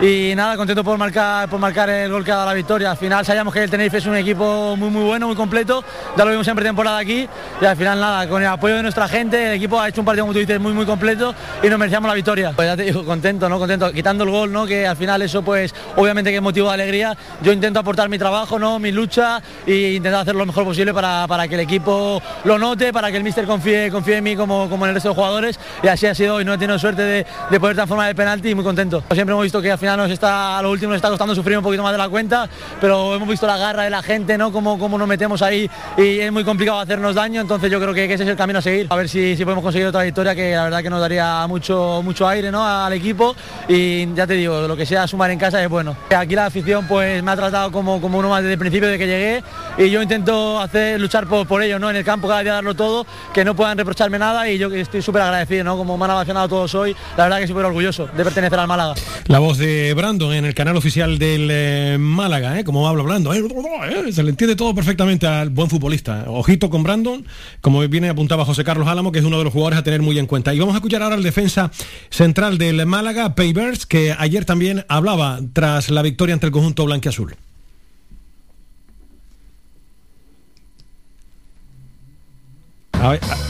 y nada, contento por marcar, por marcar el gol que ha dado la victoria. Al final sabíamos que el Tenerife es un equipo muy muy bueno, muy completo, ya lo vimos en pretemporada aquí y al final nada, con el apoyo de nuestra gente, el equipo ha hecho un partido como tú muy muy completo y nos merecíamos la victoria. Pues ya te digo, contento, ¿no? Contento, quitando el gol, ¿no? Que al final eso pues obviamente que es motivo de alegría. Yo intento aportar mi trabajo, ¿no? Mi lucha e intentar hacer lo mejor posible para, para que el equipo lo note, para que el míster confíe, confíe en mí como, como en el resto de jugadores y así ha sido hoy, no he tenido suerte de, de poder transformar el penalti y muy contento. Siempre hemos visto que al final nos está, a lo último está costando sufrir un poquito más de la cuenta, pero hemos visto la garra de la gente, ¿no? Cómo, cómo nos metemos ahí y es muy complicado hacernos daño, entonces yo creo que, ese es el camino a seguir. A ver si, si podemos conseguir otra victoria que la verdad que nos daría mucho, mucho aire ¿no? al equipo y ya te digo, lo que sea sumar en casa es bueno. Aquí la afición pues me ha tratado como, como uno más desde el principio de que llegué y yo intento hacer, luchar por, por ello, ¿no? En el campo cada día darlo todo, que no puedan reprocharme nada y yo estoy súper agradecido, ¿no? Como me han apasionado todos hoy, la verdad que súper orgulloso de pertenecer al Málaga. La voz de Brandon en el canal oficial del eh, Málaga, ¿eh? como habla hablando, ¿eh? Eh, se le entiende todo perfectamente al buen futbolista. Ojito con Brandon, como viene apuntaba José Carlos Álamo, que es uno de los jugadores a tener muy en cuenta. Y vamos a escuchar ahora al defensa central del Málaga, Paybers, que ayer también hablaba tras la victoria ante el conjunto blanquiazul.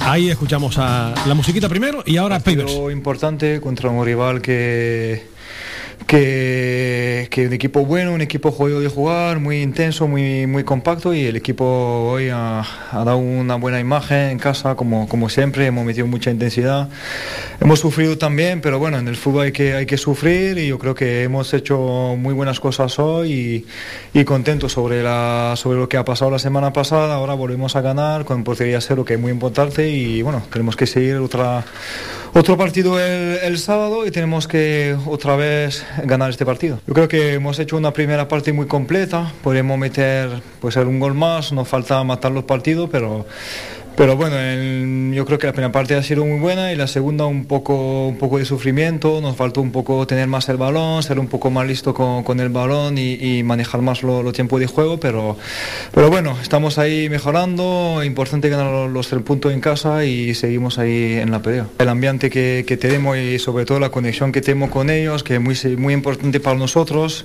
Ahí escuchamos a la musiquita primero y ahora Paybers. Lo importante contra un rival que que, que un equipo bueno, un equipo jodido de jugar, muy intenso, muy, muy compacto y el equipo hoy ha, ha dado una buena imagen en casa, como, como siempre, hemos metido mucha intensidad. Hemos sufrido también, pero bueno, en el fútbol hay que, hay que sufrir y yo creo que hemos hecho muy buenas cosas hoy y, y contentos sobre, la, sobre lo que ha pasado la semana pasada. Ahora volvemos a ganar con portería cero, que es muy importante y bueno, tenemos que seguir otra, otro partido el, sábado y tenemos que otra vez ganar este partido. Yo creo que hemos hecho una primera parte muy completa, podríamos meter pues un gol más, nos falta matar los partidos, pero pero bueno, yo creo que la primera parte ha sido muy buena y la segunda un poco, un poco de sufrimiento. Nos faltó un poco tener más el balón, ser un poco más listo con, con el balón y, manejar más lo, lo tiempo de juego. Pero, pero bueno, estamos ahí mejorando. Importante ganar los, los tres puntos en casa y seguimos ahí en la pelea. El ambiente que, tenemos y sobre todo la conexión que tenemos con ellos, que es muy, muy importante para nosotros.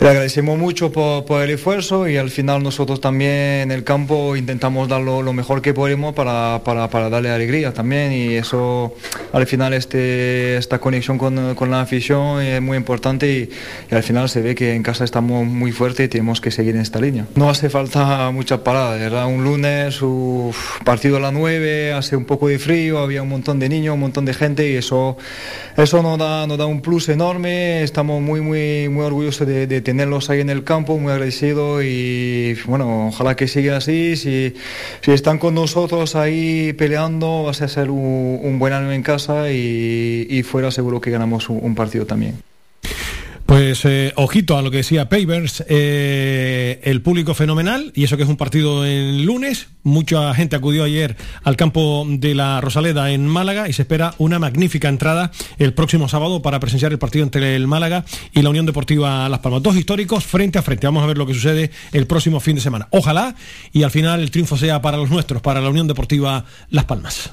Le agradecemos mucho por, por el esfuerzo y al final nosotros también en el campo intentamos dar lo mejor que podemos para, para, para darle alegría también y eso al final este, esta conexión con, con la afición es muy importante y, y al final se ve que en casa estamos muy fuertes y tenemos que seguir en esta línea. No hace falta muchas paradas, era un lunes, uf, partido a las 9, hace un poco de frío, había un montón de niños, un montón de gente y eso, eso nos, da, nos da un plus enorme, estamos muy, muy, muy orgullosos de, de tenerlos ahí en el campo, muy agradecidos y bueno, ojalá que siga así, si, si están con nosotros ahí peleando, va a ser un, un buen año en casa y, fuera seguro que ganamos un partido también. Pues eh, ojito a lo que decía Papers, eh, el público fenomenal, y eso que es un partido el lunes, mucha gente acudió ayer al campo de la Rosaleda en Málaga y se espera una magnífica entrada el próximo sábado para presenciar el partido entre el Málaga y la Unión Deportiva Las Palmas. Dos históricos frente a frente. Vamos a ver lo que sucede el próximo fin de semana. Ojalá y al final el triunfo sea para los nuestros, para la Unión Deportiva Las Palmas.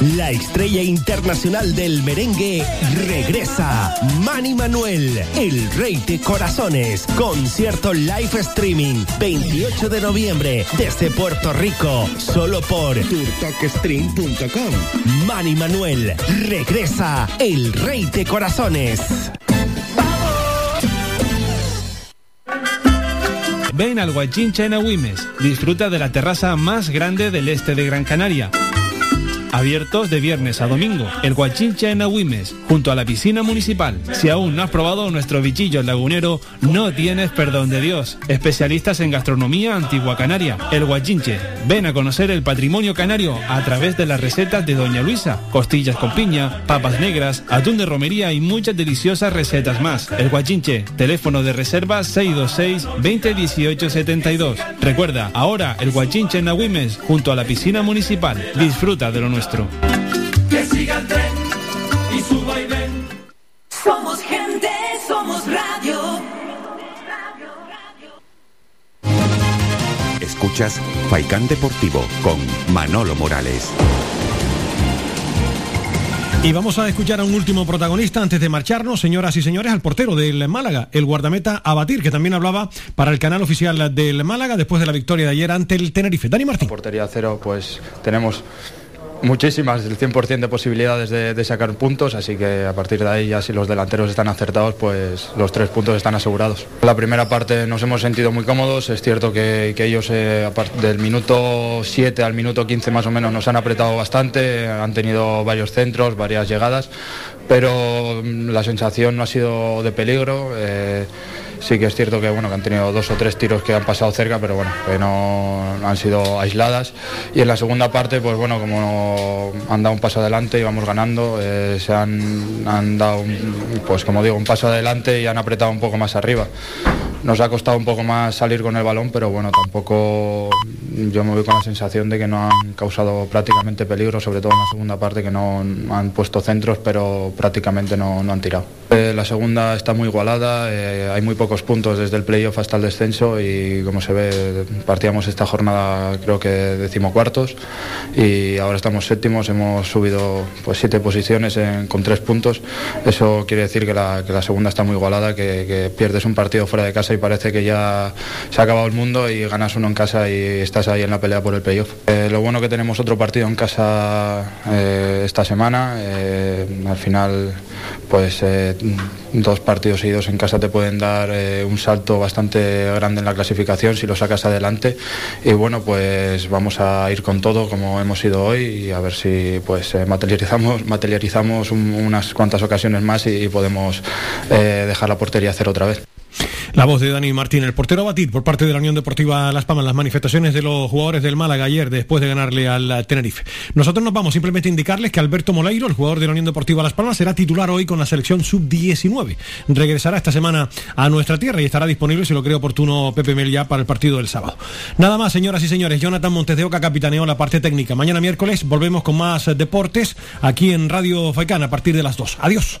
La estrella internacional del merengue regresa. Manny Manuel, el rey de corazones. Concierto live streaming. 28 de noviembre desde Puerto Rico. Solo por turtalkstream.com. Manny Manuel regresa. El rey de corazones. Ven al Guachincha en Agüimes. Disfruta de la terraza más grande del este de Gran Canaria. Abiertos de viernes a domingo. El Guachincha en Agüimes, junto a la piscina municipal. Si aún no has probado nuestro bichillo lagunero, no tienes perdón de Dios. Especialistas en gastronomía antigua canaria. El Guachinche. Ven a conocer el patrimonio canario a través de las recetas de Doña Luisa. Costillas con piña, papas negras, atún de romería y muchas deliciosas recetas más. El Guachinche. Teléfono de reserva 626 2018 72. Recuerda, ahora el Guachinche en Agüimes, junto a la piscina municipal. Disfruta de lo nuestro. Que siga el tren y suba y ven. Somos gente, somos radio. Escuchas Faikan Deportivo con Manolo Morales. Y vamos a escuchar a un último protagonista antes de marcharnos, señoras y señores, al portero del Málaga, el guardameta Abatir, que también hablaba para el canal oficial del Málaga después de la victoria de ayer ante el Tenerife. Dani Martín. Portería cero, pues tenemos muchísimas, el 100% de posibilidades de, sacar puntos, así que a partir de ahí ya si los delanteros están acertados, pues los tres puntos están asegurados. La primera parte nos hemos sentido muy cómodos, es cierto que, ellos eh, del minuto 7 al minuto 15 más o menos nos han apretado bastante, han tenido varios centros, varias llegadas, pero mm, la sensación no ha sido de peligro. eh, Sí que es cierto que bueno han tenido dos o tres tiros que han pasado cerca, pero bueno, que no han sido aisladas. Y en la segunda parte, pues bueno, como han dado un paso adelante y vamos ganando, eh, se han, dado, pues como digo, un paso adelante y han apretado un poco más arriba. Nos ha costado un poco más salir con el balón, pero bueno, tampoco yo me voy con la sensación de que no han causado prácticamente peligro, sobre todo en la segunda parte, que no han puesto centros, pero prácticamente no, no han tirado. Eh, la segunda está muy igualada, eh, hay muy pocos puntos desde el playoff hasta el descenso y como se ve, partíamos esta jornada creo que decimocuartos y ahora estamos séptimos, hemos subido pues siete posiciones con tres puntos. Eso quiere decir que la, que la segunda está muy igualada, que, que pierdes un partido fuera de casa y parece que ya se ha acabado el mundo y ganas uno en casa y estás ahí en la pelea por el playoff. Eh, lo bueno que tenemos otro partido en casa eh, esta semana, eh, al final pues dos partidos seguidos en casa te pueden dar un salto bastante grande en la clasificación si lo sacas adelante y bueno pues vamos a ir con todo como hemos ido hoy y a ver si pues materializamos materializamos un- unas cuantas ocasiones más y, podemos dejar la portería cero otra vez. La voz de Dani Martín, el portero batir por parte de la Unión Deportiva Las Palmas, las manifestaciones de los jugadores del Málaga ayer después de ganarle al eh, Tenerife. Nosotros nos vamos simplemente a indicarles que Alberto Moleiro, el jugador de la Unión Deportiva Las Palmas, será titular hoy con la selección sub-19. Regresará esta semana a nuestra tierra y estará disponible, si lo cree oportuno, Pepe Mel ya para el partido del sábado. Nada más, señoras y señores. Jonathan Montes de Oca capitaneó la parte técnica. Mañana miércoles volvemos con más deportes aquí en Radio Faicán a partir de las 2. Adiós.